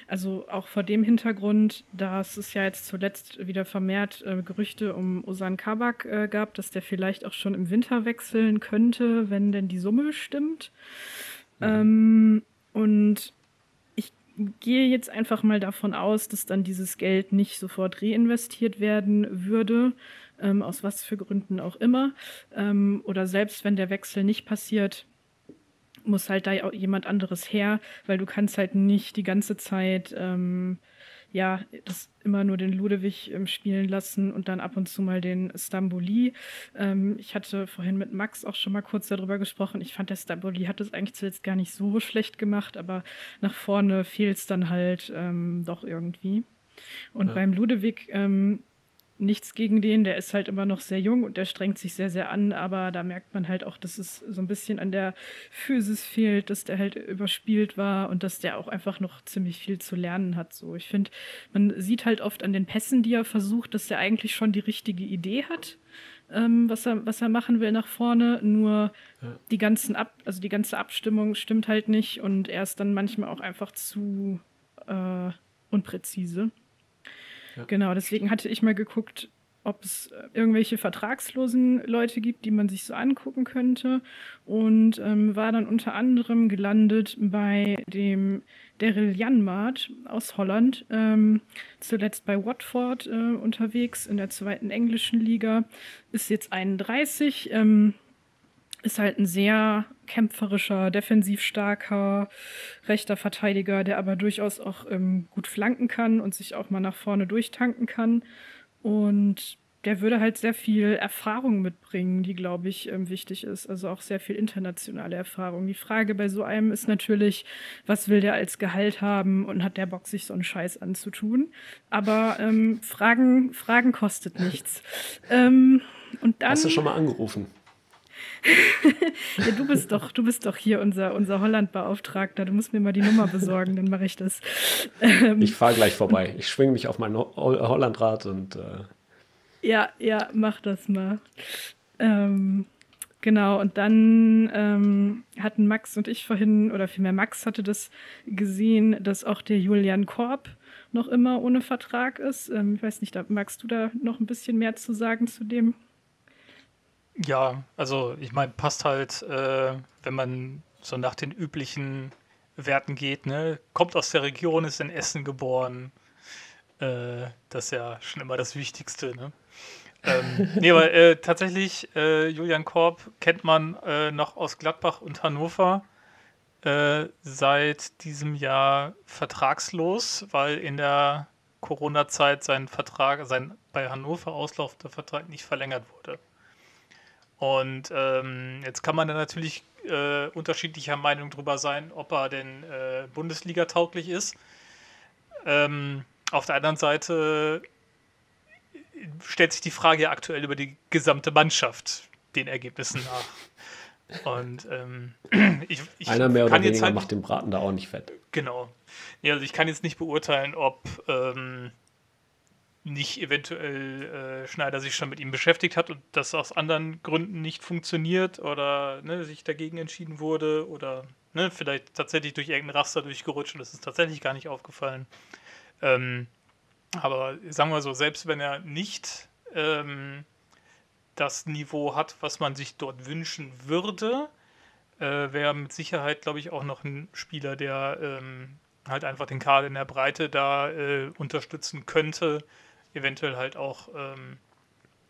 Speaker 2: also auch vor dem Hintergrund, dass es ja jetzt zuletzt wieder vermehrt äh, Gerüchte um Osan Kabak äh, gab, dass der vielleicht auch schon im Winter wechseln könnte, wenn denn die Summe stimmt. Mhm. Ähm, und ich gehe jetzt einfach mal davon aus, dass dann dieses Geld nicht sofort reinvestiert werden würde, ähm, aus was für Gründen auch immer. Ähm, oder selbst wenn der Wechsel nicht passiert, muss halt da jemand anderes her, weil du kannst halt nicht die ganze Zeit ähm, ja das immer nur den Ludewig ähm, spielen lassen und dann ab und zu mal den Stamboli. Ähm, ich hatte vorhin mit Max auch schon mal kurz darüber gesprochen. Ich fand, der Stamboli hat es eigentlich zuletzt gar nicht so schlecht gemacht, aber nach vorne fehlt es dann halt ähm, doch irgendwie. Und ja. beim Ludewig ähm, nichts gegen den, der ist halt immer noch sehr jung und der strengt sich sehr, sehr an, aber da merkt man halt auch, dass es so ein bisschen an der Physis fehlt, dass der halt überspielt war und dass der auch einfach noch ziemlich viel zu lernen hat. So, ich finde, man sieht halt oft an den Pässen, die er versucht, dass er eigentlich schon die richtige Idee hat. Ähm, was, er, was er machen will nach vorne, nur ja. die ganzen Ab also die ganze Abstimmung stimmt halt nicht und er ist dann manchmal auch einfach zu äh, unpräzise. Genau, deswegen hatte ich mal geguckt, ob es irgendwelche vertragslosen Leute gibt, die man sich so angucken könnte. Und ähm, war dann unter anderem gelandet bei dem Daryl Janmaat aus Holland, ähm, zuletzt bei Watford äh, unterwegs in der zweiten englischen Liga, ist jetzt 31, ähm, ist halt ein sehr kämpferischer, defensiv starker rechter Verteidiger, der aber durchaus auch ähm, gut flanken kann und sich auch mal nach vorne durchtanken kann. Und der würde halt sehr viel Erfahrung mitbringen, die, glaube ich, ähm, wichtig ist. Also auch sehr viel internationale Erfahrung. Die Frage bei so einem ist natürlich, was will der als Gehalt haben und hat der Bock, sich so einen Scheiß anzutun? Aber ähm, Fragen, Fragen kostet nichts. *laughs* ähm, und dann,
Speaker 1: Hast du schon mal angerufen?
Speaker 2: Ja, du bist doch, du bist doch hier unser, unser Holland-Beauftragter. Du musst mir mal die Nummer besorgen, dann mache ich das.
Speaker 1: Ähm, ich fahre gleich vorbei. Ich schwinge mich auf mein Hollandrad und äh
Speaker 2: ja, ja, mach das mal. Ähm, genau, und dann ähm, hatten Max und ich vorhin, oder vielmehr Max hatte das gesehen, dass auch der Julian Korb noch immer ohne Vertrag ist. Ähm, ich weiß nicht, da, magst du da noch ein bisschen mehr zu sagen zu dem?
Speaker 3: Ja, also ich meine, passt halt, äh, wenn man so nach den üblichen Werten geht, ne? Kommt aus der Region, ist in Essen geboren. Äh, das ist ja schon immer das Wichtigste, ne? ähm, *laughs* nee, aber äh, tatsächlich, äh, Julian Korb kennt man äh, noch aus Gladbach und Hannover. Äh, seit diesem Jahr vertragslos, weil in der Corona-Zeit sein Vertrag, sein bei Hannover auslaufender Vertrag nicht verlängert wurde. Und ähm, jetzt kann man da natürlich äh, unterschiedlicher Meinung drüber sein, ob er denn äh, Bundesliga tauglich ist. Ähm, auf der anderen Seite stellt sich die Frage ja aktuell über die gesamte Mannschaft den Ergebnissen nach. Und ähm, *clears throat* ich, ich
Speaker 1: Einer mehr oder weniger halt, macht den Braten da auch nicht fett.
Speaker 3: Genau. Ja, also ich kann jetzt nicht beurteilen, ob ähm, nicht eventuell äh, Schneider sich schon mit ihm beschäftigt hat und das aus anderen Gründen nicht funktioniert oder ne, sich dagegen entschieden wurde oder ne, vielleicht tatsächlich durch irgendein Raster durchgerutscht und es ist tatsächlich gar nicht aufgefallen. Ähm, aber sagen wir so, selbst wenn er nicht ähm, das Niveau hat, was man sich dort wünschen würde, äh, wäre mit Sicherheit, glaube ich, auch noch ein Spieler, der ähm, halt einfach den Kader in der Breite da äh, unterstützen könnte. Eventuell halt auch ähm,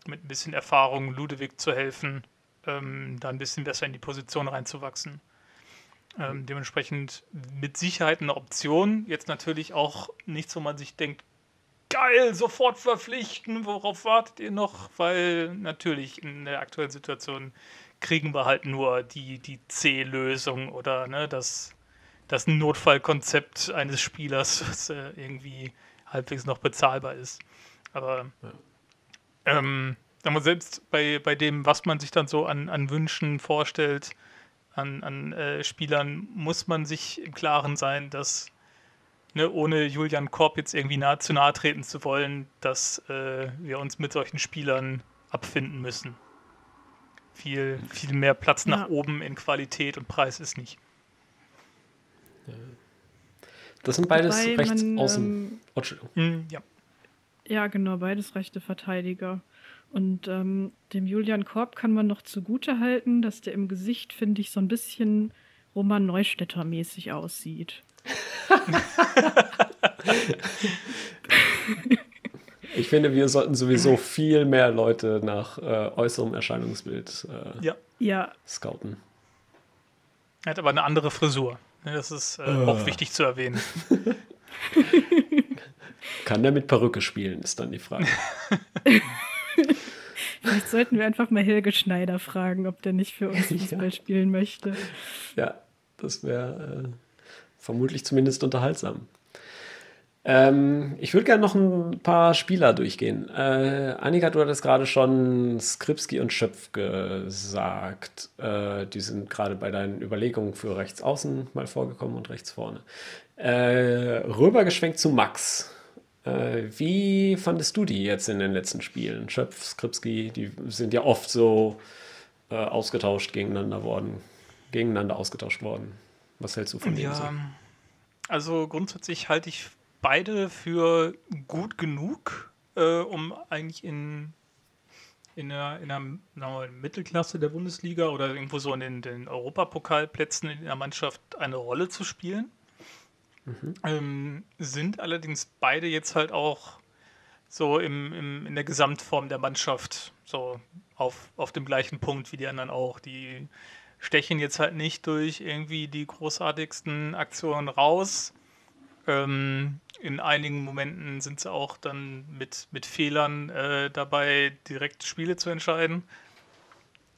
Speaker 3: mit ein bisschen Erfahrung Ludewig zu helfen, ähm, da ein bisschen besser in die Position reinzuwachsen. Ähm, dementsprechend mit Sicherheit eine Option. Jetzt natürlich auch nichts, wo man sich denkt, geil, sofort verpflichten, worauf wartet ihr noch? Weil natürlich in der aktuellen Situation kriegen wir halt nur die, die C-Lösung oder ne, das, das Notfallkonzept eines Spielers, was äh, irgendwie halbwegs noch bezahlbar ist. Aber ja. ähm, selbst bei, bei dem, was man sich dann so an, an Wünschen vorstellt, an, an äh, Spielern, muss man sich im Klaren sein, dass ne, ohne Julian Korb jetzt irgendwie nahe, zu nahe treten zu wollen, dass äh, wir uns mit solchen Spielern abfinden müssen. Viel, viel mehr Platz ja. nach oben in Qualität und Preis ist nicht.
Speaker 1: Das sind beides Wobei rechts man, außen. Ähm,
Speaker 2: oh, hm, ja. Ja, genau, beides rechte Verteidiger. Und ähm, dem Julian Korb kann man noch zugute halten, dass der im Gesicht, finde ich, so ein bisschen Roman Neustädter mäßig aussieht. *laughs*
Speaker 1: ich finde, wir sollten sowieso viel mehr Leute nach äh, äußerem Erscheinungsbild äh,
Speaker 3: ja.
Speaker 2: Ja.
Speaker 1: scouten.
Speaker 3: Er hat aber eine andere Frisur. Das ist äh, uh. auch wichtig zu erwähnen. *laughs*
Speaker 1: Kann der mit Perücke spielen, ist dann die Frage. *laughs*
Speaker 2: Vielleicht sollten wir einfach mal Helge Schneider fragen, ob der nicht für uns *laughs* Fußball ja. spielen möchte.
Speaker 1: Ja, das wäre äh, vermutlich zumindest unterhaltsam. Ähm, ich würde gerne noch ein paar Spieler durchgehen. Äh, Annika, du hattest gerade schon Skripski und Schöpf gesagt. Äh, die sind gerade bei deinen Überlegungen für rechts außen mal vorgekommen und rechts vorne. Äh, rübergeschwenkt zu Max. Äh, wie fandest du die jetzt in den letzten Spielen? Schöpf, Skripski, die sind ja oft so äh, ausgetauscht gegeneinander worden, gegeneinander ausgetauscht worden. Was hältst du von ja, denen so?
Speaker 3: Also grundsätzlich halte ich beide für gut genug, äh, um eigentlich in, in der, in der wir, Mittelklasse der Bundesliga oder irgendwo so in den, den Europapokalplätzen in der Mannschaft eine Rolle zu spielen. Mhm. Ähm, sind allerdings beide jetzt halt auch so im, im, in der Gesamtform der Mannschaft so auf, auf dem gleichen Punkt wie die anderen auch. Die stechen jetzt halt nicht durch irgendwie die großartigsten Aktionen raus. Ähm, in einigen Momenten sind sie auch dann mit, mit Fehlern äh, dabei, direkt Spiele zu entscheiden.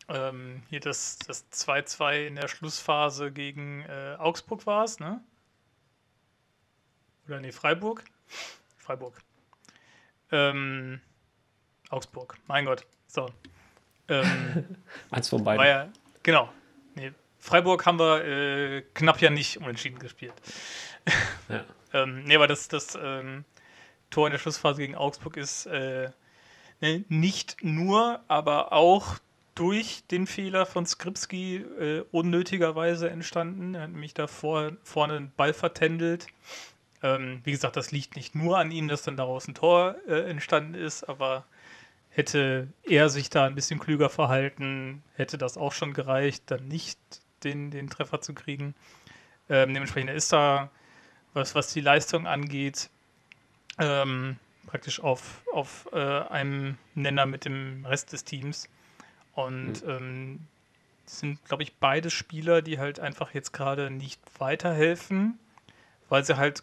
Speaker 3: Ähm, hier das 2-2 das in der Schlussphase gegen äh, Augsburg war es, ne? Oder nee, Freiburg? Freiburg. Ähm, Augsburg, mein Gott. So. Ähm, *laughs*
Speaker 1: Eins von beiden.
Speaker 3: Ja, genau. Nee, Freiburg haben wir äh, knapp ja nicht unentschieden gespielt. Ja. *laughs* ähm, nee, aber das, das ähm, Tor in der Schlussphase gegen Augsburg ist äh, ne, nicht nur, aber auch durch den Fehler von Skripski äh, unnötigerweise entstanden. Er hat nämlich da vor, vorne einen Ball vertändelt. Ähm, wie gesagt, das liegt nicht nur an ihm, dass dann daraus ein Tor äh, entstanden ist, aber hätte er sich da ein bisschen klüger verhalten, hätte das auch schon gereicht, dann nicht den, den Treffer zu kriegen. Ähm, dementsprechend ist da, was, was die Leistung angeht, ähm, praktisch auf, auf äh, einem Nenner mit dem Rest des Teams. Und mhm. ähm, sind, glaube ich, beide Spieler, die halt einfach jetzt gerade nicht weiterhelfen, weil sie halt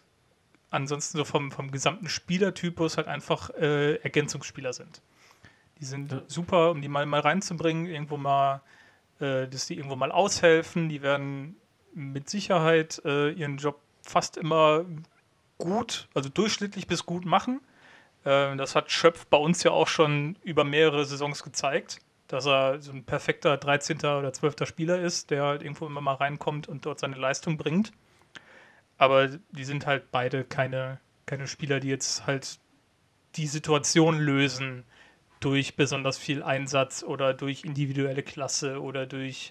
Speaker 3: ansonsten so vom, vom gesamten Spielertypus halt einfach äh, Ergänzungsspieler sind. Die sind ja. super, um die mal, mal reinzubringen, irgendwo mal, äh, dass die irgendwo mal aushelfen. Die werden mit Sicherheit äh, ihren Job fast immer gut, also durchschnittlich bis gut machen. Äh, das hat Schöpf bei uns ja auch schon über mehrere Saisons gezeigt, dass er so ein perfekter 13. oder 12. Spieler ist, der halt irgendwo immer mal reinkommt und dort seine Leistung bringt. Aber die sind halt beide keine, keine Spieler, die jetzt halt die Situation lösen, durch besonders viel Einsatz oder durch individuelle Klasse oder durch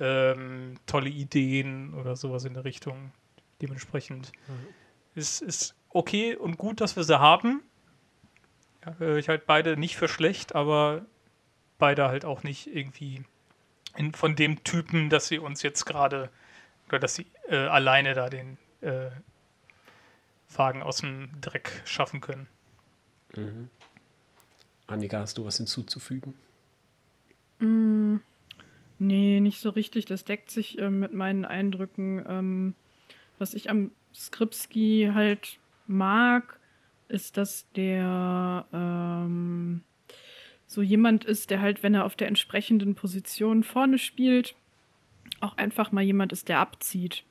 Speaker 3: ähm, tolle Ideen oder sowas in der Richtung. Dementsprechend mhm. ist es okay und gut, dass wir sie haben. Ja, ich halte beide nicht für schlecht, aber beide halt auch nicht irgendwie in, von dem Typen, dass sie uns jetzt gerade oder dass sie äh, alleine da den äh, Wagen aus dem Dreck schaffen können.
Speaker 1: Mhm. Annika, hast du was hinzuzufügen?
Speaker 2: Mm, nee, nicht so richtig. Das deckt sich äh, mit meinen Eindrücken. Ähm, was ich am Skripski halt mag, ist, dass der ähm, so jemand ist, der halt, wenn er auf der entsprechenden Position vorne spielt, auch einfach mal jemand ist, der abzieht.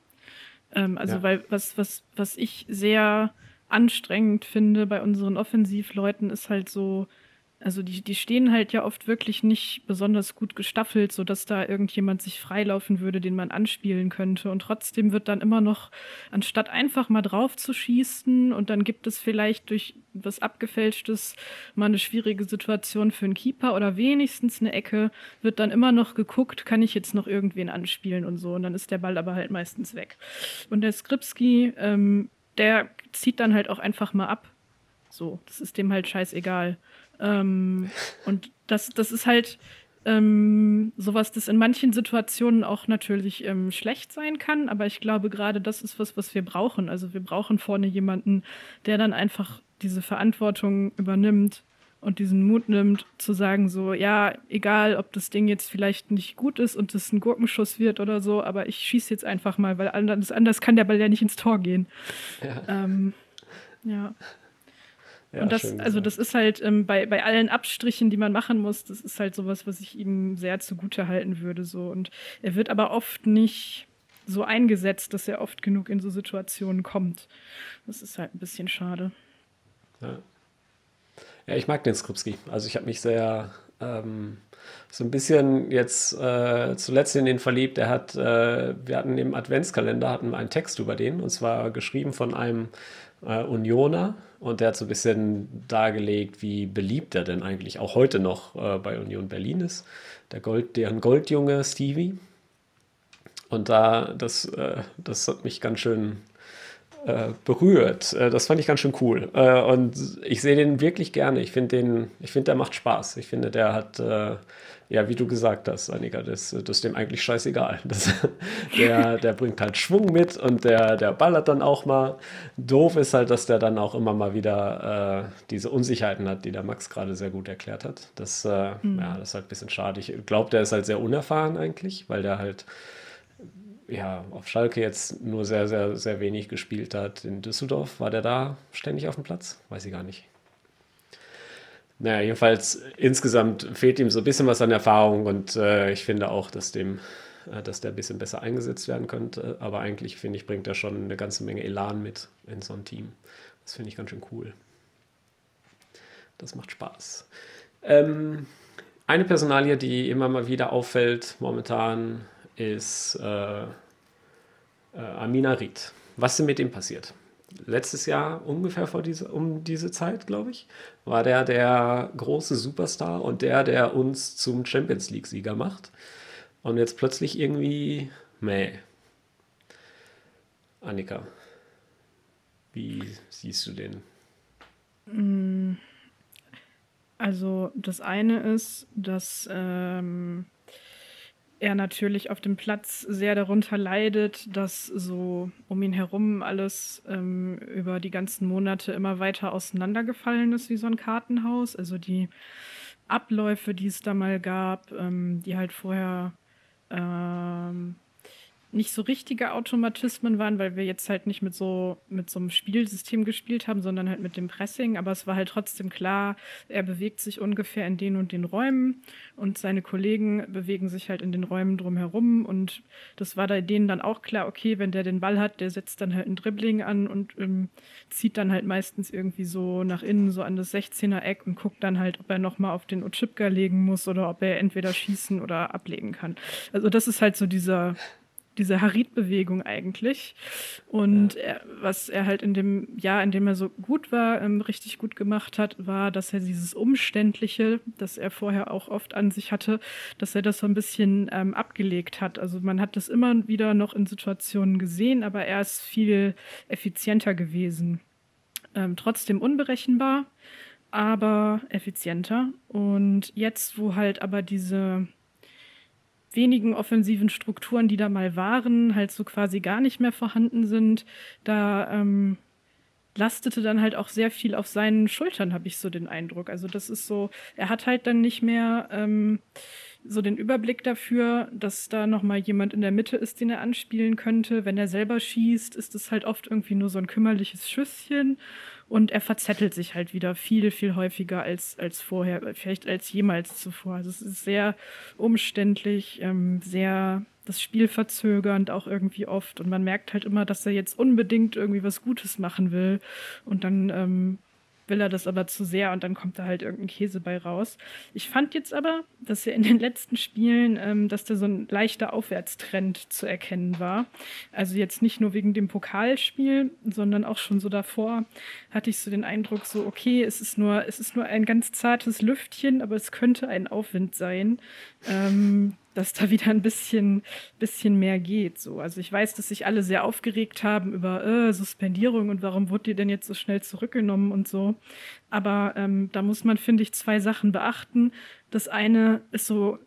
Speaker 2: Ähm, also, ja. weil was, was, was ich sehr anstrengend finde bei unseren Offensivleuten, ist halt so, also die, die stehen halt ja oft wirklich nicht besonders gut gestaffelt, sodass da irgendjemand sich freilaufen würde, den man anspielen könnte. Und trotzdem wird dann immer noch, anstatt einfach mal drauf zu schießen und dann gibt es vielleicht durch was Abgefälschtes mal eine schwierige Situation für einen Keeper oder wenigstens eine Ecke, wird dann immer noch geguckt, kann ich jetzt noch irgendwen anspielen und so. Und dann ist der Ball aber halt meistens weg. Und der Skripski, ähm, der zieht dann halt auch einfach mal ab. So, das ist dem halt scheißegal. Ähm, und das, das ist halt ähm, sowas, das in manchen Situationen auch natürlich ähm, schlecht sein kann, aber ich glaube gerade das ist was, was wir brauchen. Also wir brauchen vorne jemanden, der dann einfach diese Verantwortung übernimmt und diesen Mut nimmt, zu sagen so, ja, egal, ob das Ding jetzt vielleicht nicht gut ist und es ein Gurkenschuss wird oder so, aber ich schieße jetzt einfach mal, weil anders, anders kann der Ball ja nicht ins Tor gehen. Ja. Ähm, ja. Ja, und das, also das ist halt ähm, bei, bei allen Abstrichen, die man machen muss, das ist halt sowas, was ich ihm sehr zugute halten würde. So. Und er wird aber oft nicht so eingesetzt, dass er oft genug in so Situationen kommt. Das ist halt ein bisschen schade.
Speaker 1: Ja, ja ich mag den Skripski. Also ich habe mich sehr ähm, so ein bisschen jetzt äh, zuletzt in den verliebt. Er hat, äh, wir hatten im Adventskalender hatten wir einen Text über den und zwar geschrieben von einem äh, Unioner und der hat so ein bisschen dargelegt, wie beliebt er denn eigentlich auch heute noch äh, bei Union Berlin ist. Der Gold, deren Goldjunge Stevie. Und da, das, äh, das hat mich ganz schön äh, berührt. Äh, das fand ich ganz schön cool. Äh, und ich sehe den wirklich gerne. Ich finde den, ich finde, der macht Spaß. Ich finde, der hat, ja, wie du gesagt hast, Annika, das, das ist dem eigentlich scheißegal. Das, *laughs* der, der bringt halt Schwung mit und der, der ballert dann auch mal. Doof ist halt, dass der dann auch immer mal wieder äh, diese Unsicherheiten hat, die der Max gerade sehr gut erklärt hat. Das, äh, mhm. ja, das ist halt ein bisschen schade. Ich glaube, der ist halt sehr unerfahren eigentlich, weil der halt ja, auf Schalke jetzt nur sehr, sehr, sehr wenig gespielt hat. In Düsseldorf war der da ständig auf dem Platz? Weiß ich gar nicht. Naja, jedenfalls insgesamt fehlt ihm so ein bisschen was an Erfahrung und äh, ich finde auch, dass dem, äh, dass der ein bisschen besser eingesetzt werden könnte. Aber eigentlich finde ich, bringt er schon eine ganze Menge Elan mit in so ein Team. Das finde ich ganz schön cool. Das macht Spaß. Ähm, eine Personalie, die immer mal wieder auffällt momentan, ist äh, äh, Amina Ried. Was ist mit ihm passiert? Letztes Jahr ungefähr vor diese, um diese Zeit, glaube ich, war der der große Superstar und der, der uns zum Champions League-Sieger macht. Und jetzt plötzlich irgendwie, meh. Annika, wie siehst du den?
Speaker 2: Mm, also das eine ist, dass ähm, er natürlich auf dem Platz sehr darunter leidet, dass so um ihn herum alles ähm, über die ganzen Monate immer weiter auseinandergefallen ist wie so ein Kartenhaus. Also die Abläufe, die es da mal gab, ähm, die halt vorher ähm, nicht so richtige Automatismen waren, weil wir jetzt halt nicht mit so, mit so einem Spielsystem gespielt haben, sondern halt mit dem Pressing. Aber es war halt trotzdem klar, er bewegt sich ungefähr in den und den Räumen und seine Kollegen bewegen sich halt in den Räumen drumherum. Und das war da denen dann auch klar, okay, wenn der den Ball hat, der setzt dann halt ein Dribbling an und ähm, zieht dann halt meistens irgendwie so nach innen, so an das 16er Eck und guckt dann halt, ob er nochmal auf den Otschipka legen muss oder ob er entweder schießen oder ablegen kann. Also das ist halt so dieser diese Harit-Bewegung eigentlich. Und ja. er, was er halt in dem Jahr, in dem er so gut war, ähm, richtig gut gemacht hat, war, dass er dieses Umständliche, das er vorher auch oft an sich hatte, dass er das so ein bisschen ähm, abgelegt hat. Also man hat das immer wieder noch in Situationen gesehen, aber er ist viel effizienter gewesen. Ähm, trotzdem unberechenbar, aber effizienter. Und jetzt, wo halt aber diese wenigen offensiven Strukturen, die da mal waren, halt so quasi gar nicht mehr vorhanden sind, da ähm, lastete dann halt auch sehr viel auf seinen Schultern, habe ich so den Eindruck. Also das ist so, er hat halt dann nicht mehr ähm, so den Überblick dafür, dass da noch mal jemand in der Mitte ist, den er anspielen könnte. Wenn er selber schießt, ist es halt oft irgendwie nur so ein kümmerliches Schüsschen und er verzettelt sich halt wieder viel, viel häufiger als, als vorher, vielleicht als jemals zuvor. Also es ist sehr umständlich, ähm, sehr das Spiel verzögernd auch irgendwie oft. Und man merkt halt immer, dass er jetzt unbedingt irgendwie was Gutes machen will. Und dann ähm, will er das aber zu sehr und dann kommt da halt irgendein Käse bei raus. Ich fand jetzt aber, dass er in den letzten Spielen, ähm, dass da so ein leichter Aufwärtstrend zu erkennen war. Also jetzt nicht nur wegen dem Pokalspiel, sondern auch schon so davor hatte ich so den Eindruck, so okay, es ist nur, es ist nur ein ganz zartes Lüftchen, aber es könnte ein Aufwind sein. Ähm, dass da wieder ein bisschen, bisschen mehr geht. So. Also ich weiß, dass sich alle sehr aufgeregt haben über äh, Suspendierung und warum wurde die denn jetzt so schnell zurückgenommen und so. Aber ähm, da muss man, finde ich, zwei Sachen beachten. Das eine ist so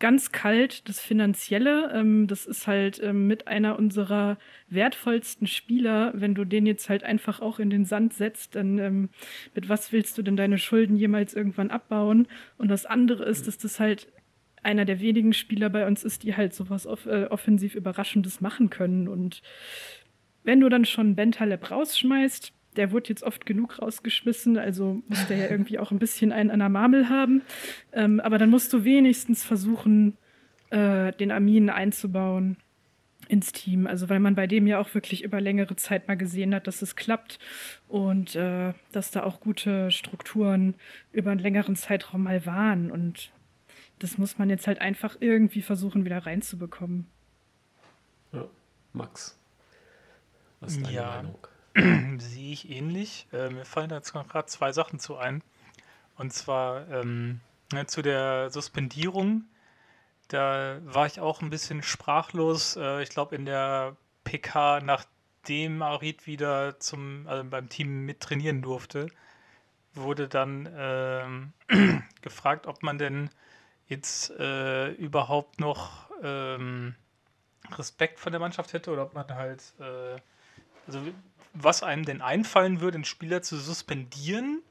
Speaker 2: ganz kalt, das Finanzielle. Ähm, das ist halt ähm, mit einer unserer wertvollsten Spieler. Wenn du den jetzt halt einfach auch in den Sand setzt, dann ähm, mit was willst du denn deine Schulden jemals irgendwann abbauen? Und das andere ist, dass das halt einer der wenigen Spieler bei uns ist, die halt sowas off äh, offensiv Überraschendes machen können. Und wenn du dann schon Bentaleb rausschmeißt, der wurde jetzt oft genug rausgeschmissen, also muss der ja irgendwie auch ein bisschen einen an der Marmel haben. Ähm, aber dann musst du wenigstens versuchen, äh, den Armin einzubauen ins Team. Also weil man bei dem ja auch wirklich über längere Zeit mal gesehen hat, dass es klappt und äh, dass da auch gute Strukturen über einen längeren Zeitraum mal waren. Und das muss man jetzt halt einfach irgendwie versuchen, wieder reinzubekommen.
Speaker 1: Ja, Max, was ist deine
Speaker 3: ja, Meinung? *clears throat* Sehe ich ähnlich. Äh, mir fallen da jetzt gerade zwei Sachen zu ein. Und zwar ähm, ja, zu der Suspendierung. Da war ich auch ein bisschen sprachlos. Äh, ich glaube, in der PK nach nachdem Arid wieder zum, also beim Team mit trainieren durfte, wurde dann ähm, *clears throat* gefragt, ob man denn jetzt äh, überhaupt noch ähm, Respekt von der Mannschaft hätte oder ob man halt, äh, also was einem denn einfallen würde, einen Spieler zu suspendieren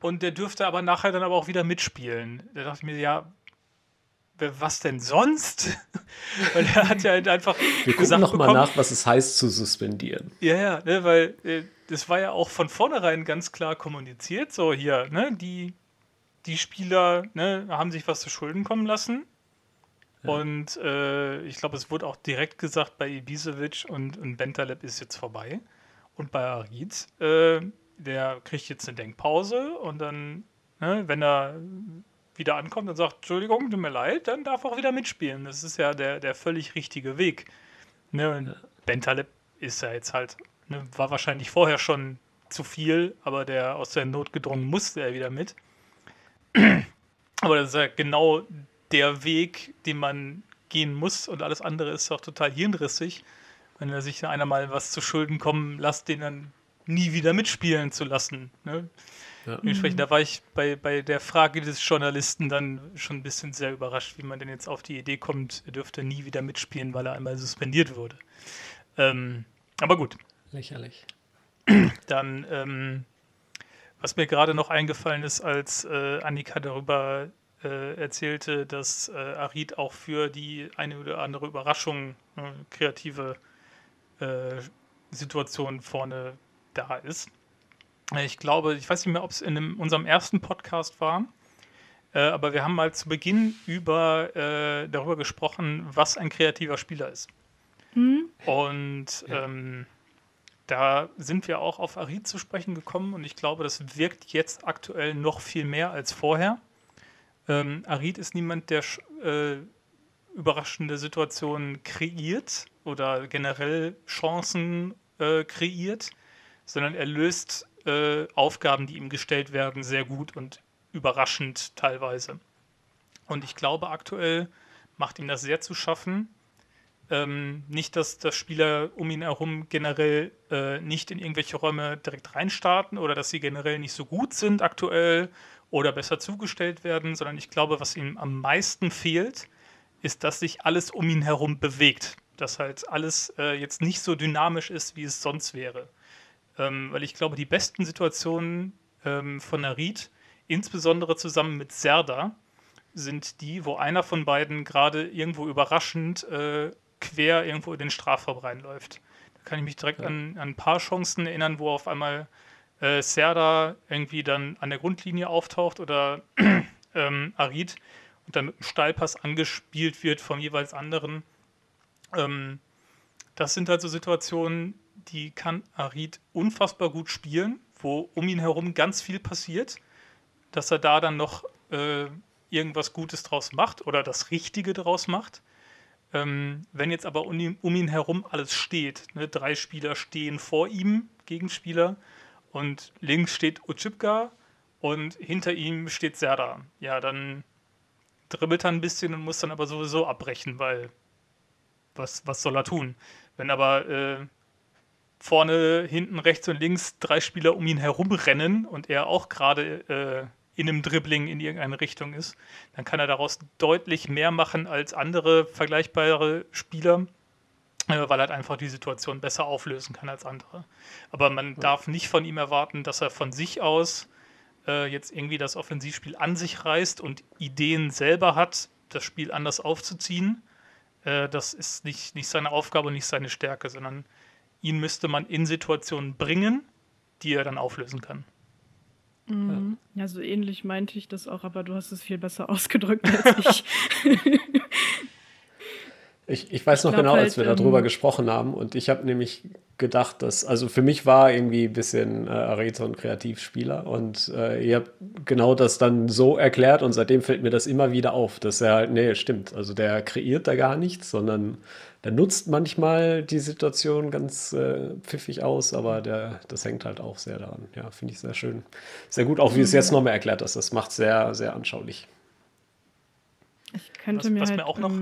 Speaker 3: und der dürfte aber nachher dann aber auch wieder mitspielen. Da dachte ich mir, ja, was denn sonst? *laughs* weil er hat ja halt einfach
Speaker 1: Wir gucken nochmal nach, was es heißt zu suspendieren.
Speaker 3: Ja, ja, ne, weil äh, das war ja auch von vornherein ganz klar kommuniziert, so hier, ne, die, die Spieler ne, haben sich was zu Schulden kommen lassen. Ja. Und äh, ich glaube, es wurde auch direkt gesagt, bei Ibisevic und, und Bentaleb ist jetzt vorbei. Und bei Arid, äh, der kriegt jetzt eine Denkpause und dann, ne, wenn er wieder ankommt und sagt, Entschuldigung, tut mir leid, dann darf er auch wieder mitspielen. Das ist ja der, der völlig richtige Weg. Ne, und Bentaleb ist ja jetzt halt, ne, war wahrscheinlich vorher schon zu viel, aber der aus der Not gedrungen musste er wieder mit. *clears throat* aber das ist ja genau der Weg, den man gehen muss und alles andere ist auch total hirnrissig. Wenn er sich einer mal was zu Schulden kommen lässt, den dann nie wieder mitspielen zu lassen. Ne? Ja. Dementsprechend, da war ich bei, bei der Frage des Journalisten dann schon ein bisschen sehr überrascht, wie man denn jetzt auf die Idee kommt, er dürfte nie wieder mitspielen, weil er einmal suspendiert wurde. Ähm, aber gut.
Speaker 1: Lächerlich.
Speaker 3: Dann, ähm, was mir gerade noch eingefallen ist, als äh, Annika darüber äh, erzählte, dass äh, Arid auch für die eine oder andere Überraschung, äh, kreative äh, Situation vorne da ist. Ich glaube, ich weiß nicht mehr, ob es in einem, unserem ersten Podcast war, äh, aber wir haben mal zu Beginn über, äh, darüber gesprochen, was ein kreativer Spieler ist. Mhm. Und ja. ähm, da sind wir auch auf Arid zu sprechen gekommen und ich glaube, das wirkt jetzt aktuell noch viel mehr als vorher. Ähm, Arid ist niemand, der äh, überraschende Situationen kreiert oder generell Chancen äh, kreiert, sondern er löst äh, Aufgaben, die ihm gestellt werden, sehr gut und überraschend teilweise. Und ich glaube, aktuell macht ihm das sehr zu schaffen. Ähm, nicht, dass das Spieler um ihn herum generell äh, nicht in irgendwelche Räume direkt reinstarten oder dass sie generell nicht so gut sind aktuell oder besser zugestellt werden, sondern ich glaube, was ihm am meisten fehlt, ist, dass sich alles um ihn herum bewegt. Dass halt alles äh, jetzt nicht so dynamisch ist, wie es sonst wäre. Ähm, weil ich glaube, die besten Situationen ähm, von Narit, insbesondere zusammen mit Serda, sind die, wo einer von beiden gerade irgendwo überraschend äh, quer irgendwo in den Strafraum reinläuft. Da kann ich mich direkt ja. an, an, ein paar Chancen erinnern, wo auf einmal äh, Serda irgendwie dann an der Grundlinie auftaucht oder *clears throat* ähm, Arid und dann mit einem Steilpass angespielt wird vom jeweils anderen. Ähm, das sind halt so Situationen, die kann Arid unfassbar gut spielen, wo um ihn herum ganz viel passiert, dass er da dann noch äh, irgendwas Gutes draus macht oder das Richtige draus macht. Ähm, wenn jetzt aber um ihn, um ihn herum alles steht, ne, drei Spieler stehen vor ihm, Gegenspieler, und links steht Uchipka und hinter ihm steht Serda. Ja, dann dribbelt er ein bisschen und muss dann aber sowieso abbrechen, weil was, was soll er tun? Wenn aber äh, vorne, hinten, rechts und links drei Spieler um ihn herum rennen und er auch gerade äh, in einem Dribbling in irgendeine Richtung ist, dann kann er daraus deutlich mehr machen als andere vergleichbare Spieler weil er halt einfach die Situation besser auflösen kann als andere. Aber man ja. darf nicht von ihm erwarten, dass er von sich aus äh, jetzt irgendwie das Offensivspiel an sich reißt und Ideen selber hat, das Spiel anders aufzuziehen. Äh, das ist nicht, nicht seine Aufgabe und nicht seine Stärke, sondern ihn müsste man in Situationen bringen, die er dann auflösen kann.
Speaker 2: Mhm. Ja, so ähnlich meinte ich das auch, aber du hast es viel besser *laughs* ausgedrückt als ich. *laughs*
Speaker 1: Ich, ich weiß noch genau, halt, als wir darüber ähm, gesprochen haben und ich habe nämlich gedacht, dass, also für mich war irgendwie ein bisschen äh, Areto ein Kreativspieler und äh, ihr habt genau das dann so erklärt und seitdem fällt mir das immer wieder auf, dass er halt, nee, stimmt, also der kreiert da gar nichts, sondern der nutzt manchmal die Situation ganz äh, pfiffig aus, aber der, das hängt halt auch sehr daran. Ja, finde ich sehr schön. Sehr gut, auch wie es jetzt mhm. nochmal erklärt hast, das macht sehr, sehr anschaulich.
Speaker 2: Ich könnte was, mir, was halt, mir auch noch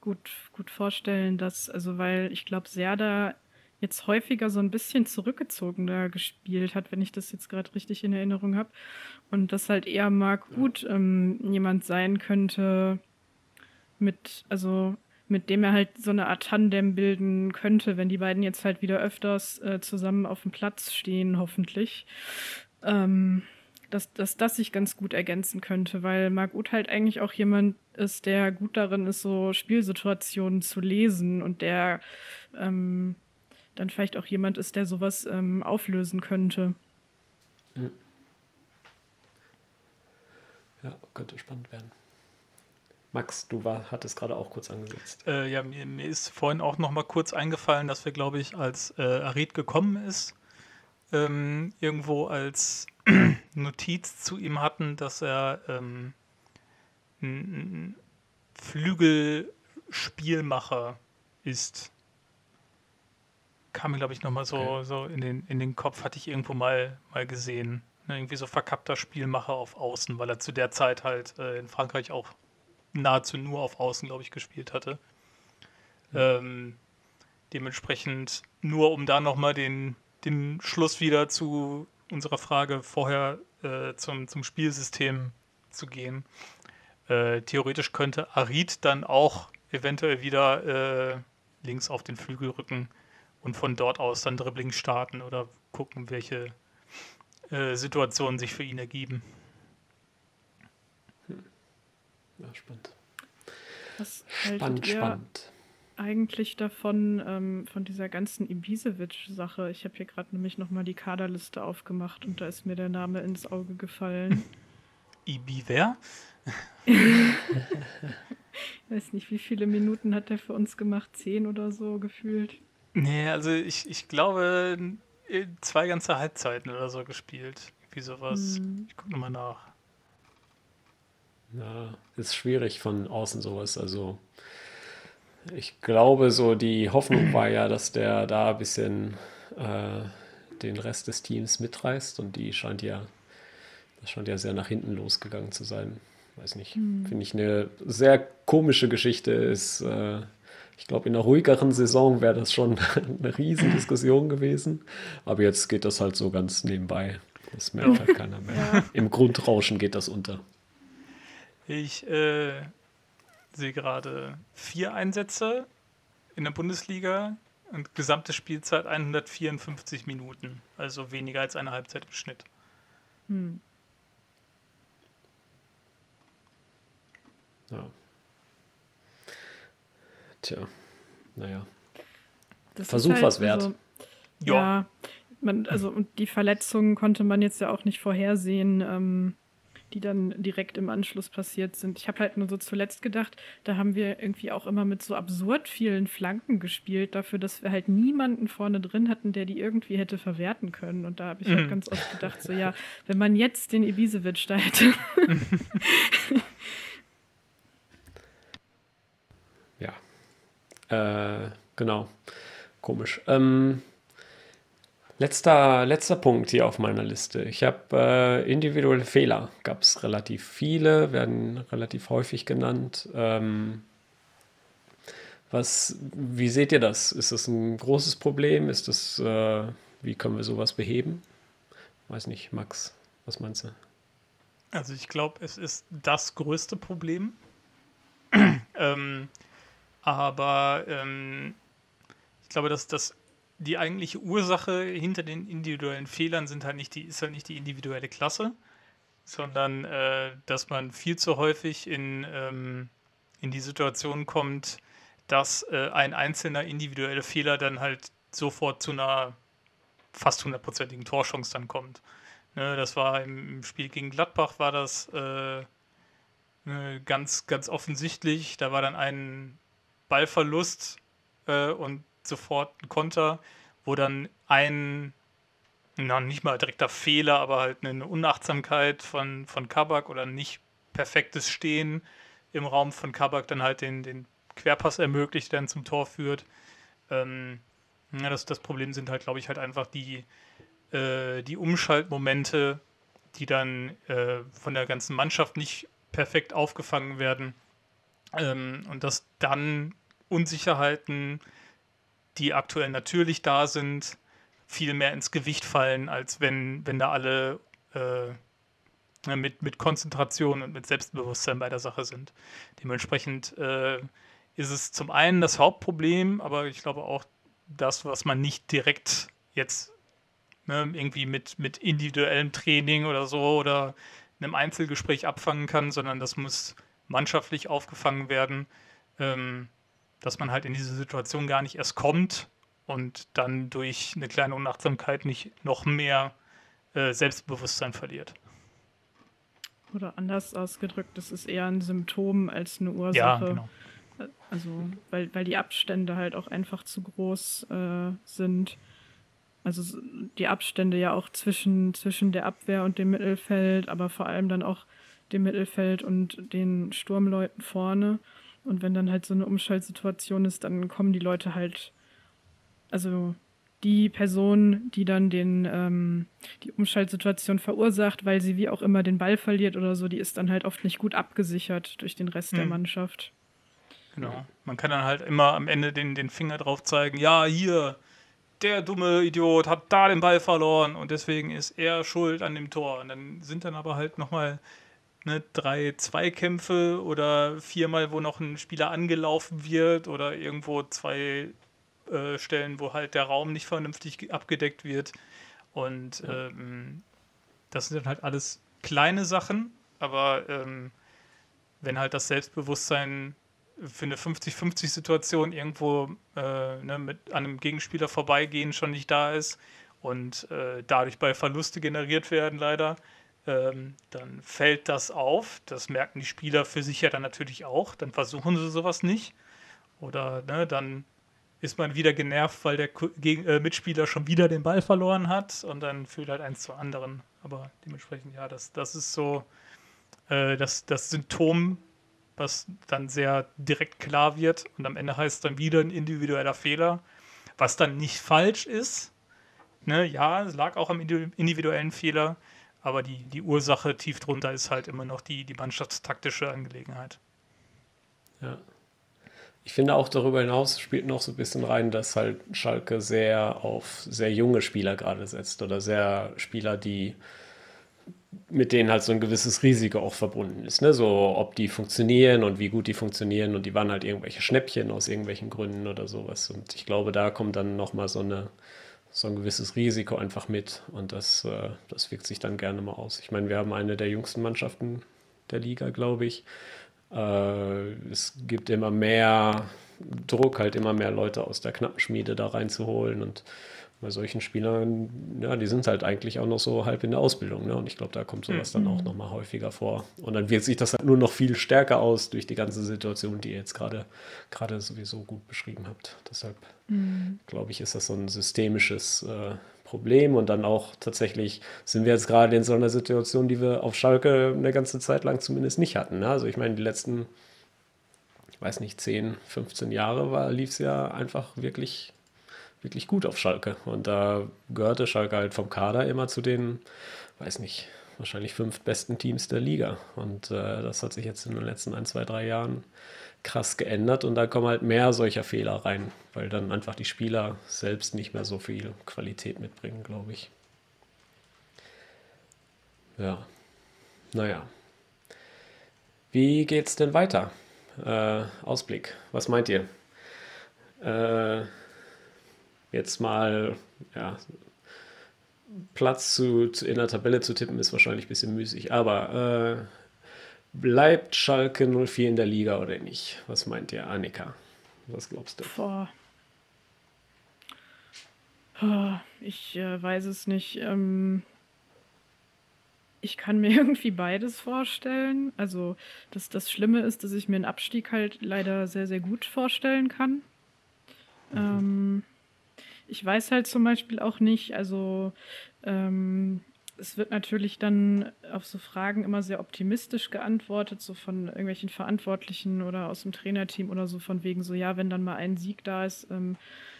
Speaker 2: gut, gut vorstellen, dass, also weil ich glaube, Serda jetzt häufiger so ein bisschen zurückgezogener gespielt hat, wenn ich das jetzt gerade richtig in Erinnerung habe. Und das halt eher Mark Gut ähm, jemand sein könnte, mit, also mit dem er halt so eine Art Tandem bilden könnte, wenn die beiden jetzt halt wieder öfters äh, zusammen auf dem Platz stehen, hoffentlich. Ähm, dass, dass das sich ganz gut ergänzen könnte, weil Marc Uth halt eigentlich auch jemand ist, der gut darin ist, so Spielsituationen zu lesen und der ähm, dann vielleicht auch jemand ist, der sowas ähm, auflösen könnte.
Speaker 1: Ja, könnte spannend werden. Max, du war, hattest gerade auch kurz angesetzt.
Speaker 3: Äh, ja, mir, mir, ist vorhin auch noch mal kurz eingefallen, dass wir, glaube ich, als äh, Arid gekommen ist, ähm, irgendwo als *clears throat* Notiz zu ihm hatten, dass er ähm, ein Flügelspielmacher ist. Kam mir, glaube ich, nochmal so, okay. so in, den, in den Kopf, hatte ich irgendwo mal, mal gesehen. Ne, irgendwie so verkappter Spielmacher auf Außen, weil er zu der Zeit halt äh, in Frankreich auch nahezu nur auf Außen, glaube ich, gespielt hatte. Mhm. Ähm, dementsprechend, nur um da nochmal den, den Schluss wieder zu unserer Frage vorher äh, zum, zum Spielsystem zu gehen. Äh, theoretisch könnte Arid dann auch eventuell wieder äh, links auf den Flügel rücken und von dort aus dann Dribbling starten oder gucken, welche äh, Situationen sich für ihn ergeben.
Speaker 1: Ja, spannend.
Speaker 2: Was spannend, spannend. Eigentlich davon, ähm, von dieser ganzen Ibisevic-Sache. Ich habe hier gerade nämlich nochmal die Kaderliste aufgemacht und da ist mir der Name ins Auge gefallen. *laughs*
Speaker 3: Ibi wer?
Speaker 2: ich weiß nicht, wie viele Minuten hat der für uns gemacht? Zehn oder so gefühlt?
Speaker 3: Nee, also ich, ich glaube, zwei ganze Halbzeiten oder so gespielt. Wie sowas. Hm. Ich gucke nochmal nach.
Speaker 1: Ja, ist schwierig von außen sowas. Also ich glaube, so die Hoffnung war ja, dass der da ein bisschen äh, den Rest des Teams mitreißt und die scheint ja, das scheint ja sehr nach hinten losgegangen zu sein. Weiß nicht. Hm. Finde ich eine sehr komische Geschichte. Ist, äh, ich glaube, in einer ruhigeren Saison wäre das schon *laughs* eine Riesendiskussion gewesen. Aber jetzt geht das halt so ganz nebenbei. Das merkt halt keiner mehr. Ja. Im Grundrauschen geht das unter.
Speaker 3: Ich äh, sehe gerade vier Einsätze in der Bundesliga und gesamte Spielzeit 154 Minuten, also weniger als eine Halbzeit im Schnitt. Hm.
Speaker 1: Ja. Tja, naja. Das Versuch halt, was wert.
Speaker 2: Also, ja. ja man, also und die Verletzungen konnte man jetzt ja auch nicht vorhersehen. Ähm, die dann direkt im Anschluss passiert sind. Ich habe halt nur so zuletzt gedacht, da haben wir irgendwie auch immer mit so absurd vielen Flanken gespielt, dafür, dass wir halt niemanden vorne drin hatten, der die irgendwie hätte verwerten können. Und da habe ich halt mhm. halt ganz oft gedacht, so ja, wenn man jetzt den Ibisevic da hätte. *laughs*
Speaker 1: ja. Äh, genau. Komisch. Ähm, Letzter, letzter Punkt hier auf meiner Liste. Ich habe äh, individuelle Fehler, gab es relativ viele, werden relativ häufig genannt. Ähm, was, wie seht ihr das? Ist das ein großes Problem? Ist das, äh, wie können wir sowas beheben? Weiß nicht, Max, was meinst du?
Speaker 3: Also ich glaube, es ist das größte Problem. *clears throat* ähm, aber ähm, ich glaube, dass das die eigentliche Ursache hinter den individuellen Fehlern sind halt nicht die, ist halt nicht die individuelle Klasse, sondern äh, dass man viel zu häufig in, ähm, in die Situation kommt, dass äh, ein einzelner individueller Fehler dann halt sofort zu einer fast hundertprozentigen Torchance dann kommt. Ne, das war im, Spiel gegen Gladbach war das äh, ne, ganz, ganz offensichtlich. Da war dann ein Ballverlust äh, und sofort ein Konter, wo dann ein, na, nicht mal direkter Fehler, aber halt eine Unachtsamkeit von, von Kabak oder nicht perfektes Stehen im Raum von Kabak dann halt den, den Querpass ermöglicht, der dann zum Tor führt. Ähm, ja, das, das Problem sind halt, glaube ich, halt einfach die, äh, die Umschaltmomente, die dann äh, von der ganzen Mannschaft nicht perfekt aufgefangen werden. Ähm, und dass dann Unsicherheiten die aktuell natürlich da sind, viel mehr ins Gewicht fallen, als wenn, wenn da alle äh, mit, mit Konzentration und mit Selbstbewusstsein bei der Sache sind. Dementsprechend äh, ist es zum einen das Hauptproblem, aber ich glaube auch das, was man nicht direkt jetzt ne, irgendwie mit, mit individuellem Training oder so oder einem Einzelgespräch abfangen kann, sondern das muss mannschaftlich aufgefangen werden, ähm, dass man halt in diese Situation gar nicht erst kommt und dann durch eine kleine Unachtsamkeit nicht noch mehr äh, Selbstbewusstsein verliert.
Speaker 2: Oder anders ausgedrückt, es ist eher ein Symptom als eine Ursache. Ja, genau. Also, weil, weil die Abstände halt auch einfach zu groß äh, sind. Also die Abstände ja auch zwischen, zwischen der Abwehr und dem Mittelfeld, aber vor allem dann auch dem Mittelfeld und den Sturmleuten vorne. Und wenn dann halt so eine Umschaltsituation ist, dann kommen die Leute halt, also die Person, die dann den, ähm, die Umschaltsituation verursacht, weil sie wie auch immer den Ball verliert oder so, die ist dann halt oft nicht gut abgesichert durch den Rest hm. der Mannschaft.
Speaker 3: Genau. Man kann dann halt immer am Ende den, den Finger drauf zeigen, ja, hier, der dumme Idiot hat da den Ball verloren und deswegen ist er schuld an dem Tor. Und dann sind dann aber halt nochmal ne, drei Zweikämpfe oder viermal, wo noch ein Spieler angelaufen wird oder irgendwo zwei äh, Stellen, wo halt der Raum nicht vernünftig abgedeckt wird. Und ja. ähm, das sind dann halt alles kleine Sachen, aber ähm, wenn halt das Selbstbewusstsein für eine 50-50-Situation irgendwo äh, ne, mit einem Gegenspieler vorbeigehen schon nicht da ist und äh, dadurch bei Verluste generiert werden, leider, ähm, dann fällt das auf. Das merken die Spieler für sich ja dann natürlich auch. Dann versuchen sie sowas nicht. Oder ne, dann ist man wieder genervt, weil der Gegen äh, Mitspieler schon wieder den Ball verloren hat und dann führt halt eins zu anderen. Aber dementsprechend, ja, das, das ist so äh, das, das Symptom was dann sehr direkt klar wird und am Ende heißt es dann wieder ein individueller Fehler, was dann nicht falsch ist. Ne, ja, es lag auch am individuellen Fehler, aber die, die Ursache tief drunter ist halt immer noch die, die mannschaftstaktische Angelegenheit.
Speaker 1: Ja. Ich finde auch darüber hinaus spielt noch so ein bisschen rein, dass halt Schalke sehr auf sehr junge Spieler gerade setzt oder sehr Spieler, die mit denen halt so ein gewisses Risiko auch verbunden ist. Ne? So, ob die funktionieren und wie gut die funktionieren und die waren halt irgendwelche Schnäppchen aus irgendwelchen Gründen oder sowas. Und ich glaube, da kommt dann nochmal so, so ein gewisses Risiko einfach mit und das, äh, das wirkt sich dann gerne mal aus. Ich meine, wir haben eine der jüngsten Mannschaften der Liga, glaube ich. Äh, es gibt immer mehr Druck, halt immer mehr Leute aus der Knappenschmiede da reinzuholen und bei solchen Spielern, ja, die sind halt eigentlich auch noch so halb in der Ausbildung. Ne? Und ich glaube, da kommt sowas mhm. dann auch noch mal häufiger vor. Und dann wirkt sich das halt nur noch viel stärker aus durch die ganze Situation, die ihr jetzt gerade gerade sowieso gut beschrieben habt. Deshalb mhm. glaube ich, ist das so ein systemisches äh, Problem. Und dann auch tatsächlich sind wir jetzt gerade in so einer Situation, die wir auf Schalke eine ganze Zeit lang zumindest nicht hatten. Ne? Also ich meine, die letzten, ich weiß nicht, 10, 15 Jahre lief es ja einfach wirklich wirklich gut auf Schalke. Und da gehörte Schalke halt vom Kader immer zu den, weiß nicht, wahrscheinlich fünf besten Teams der Liga. Und äh, das hat sich jetzt in den letzten ein, zwei, drei Jahren krass geändert und da kommen halt mehr solcher Fehler rein, weil dann einfach die Spieler selbst nicht mehr so viel Qualität mitbringen, glaube ich. Ja, naja. Wie geht's denn weiter? Äh, Ausblick, was meint ihr? Äh, jetzt mal ja, Platz zu, zu, in der Tabelle zu tippen, ist wahrscheinlich ein bisschen müßig. Aber äh, bleibt Schalke 04 in der Liga oder nicht? Was meint ihr, Annika? Was glaubst du?
Speaker 2: Boah. Oh, ich äh, weiß es nicht. Ähm, ich kann mir *laughs* irgendwie beides vorstellen. Also, das, das Schlimme ist, dass ich mir einen Abstieg halt leider sehr, sehr gut vorstellen kann. Mhm. Ähm, ich weiß halt zum Beispiel auch nicht, also ähm, es wird natürlich dann auf so Fragen immer sehr optimistisch geantwortet, so von irgendwelchen Verantwortlichen oder aus dem Trainerteam oder so von wegen so, ja, wenn dann mal ein Sieg da ist, ähm,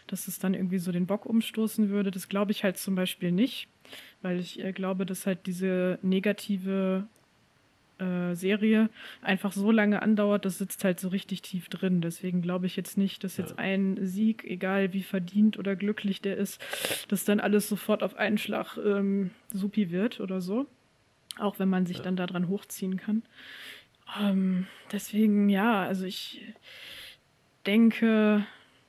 Speaker 2: dass es dann irgendwie so den Bock umstoßen würde. Das glaube ich halt zum Beispiel nicht, weil ich äh, glaube, dass halt diese negative äh, Serie einfach so lange andauert, das sitzt halt so richtig tief drin. Deswegen glaube ich jetzt nicht, dass jetzt ja. ein Sieg, egal wie verdient oder glücklich der ist, dass dann alles sofort auf einen Schlag ähm, supi wird oder so. Auch wenn man sich ja. dann daran hochziehen kann. Ähm, deswegen, ja, also ich denke,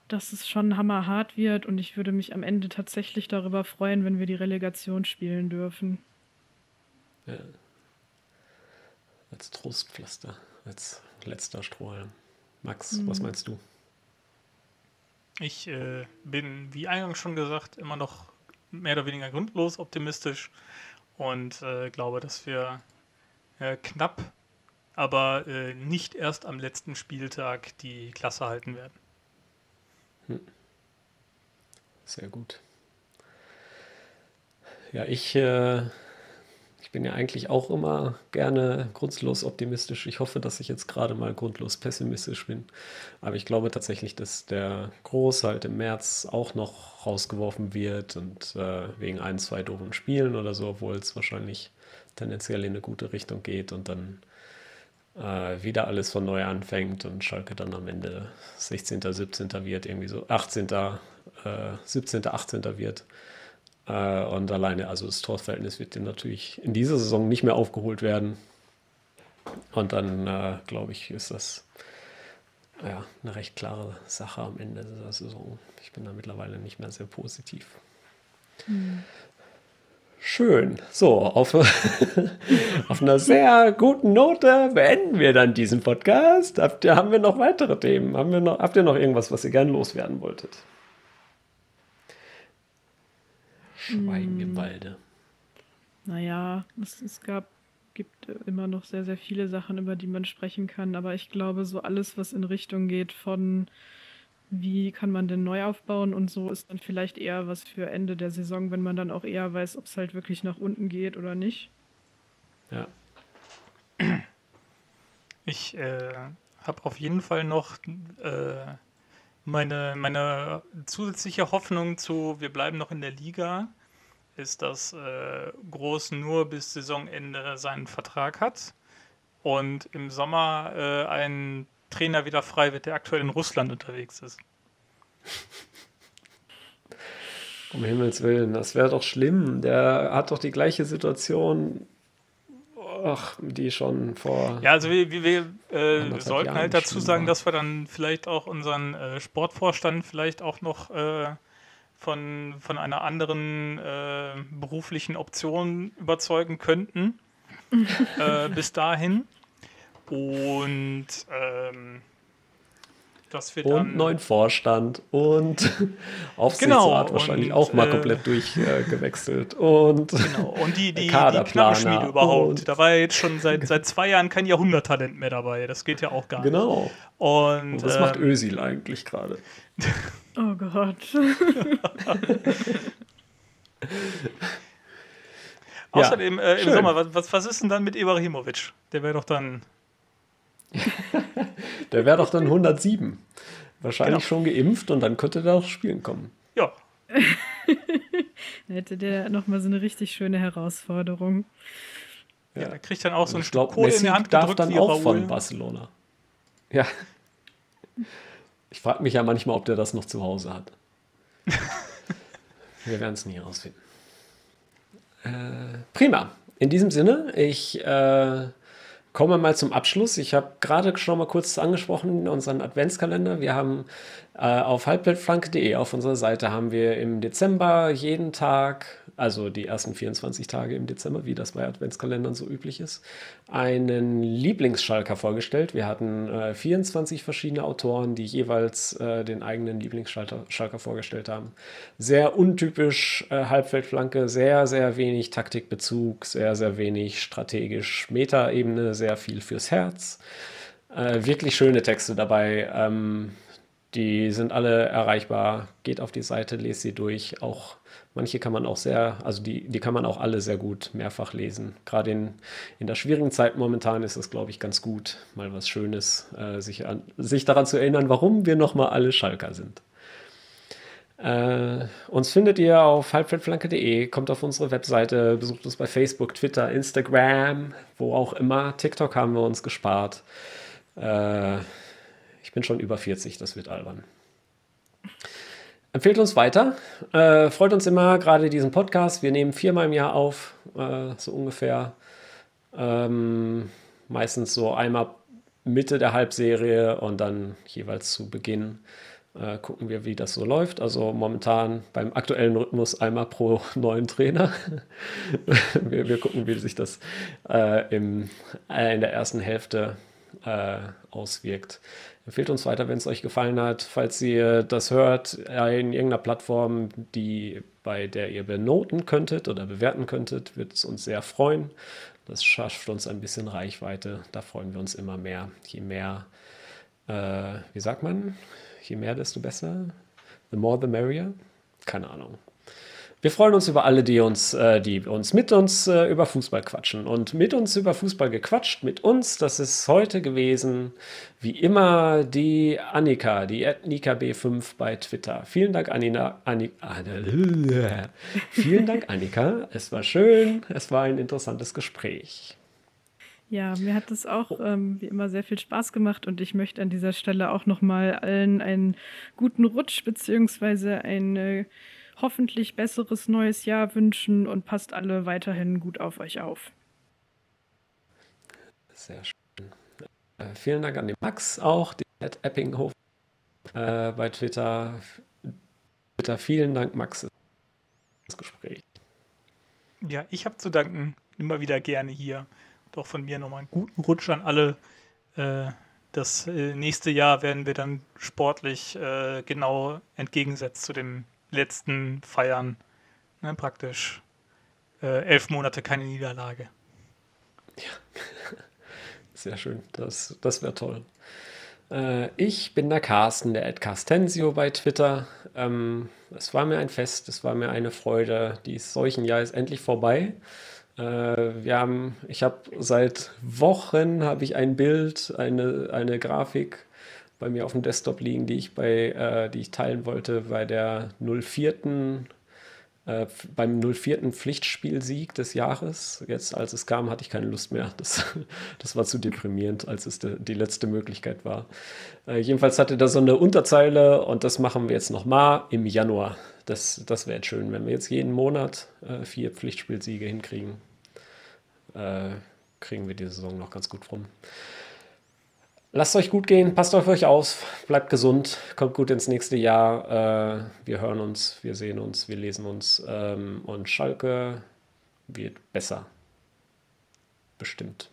Speaker 2: dass es schon hammerhart wird und ich würde mich am Ende tatsächlich darüber freuen, wenn wir die Relegation spielen dürfen.
Speaker 1: Ja. Als Trostpflaster, als letzter Strohhalm. Max, mhm. was meinst du?
Speaker 3: Ich äh, bin, wie eingangs schon gesagt, immer noch mehr oder weniger grundlos optimistisch und äh, glaube, dass wir äh, knapp, aber äh, nicht erst am letzten Spieltag die Klasse halten werden. Hm.
Speaker 1: Sehr gut. Ja, ich, äh, ich bin ja eigentlich auch immer gerne grundlos optimistisch. Ich hoffe, dass ich jetzt gerade mal grundlos pessimistisch bin. Aber ich glaube tatsächlich, dass der Groß halt im März auch noch rausgeworfen wird und äh, wegen ein, zwei doofen Spielen oder so, obwohl es wahrscheinlich tendenziell in eine gute Richtung geht und dann äh, wieder alles von neu anfängt und Schalke dann am Ende 16., 17. wird, irgendwie so 18., äh, 17., 18. wird. Äh, und alleine, also das Torverhältnis wird natürlich in dieser Saison nicht mehr aufgeholt werden. Und dann, äh, glaube ich, ist das ja, eine recht klare Sache am Ende dieser Saison. Ich bin da mittlerweile nicht mehr sehr positiv. Mhm. Schön. So, auf, *laughs* auf einer sehr guten Note beenden wir dann diesen Podcast. Habt ihr, haben wir noch weitere Themen? Haben wir noch, habt ihr noch irgendwas, was ihr gerne loswerden wolltet? Schweigen im hm. Walde.
Speaker 2: Naja, es, es gab, gibt immer noch sehr, sehr viele Sachen, über die man sprechen kann. Aber ich glaube, so alles, was in Richtung geht von wie kann man denn neu aufbauen und so ist dann vielleicht eher was für Ende der Saison, wenn man dann auch eher weiß, ob es halt wirklich nach unten geht oder nicht.
Speaker 1: Ja.
Speaker 3: Ich äh, habe auf jeden Fall noch äh, meine, meine zusätzliche Hoffnung zu, wir bleiben noch in der Liga, ist, dass äh, Groß nur bis Saisonende seinen Vertrag hat und im Sommer äh, ein Trainer wieder frei wird, der aktuell in Russland unterwegs ist. *laughs*
Speaker 1: Um Himmels Willen, das wäre doch schlimm. Der hat doch die gleiche Situation, ach, die schon vor.
Speaker 3: Ja, also wir, wir, äh, sollten Jahren halt dazu sagen, dass wir dann vielleicht auch unseren äh, Sportvorstand vielleicht auch noch äh, von, von einer anderen äh, beruflichen Option überzeugen könnten. *laughs* Äh, bis dahin. Und ähm, dass wir
Speaker 1: und neuen Vorstand und *laughs* Aufsichtsrat genau, wahrscheinlich und, auch mal äh, komplett durchgewechselt. Äh, und
Speaker 3: genau, und die, die, die Knappenschmiede überhaupt. Da war ja jetzt schon seit, seit zwei Jahren kein Jahrhunderttalent mehr dabei. Das geht ja auch gar
Speaker 1: genau.
Speaker 3: nicht.
Speaker 1: Genau. Und, und was äh, macht Ösil eigentlich gerade? *laughs*
Speaker 2: Oh Gott. *laughs*
Speaker 3: Außerdem äh, im Sommer, was, was ist denn dann mit Ibrahimovic? Der wäre doch dann *laughs*
Speaker 1: der wäre doch dann 107. Wahrscheinlich genau. schon geimpft und dann könnte der auch spielen kommen.
Speaker 3: Ja. *laughs*
Speaker 2: dann hätte der nochmal so eine richtig schöne Herausforderung.
Speaker 3: Ja, ja der kriegt dann auch so ein Stück Kohle in die Hand
Speaker 1: darf gedrückt, dann auch Raoul. von Barcelona. Ja. Ich frage mich ja manchmal, ob der das noch zu Hause hat. *laughs* Wir werden es nie herausfinden. Äh, prima. In diesem Sinne, ich äh, Kommen wir mal zum Abschluss. Ich habe gerade schon mal kurz angesprochen, unseren Adventskalender. Wir haben auf halbweltflanke.de auf unserer Seite haben wir im Dezember jeden Tag also die ersten 24 Tage im Dezember, wie das bei Adventskalendern so üblich ist, einen Lieblingsschalker vorgestellt. Wir hatten äh, 24 verschiedene Autoren, die jeweils äh, den eigenen Lieblingsschalker vorgestellt haben. Sehr untypisch äh, Halbfeldflanke, sehr, sehr wenig Taktikbezug, sehr, sehr wenig strategisch Metaebene, sehr viel fürs Herz. Äh, wirklich schöne Texte dabei. Ähm, die sind alle erreichbar. Geht auf die Seite, lest sie durch. Auch Manche kann man auch sehr, also die, die kann man auch alle sehr gut mehrfach lesen. Gerade in, in der schwierigen Zeit momentan ist es, glaube ich, ganz gut, mal was Schönes, äh, sich, an, sich daran zu erinnern, warum wir nochmal alle Schalker sind. Äh, uns findet ihr auf halbfeldflanke.de, kommt auf unsere Webseite, besucht uns bei Facebook, Twitter, Instagram, wo auch immer. TikTok haben wir uns gespart. Äh, ich bin schon über 40, das wird albern. Empfehlt uns weiter. Äh, freut uns immer, gerade diesen Podcast. Wir nehmen viermal im Jahr auf, äh, so ungefähr. Ähm, meistens so einmal Mitte der Halbserie und dann jeweils zu Beginn äh, gucken wir, wie das so läuft. Also momentan beim aktuellen Rhythmus einmal pro *laughs* neuen Trainer. *laughs* wir, wir, gucken, wie sich das äh, im, äh, in der ersten Hälfte äh, auswirkt. Empfehlt uns weiter, wenn es euch gefallen hat. Falls ihr das hört in irgendeiner Plattform, die, bei der ihr benoten könntet oder bewerten könntet, wird es uns sehr freuen. Das schafft uns ein bisschen Reichweite. Da freuen wir uns immer mehr. Je mehr, äh, wie sagt man, je mehr, desto besser. The more, the merrier. Keine Ahnung. Wir freuen uns über alle, die uns, äh, die uns mit uns äh, über Fußball quatschen. Und mit uns über Fußball gequatscht, mit uns, das ist heute gewesen, wie immer, die Annika, die Nika B5 bei Twitter. Vielen Dank, Anina, Annika. *laughs* Vielen Dank, Annika. Es war schön, es war ein interessantes Gespräch.
Speaker 2: Ja, mir hat es auch ähm, wie immer sehr viel Spaß gemacht und ich möchte an dieser Stelle auch nochmal allen einen guten Rutsch beziehungsweise eine hoffentlich besseres neues Jahr wünschen und passt alle weiterhin gut auf euch auf.
Speaker 1: Sehr schön. Äh, vielen Dank an den Max auch, den Ed Eppinghof äh, bei Twitter. Twitter. Vielen Dank, Max, für das Gespräch.
Speaker 3: Ja, ich habe zu danken. Immer wieder gerne hier. Doch von mir nochmal einen guten Rutsch an alle. Äh, das äh, nächste Jahr werden wir dann sportlich äh, genau entgegensetzt zu dem letzten Feiern ne, praktisch äh, elf Monate keine Niederlage.
Speaker 1: Ja, *laughs* sehr schön. Das, das wäre toll. Äh, ich bin der Carsten, der Ed Carstensio bei Twitter. Ähm, es war mir ein Fest, es war mir eine Freude. Dies solchen Jahr ist endlich vorbei. Äh, wir haben, ich habe seit Wochen habe ich ein Bild, eine, eine Grafik bei mir auf dem Desktop liegen, die ich bei, äh, die ich teilen wollte bei der 04. Äh, beim 04. Pflichtspielsieg des Jahres. Jetzt, als es kam, hatte ich keine Lust mehr. Das, *laughs* das war zu deprimierend, als es de, die letzte Möglichkeit war. Äh, jedenfalls hatte da so eine Unterzeile und das machen wir jetzt nochmal im Januar. Das, das wäre schön, wenn wir jetzt jeden Monat äh, vier Pflichtspielsiege hinkriegen. Äh, kriegen wir die Saison noch ganz gut rum. Lasst euch gut gehen, passt auf euch auf, bleibt gesund, kommt gut ins nächste Jahr. Äh, wir hören uns, wir sehen uns, wir lesen uns. Ähm, und Schalke wird besser. Bestimmt.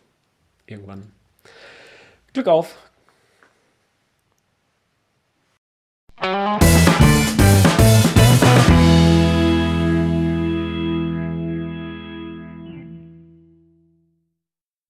Speaker 1: Irgendwann. Glück auf!